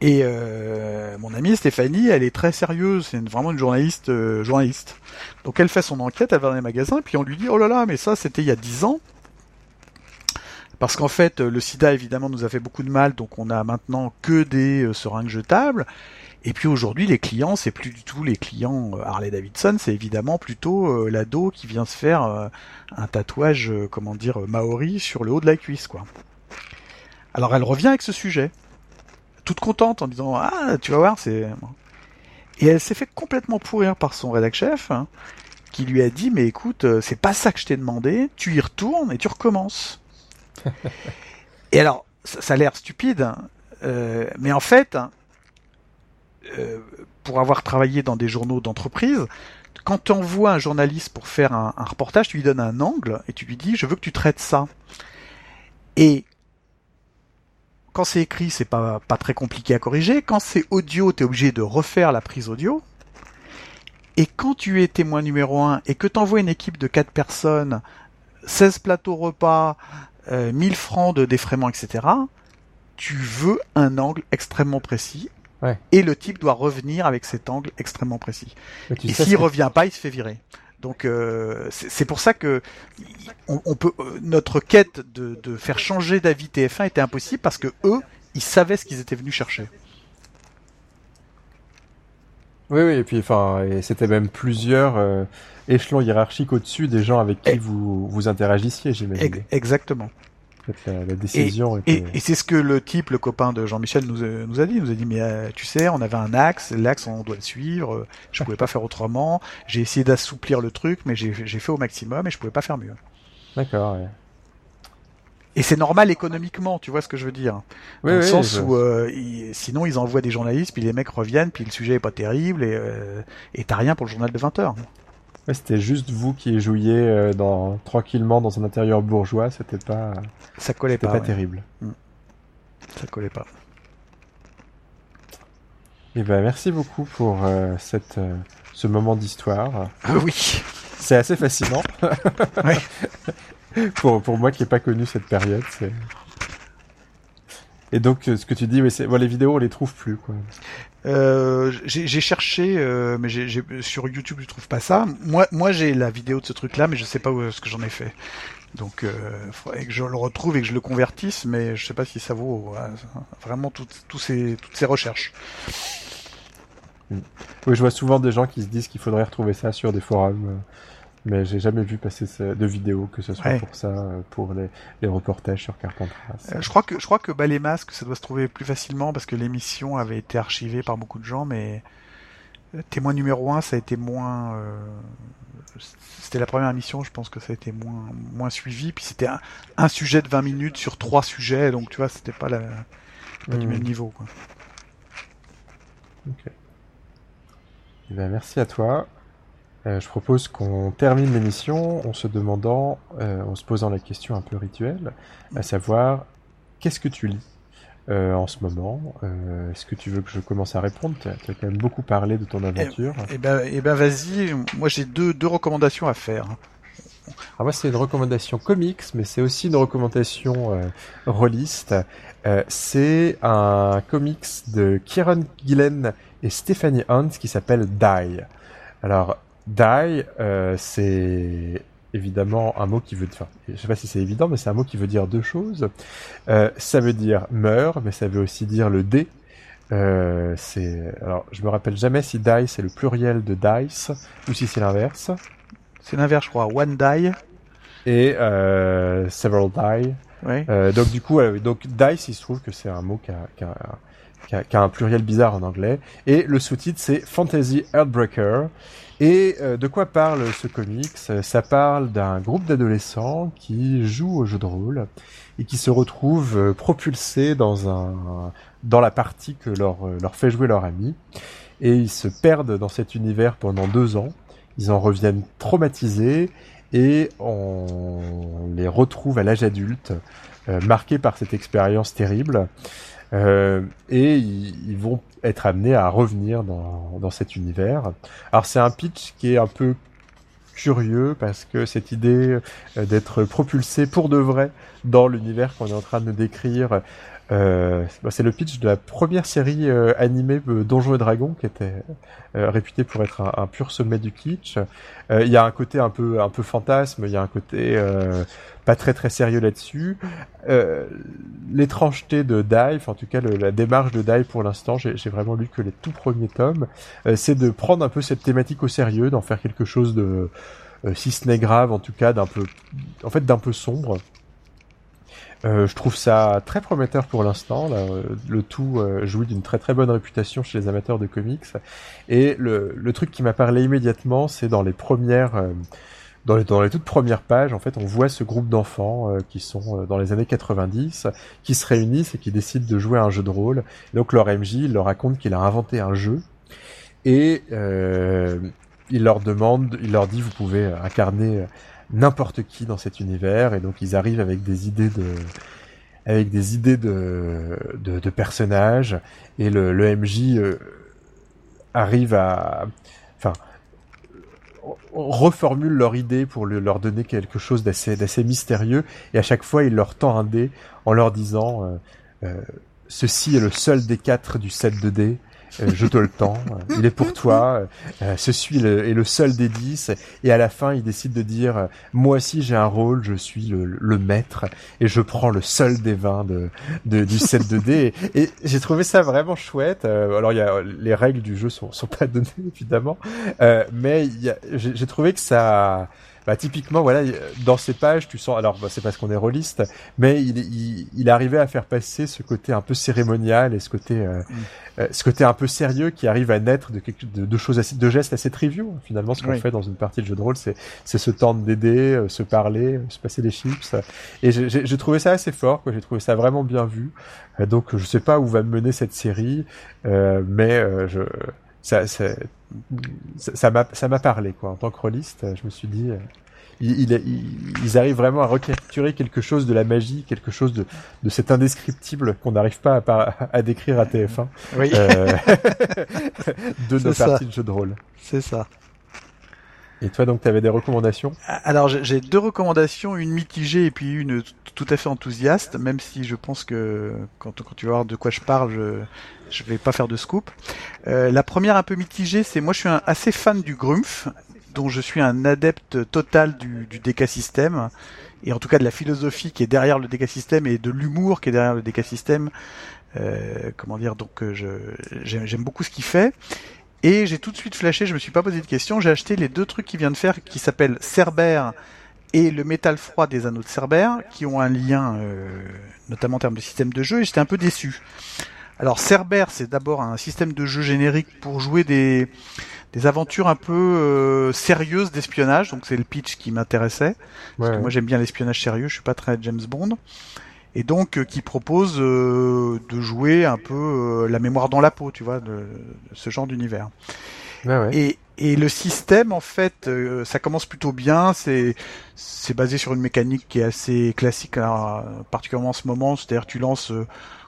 Et euh, mon amie Stéphanie, elle est très sérieuse, c'est vraiment une journaliste, euh, journaliste. Donc elle fait son enquête, elle va dans les magasins, puis on lui dit, oh là là, mais ça, c'était il y a 10 ans. Parce qu'en fait, le sida, évidemment, nous a fait beaucoup de mal, donc on a maintenant que des euh, seringues jetables. Et puis aujourd'hui, les clients, c'est plus du tout les clients euh, Harley Davidson, c'est évidemment plutôt euh, l'ado qui vient se faire euh, un tatouage, euh, comment dire, euh, maori sur le haut de la cuisse, quoi. Alors elle revient avec ce sujet, toute contente en disant ah tu vas voir c'est et elle s'est fait complètement pourrir par son rédac chef hein, qui lui a dit mais écoute euh, c'est pas ça que je t'ai demandé, tu y retournes et tu recommences. Et alors ça, a l'air stupide, hein, euh, mais en fait euh, pour avoir travaillé dans des journaux d'entreprise, quand tu envoies un journaliste pour faire un, reportage, tu lui donnes un angle et tu lui dis je veux que tu traites ça. Et quand c'est écrit, c'est pas, pas très compliqué à corriger. Quand c'est audio, tu es obligé de refaire la prise audio. Et quand tu es témoin numéro un et que tu envoies une équipe de 4 personnes, 16 plateaux repas, euh, 1000 francs de défraiement, etc., tu veux un angle extrêmement précis. Ouais. Et le type doit revenir avec cet angle extrêmement précis. Et s'il revient pas, il se fait virer. Donc euh, c'est pour ça que on, on peut euh, notre quête de, de faire changer d'avis TF1 était impossible parce que eux, ils savaient ce qu'ils étaient venus chercher. Oui, oui, et puis enfin, c'était même plusieurs euh, échelons hiérarchiques au-dessus des gens avec qui Et- vous vous interagissiez, j'imagine. Ex- exactement. La, la décision Et, était... et c'est ce que le type, le copain de Jean-Michel nous, a- nous a dit. Il nous a dit, mais euh, tu sais, on avait un axe, l'axe on doit le suivre. euh, Je pouvais pas faire autrement. J'ai essayé d'assouplir le truc, mais j'ai fait au maximum et je pouvais pas faire mieux. D'accord. ouais. Et c'est normal économiquement, tu vois ce que je veux dire Dans le sens où euh, sinon ils envoient des journalistes, puis les mecs reviennent, puis le sujet est pas terrible, et euh, t'as rien pour le journal de 20 heures. Ouais, c'était juste vous qui jouiez euh, dans, tranquillement dans un intérieur bourgeois, c'était pas. Ça collait pas. pas terrible. Mm. Ça collait pas. Et eh ben merci beaucoup pour cette ce moment d'histoire. Ah oui. C'est assez fascinant. ouais. pour, pour moi qui n'ai pas connu cette période, c'est... Et donc, euh, ce que tu dis, mais c'est, bon, les vidéos, on les trouve plus, quoi. Euh, j'ai cherché, euh, mais j'ai, sur YouTube, je trouve pas ça. Moi, moi, j'ai la vidéo de ce truc-là, mais je sais pas où, ce que j'en ai fait. Donc, euh, faudrait que je le retrouve et que je le convertisse, mais je sais pas si ça vaut vraiment tout, ces, toutes ces recherches. Oui, je vois souvent des gens qui se disent qu'il faudrait retrouver ça sur des forums. Euh, mais j'ai jamais vu passer de vidéos, que ce soit pour ça, euh, pour les, les reportages sur Carpentras. Euh, je crois que je crois que bah, les masques, ça doit se trouver plus facilement parce que l'émission avait été archivée par beaucoup de gens, mais euh, témoin numéro un, ça a été moins. C'était la première émission, je pense que ça a été moins moins suivi. Puis c'était un, un, sujet de 20 minutes sur trois sujets, donc tu vois, c'était pas, la, pas du hmm. même niveau. Quoi. Ok. Eh ben, merci à toi. Euh, je propose qu'on termine l'émission en se demandant, euh, en se posant la question un peu rituelle, à savoir qu'est-ce que tu lis euh, en ce moment? Est-ce que tu veux que je commence à répondre? Tu as, quand même beaucoup parlé de ton aventure. Eh, eh ben, eh ben vas-y. Moi, j'ai deux, deux recommandations à faire. Alors moi, c'est une recommandation comics, mais c'est aussi une recommandation euh, rôliste. c'est un comics de Kieran Gillen et Stephanie Hunt qui s'appelle Die. Alors, Die, euh, c'est évidemment un mot qui veut, enfin, je sais pas si c'est évident, mais c'est un mot qui veut dire deux choses. Euh, ça veut dire meurt, mais ça veut aussi dire le dé. Euh, c'est, alors, je me rappelle jamais si die c'est le pluriel de dice ou si c'est l'inverse. C'est l'inverse, je crois. One die. Et euh, several die. Oui. Donc du coup, donc dice, il se trouve que c'est un mot qui a, qui a, qui a, qui a un pluriel bizarre en anglais. Et le sous-titre c'est Fantasy Heartbreaker. Et euh, de quoi parle ce comics? Ça parle d'un groupe d'adolescents qui jouent au jeu de rôle et qui se retrouvent euh, propulsés dans un dans la partie que leur euh, leur fait jouer leur ami et ils se perdent dans cet univers pendant deux ans. Ils en reviennent traumatisés et on les retrouve à l'âge adulte, marqués par cette expérience terrible. Euh, et ils, vont être amenés à revenir dans, dans cet univers. Alors c'est un pitch qui est un peu curieux parce que cette idée euh, d'être propulsé pour de vrai dans l'univers qu'on est en train de décrire, euh, bah, c'est le pitch de la première série euh, animée Donjons et Dragons qui était euh, réputée pour être un, pur sommet du kitsch. Il y a un côté un peu un peu fantasme, il y a un côté pas très très sérieux là-dessus. Euh, L'étrangeté de Dive, en tout cas la démarche de Dive pour l'instant, j'ai vraiment lu que les tout premiers tomes, euh, c'est de prendre un peu cette thématique au sérieux, d'en faire quelque chose de, euh, si ce n'est grave, en tout cas d'un peu, en fait d'un peu sombre. Euh, je trouve ça très prometteur pour l'instant. Le tout jouit d'une très très bonne réputation chez les amateurs de comics. Et le, le truc qui m'a parlé immédiatement, c'est dans les premières dans les, dans les toutes premières pages, en fait, on voit ce groupe d'enfants euh, qui sont euh, dans les années 90, qui se réunissent et qui décident de jouer à un jeu de rôle. donc leur MJ, leur raconte qu'il a inventé un jeu et euh, il leur demande, il leur dit, vous pouvez incarner n'importe qui dans cet univers. Et donc ils arrivent avec des idées de avec des idées de, de, personnages et le, le MJ euh, arrive à enfin reformulent leur idée pour leur donner quelque chose d'assez d'assez mystérieux et à chaque fois il leur tend un dé en leur disant euh, euh, ceci est le seul des quatre du set de dés je te le tends, euh, il est pour toi, euh, ceci est le seul des dix, et à la fin il décide de dire, moi aussi j'ai un rôle, je suis le, maître, et je prends le seul des vingt de, du set de dés, et, j'ai trouvé ça vraiment chouette, alors il y a, les règles du jeu sont, sont pas données évidemment, mais j'ai trouvé que ça bah, typiquement, voilà, dans ces pages, tu sens, alors bah, c'est parce qu'on est rôliste, mais il, il, il arrivait à faire passer ce côté un peu cérémonial et ce côté, euh, mm. euh, ce côté un peu sérieux qui arrive à naître de, quelque, de, de choses assez, de gestes assez triviaux. Finalement, ce qu'on fait dans une partie de jeu de rôle, c'est, se tendre d'aider, euh, se parler, se passer des chips. Et j'ai trouvé ça assez fort, quoi. J'ai trouvé ça vraiment bien vu. donc, je sais pas où va me mener cette série, mais je ça, ça, ça m'a, ça m'a parlé quoi. En tant que rôliste, je me suis dit, euh, il, ils arrivent vraiment à recapturer quelque chose de la magie, quelque chose de, de cet indescriptible qu'on n'arrive pas à, à, décrire à TF1 oui. euh, de nos parties de jeux de rôle. C'est ça. Et toi, donc, tu avais des recommandations? Alors, j'ai deux recommandations, une mitigée et puis une tout à fait enthousiaste, même si je pense que quand, tu vas voir de quoi je parle, je je vais pas faire de scoop. Euh, la première un peu mitigée, c'est moi je suis un, assez fan du Grumpf, dont je suis un adepte total du, du DK système et en tout cas de la philosophie qui est derrière le DK système et de l'humour qui est derrière le DK système. Euh, comment dire Donc, euh, j'aime beaucoup ce qu'il fait. Et j'ai tout de suite flashé, je me suis pas posé de questions, j'ai acheté les deux trucs qu'il vient de faire qui s'appellent Cerber et le métal froid des anneaux de Cerber, qui ont un lien euh, notamment en termes de système de jeu, et j'étais un peu déçu. Alors Cerber, c'est d'abord un système de jeu générique pour jouer des, des aventures un peu euh, sérieuses d'espionnage, donc c'est le pitch qui m'intéressait, parce que moi j'aime bien l'espionnage sérieux, je suis pas très James Bond et donc euh, qui propose euh, de jouer un peu euh, la mémoire dans la peau, tu vois, de, ce genre d'univers. Et, et le système, en fait, ça commence plutôt bien. C'est basé sur une mécanique qui est assez classique, particulièrement en ce moment. C'est-à-dire tu lances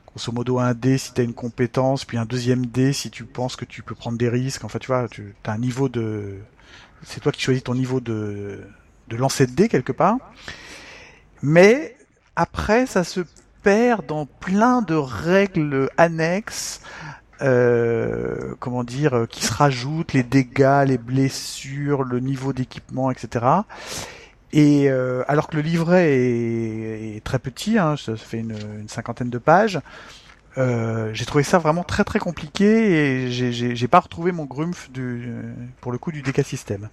grosso modo un dé si tu as une compétence, puis un deuxième dé si tu penses que tu peux prendre des risques. Enfin, tu vois, tu as un niveau de... C'est toi qui choisis ton niveau de, de lancer de dé quelque part. Mais après, ça se perd dans plein de règles annexes, euh, comment dire, euh, qui se rajoutent, les dégâts, les blessures, le niveau d'équipement, etc. Et euh, alors que le livret est, très petit, hein, ça, fait une, cinquantaine de pages, j'ai trouvé ça vraiment très très compliqué et j'ai pas retrouvé mon grumph du, pour le coup du DK système.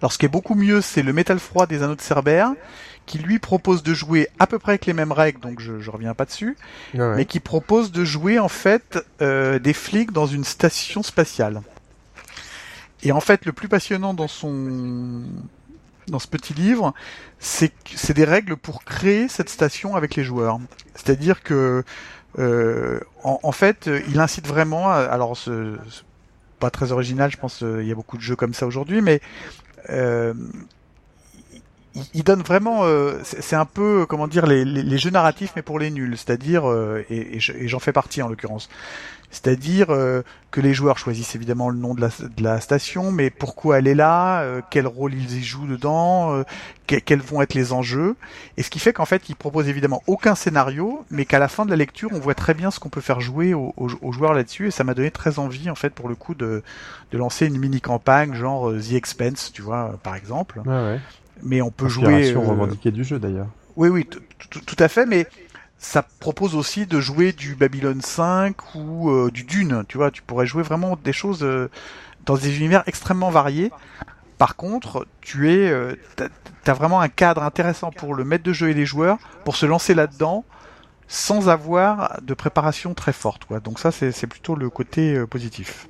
Alors ce qui est beaucoup mieux, c'est le métal froid des anneaux de Cerbère, qui lui propose de jouer à peu près avec les mêmes règles, donc je, je reviens pas dessus, mais qui propose de jouer en fait euh, des flics dans une station spatiale. Et en fait, le plus passionnant dans son dans ce petit livre, c'est c'est des règles pour créer cette station avec les joueurs. C'est-à-dire que euh, en, fait, il incite vraiment. alors, ce, pas très original, je pense. Euh, il y a beaucoup de jeux comme ça aujourd'hui, mais euh, il, donne vraiment, euh, c'est un peu comment dire les, les, jeux narratifs mais pour les nuls, c'est-à-dire euh, et, et j'en fais partie en l'occurrence. C'est-à-dire euh, que les joueurs choisissent évidemment le nom de la, de la station, mais pourquoi elle est là, euh, quel rôle ils y jouent dedans, euh, quels vont être les enjeux. Et ce qui fait qu'en fait, ils proposent évidemment aucun scénario, mais qu'à la fin de la lecture, on voit très bien ce qu'on peut faire jouer aux, aux, joueurs là-dessus. Et ça m'a donné très envie, en fait, pour le coup, de, de lancer une mini-campagne, genre The Expense, tu vois, par exemple. Ouais, ouais. Mais on peut jouer... revendiquée du jeu, d'ailleurs. Oui, oui, tout à fait, mais ça propose aussi de jouer du Babylon 5 ou euh, du Dune, tu vois, tu pourrais jouer vraiment des choses euh, dans des univers extrêmement variés. Par contre, tu es, euh, t'as vraiment un cadre intéressant pour le maître de jeu et les joueurs pour se lancer là-dedans sans avoir de préparation très forte, quoi. Donc ça, c'est plutôt le côté positif.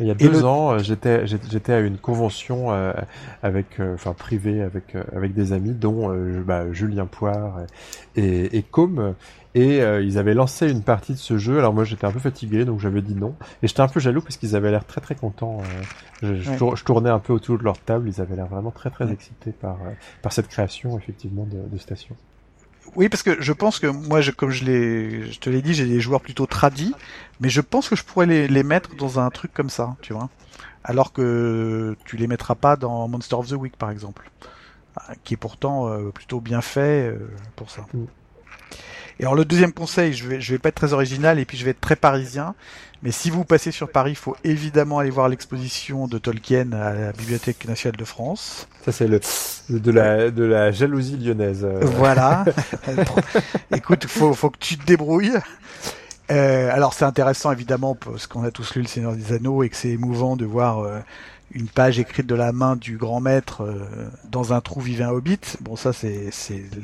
Il y a deux ans, euh, j'étais j'étais à une convention euh, avec, euh, enfin privée avec avec des amis, dont bah, Julien Poire et, et Com, et ils avaient lancé une partie de ce jeu. Alors moi j'étais un peu fatigué, donc j'avais dit non, et j'étais un peu jaloux parce qu'ils avaient l'air très très contents. Je, je, tournais un peu autour de leur table, ils avaient l'air vraiment très très excités par par cette création effectivement de, de station. Oui, parce que je pense que moi, je, comme je, je te l'ai dit, j'ai des joueurs plutôt tradis, mais je pense que je pourrais les, les, mettre dans un truc comme ça, tu vois. Alors que tu les mettras pas dans Monster of the Week, par exemple, ah, qui est pourtant euh, plutôt bien fait euh, pour ça. Et alors le deuxième conseil, je vais, je vais pas être très original et puis je vais être très parisien. Mais si vous passez sur Paris, il faut évidemment aller voir l'exposition de Tolkien à la Bibliothèque nationale de France. Ça c'est le de la de la jalousie lyonnaise. Voilà. Écoute, faut faut que tu te débrouilles. Euh, alors c'est intéressant évidemment parce qu'on a tous lu Le Seigneur des Anneaux et que c'est émouvant de voir euh, une page écrite de la main du grand maître dans un trou vivait un hobbit. Bon, ça c'est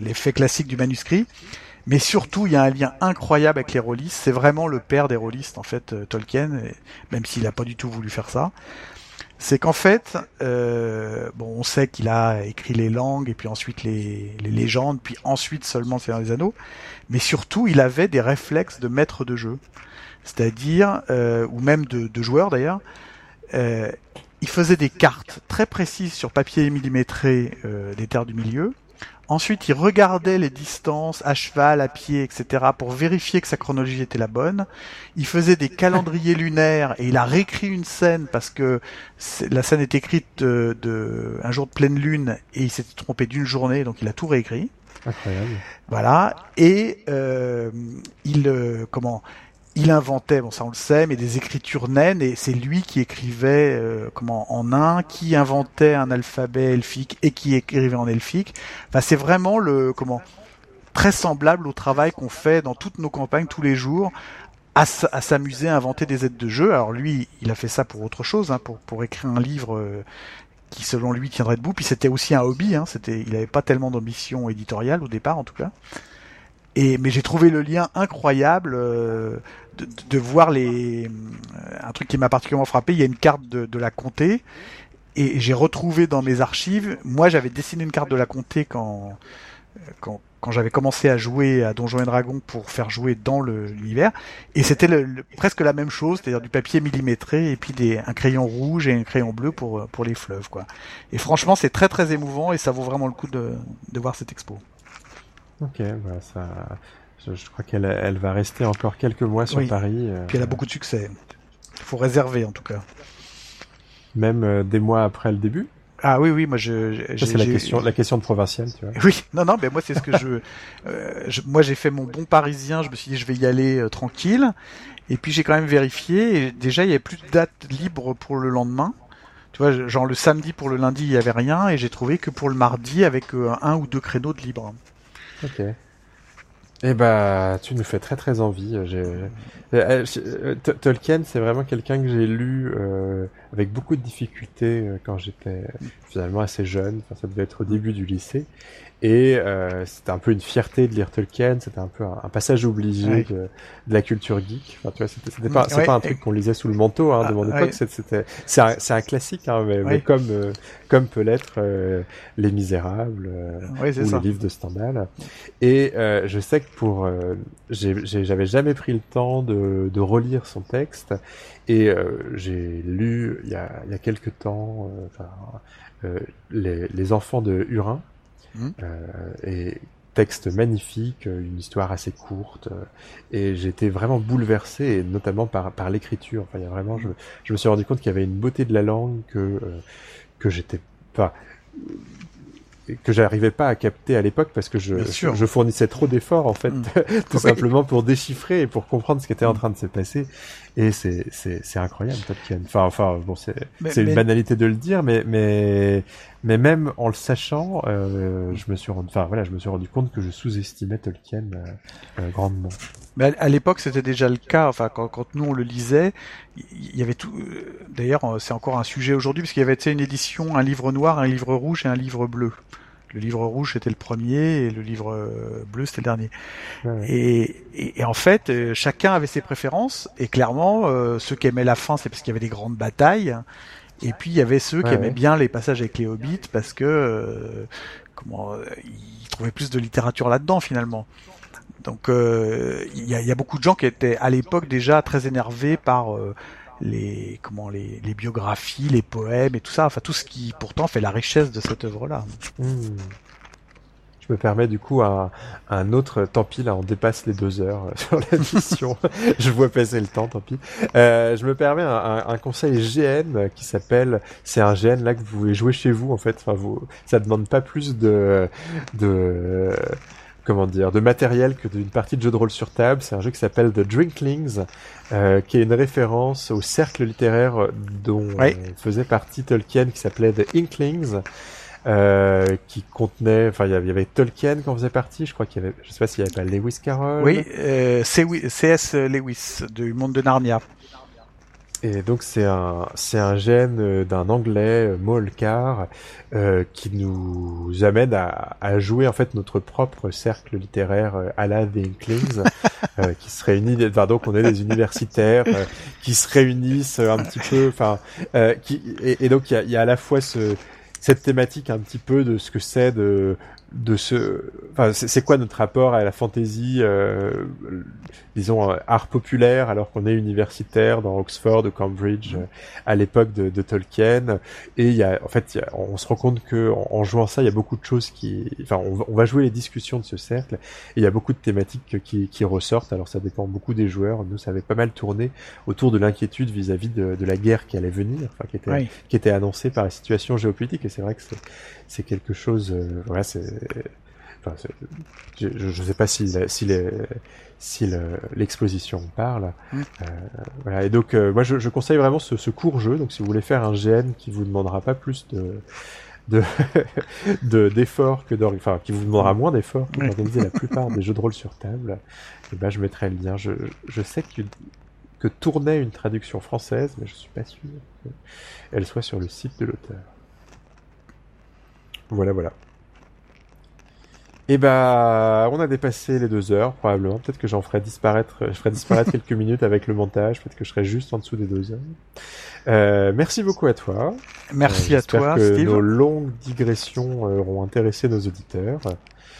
l'effet classique du manuscrit. Mais surtout, il y a un lien incroyable avec les rôlistes. C'est vraiment le père des rôlistes, en fait, Tolkien, même s'il n'a pas du tout voulu faire ça c'est qu'en fait, euh, bon, on sait qu'il a écrit les langues et puis ensuite les, légendes, puis ensuite seulement Seigneur des Anneaux, mais surtout il avait des réflexes de maître de jeu, c'est-à-dire euh, ou même de, de joueur d'ailleurs. Euh, il faisait des cartes très précises sur papier millimétré euh, des terres du milieu Ensuite, il regardait les distances à cheval, à pied, etc. pour vérifier que sa chronologie était la bonne. Il faisait des calendriers lunaires et il a réécrit une scène parce que la scène est écrite de, un jour de pleine lune et il s'était trompé d'une journée, donc il a tout réécrit. Incroyable. Voilà. Et euh, il euh, comment il inventait, bon ça on le sait, mais des écritures naines et c'est lui qui écrivait euh, comment en un, qui inventait un alphabet elfique et qui écrivait en elfique. Enfin c'est vraiment le comment très semblable au travail qu'on fait dans toutes nos campagnes tous les jours à, s'amuser à inventer des aides de jeu. Alors lui, il a fait ça pour autre chose, hein, pour pour écrire un livre euh, qui selon lui tiendrait debout. Puis c'était aussi un hobby, hein, c'était il n'avait pas tellement d'ambition éditoriale au départ en tout cas. Et mais j'ai trouvé le lien incroyable euh, de, de, voir les euh, un truc qui m'a particulièrement frappé. Il y a une carte de, de la comté et j'ai retrouvé dans mes archives. Moi, j'avais dessiné une carte de la comté quand quand, quand j'avais commencé à jouer à Donjons et Dragons pour faire jouer dans l'univers, et c'était le, presque la même chose, c'est-à-dire du papier millimétré et puis des, un crayon rouge et un crayon bleu pour pour les fleuves, quoi. Et franchement, c'est très très émouvant et ça vaut vraiment le coup de, de voir cette expo. Ok, bah ça, je, crois qu'elle elle va rester encore quelques mois sur Paris. Euh, Puis elle a beaucoup de succès. Il faut réserver en tout cas. Même euh, des mois après le début? Ah oui, oui, moi je. C'est la question, la question de provincial, tu vois. Oui, non, non, mais moi c'est ce que euh, je, Moi j'ai fait mon bon parisien, je me suis dit je vais y aller tranquille. Et puis j'ai quand même vérifié, et déjà il y avait plus de dates libres pour le lendemain. Tu vois, genre le samedi pour le lundi il y avait rien, et j'ai trouvé que pour le mardi avec un ou deux créneaux de libre. Ok. Eh bah, tu nous fais très très envie. Euh, euh, euh, Tolkien, c'est vraiment quelqu'un que j'ai lu avec beaucoup de difficultés quand j'étais finalement assez jeune. Enfin, ça devait être au début du lycée. Et euh, c'était un peu une fierté de lire Tolkien, c'était un peu un, passage obligé de, de, la culture geek. Enfin, tu vois, c'était pas, c'est pas un truc qu'on lisait sous le manteau hein, de mon ah, époque. C'était, c'est un, un, classique, hein, mais, mais, comme euh, comme peut l'être euh, Les Misérables euh, ou le livre de Stendhal. Et je sais que pour, j'avais jamais pris le temps de, de relire son texte, et j'ai lu il y a, il y a quelques temps, les, les enfants de Hurin Mmh. Euh, et texte magnifique, euh, une histoire assez courte, euh, et j'étais vraiment bouleversé, et notamment par, par l'écriture. Enfin, il y a vraiment, je, je me suis rendu compte qu'il y avait une beauté de la langue que que j'étais pas que j'arrivais pas à capter à l'époque parce que je, je, fournissais trop d'efforts en fait, mmh. tout simplement pour déchiffrer et pour comprendre ce qui était en train de se passer. Et c'est c'est c'est incroyable Tolkien. Enfin enfin bon c'est c'est une banalité de le dire, mais mais mais même en le sachant, euh, je me suis rendu, enfin voilà, je me suis rendu compte que je sous-estimais Tolkien euh, euh, grandement. Mais à l'époque, c'était déjà le cas. Enfin, quand, quand nous on le lisait, il y avait tout. D'ailleurs, c'est encore un sujet aujourd'hui parce qu'il y avait une édition, un livre noir, un livre rouge et un livre bleu. Le livre rouge c'était le premier et le livre bleu c'était le dernier. Et, et, en fait, chacun avait ses préférences et clairement, ceux qui aimaient la fin, c'est parce qu'il y avait des grandes batailles. Et puis il y avait ceux qui aimaient bien les passages avec les hobbits parce que euh, comment euh, ils trouvaient plus de littérature là-dedans finalement. Donc euh, il y, a, y, a, beaucoup de gens qui étaient à l'époque déjà très énervés par les comment les, les, biographies, les poèmes et tout ça, enfin tout ce qui pourtant fait la richesse de cette œuvre-là. Mmh. Je me permets du coup un, un autre, tant pis là on dépasse les deux heures euh, sur la mission, je vois passer le temps, tant pis. Euh, je me permets un, un, conseil GN qui s'appelle, c'est un GN là que vous pouvez jouer chez vous en fait, enfin vous, ça demande pas plus de, de comment dire, de matériel que d'une partie de jeu de rôle sur table. C'est un jeu qui s'appelle The Drinklings, euh, qui est une référence au cercle littéraire dont faisait partie Tolkien, qui s'appelait The Inklings. Euh, qui contenait, enfin il y avait Tolkien qui en faisait partie, je crois qu'il y avait, je sais pas s'il y avait pas Lewis Carroll. Oui, euh, C.S. Lewis du monde de Narnia. Et donc c'est un c'est un gène euh, d'un anglais euh, Molcar euh, qui nous amène à, à, jouer en fait notre propre cercle littéraire à la The Inklings euh, qui se réunit enfin donc on est des universitaires qui se réunissent un petit peu enfin qui et, et donc il y a, y a, à la fois ce cette thématique un petit peu de ce que c'est de de ce, enfin, c'est quoi notre rapport à la fantaisie, euh, disons euh, art populaire, alors qu'on est universitaire dans Oxford ou Cambridge mm. euh, à l'époque de, de, Tolkien. Et il y a, en fait, on se rend compte que en, jouant ça, il y a beaucoup de choses qui, enfin, on, va jouer les discussions de ce cercle. Et il y a beaucoup de thématiques qui, qui, ressortent. Alors ça dépend beaucoup des joueurs. Nous, ça avait pas mal tourné autour de l'inquiétude vis-à-vis de, de, la guerre qui allait venir, enfin, qui était, qui était annoncée par la situation géopolitique. Et c'est vrai que c'est quelque chose, euh, voilà, c'est Enfin, je ne sais pas si, si, si l'exposition parle. Mm. Euh, voilà. Et donc, euh, moi, je, je, conseille vraiment ce, ce, court jeu. Donc, si vous voulez faire un GN qui vous demandera pas plus de de d'efforts que d'organiser, enfin qui vous demandera moins d'efforts que d'organiser la plupart des jeux de rôle sur table, et eh ben je mettrai le lien. Je, je sais que, que tournait une traduction française, mais je suis pas sûr qu'elle soit sur le site de l'auteur. Voilà, voilà. Et eh bah, on a dépassé les deux heures, probablement. Peut-être que j'en ferai disparaître, je ferai disparaître quelques minutes avec le montage. Peut-être que je serai juste en dessous des deux heures. Euh, merci beaucoup à toi. Merci euh, à toi, que Steve. Nos longues digressions auront intéressé nos auditeurs.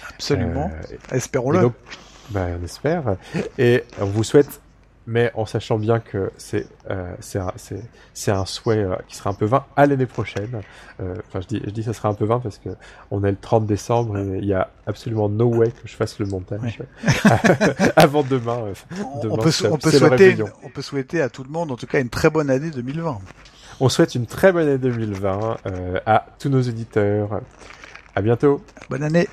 Absolument. Euh, Espérons-le. Bah, on espère. Et on vous souhaite mais en sachant bien que c'est euh, c'est un souhait euh, qui sera un peu vain à l'année prochaine. Euh, enfin, je dis je dis ça sera un peu vain parce que on est le 30 décembre et il y a absolument no way que je fasse le montage avant demain. Euh, demain on peut, on peut souhaiter on peut souhaiter à tout le monde en tout cas une très bonne année 2020. On souhaite une très bonne année 2020 à tous nos auditeurs. À bientôt. Bonne année.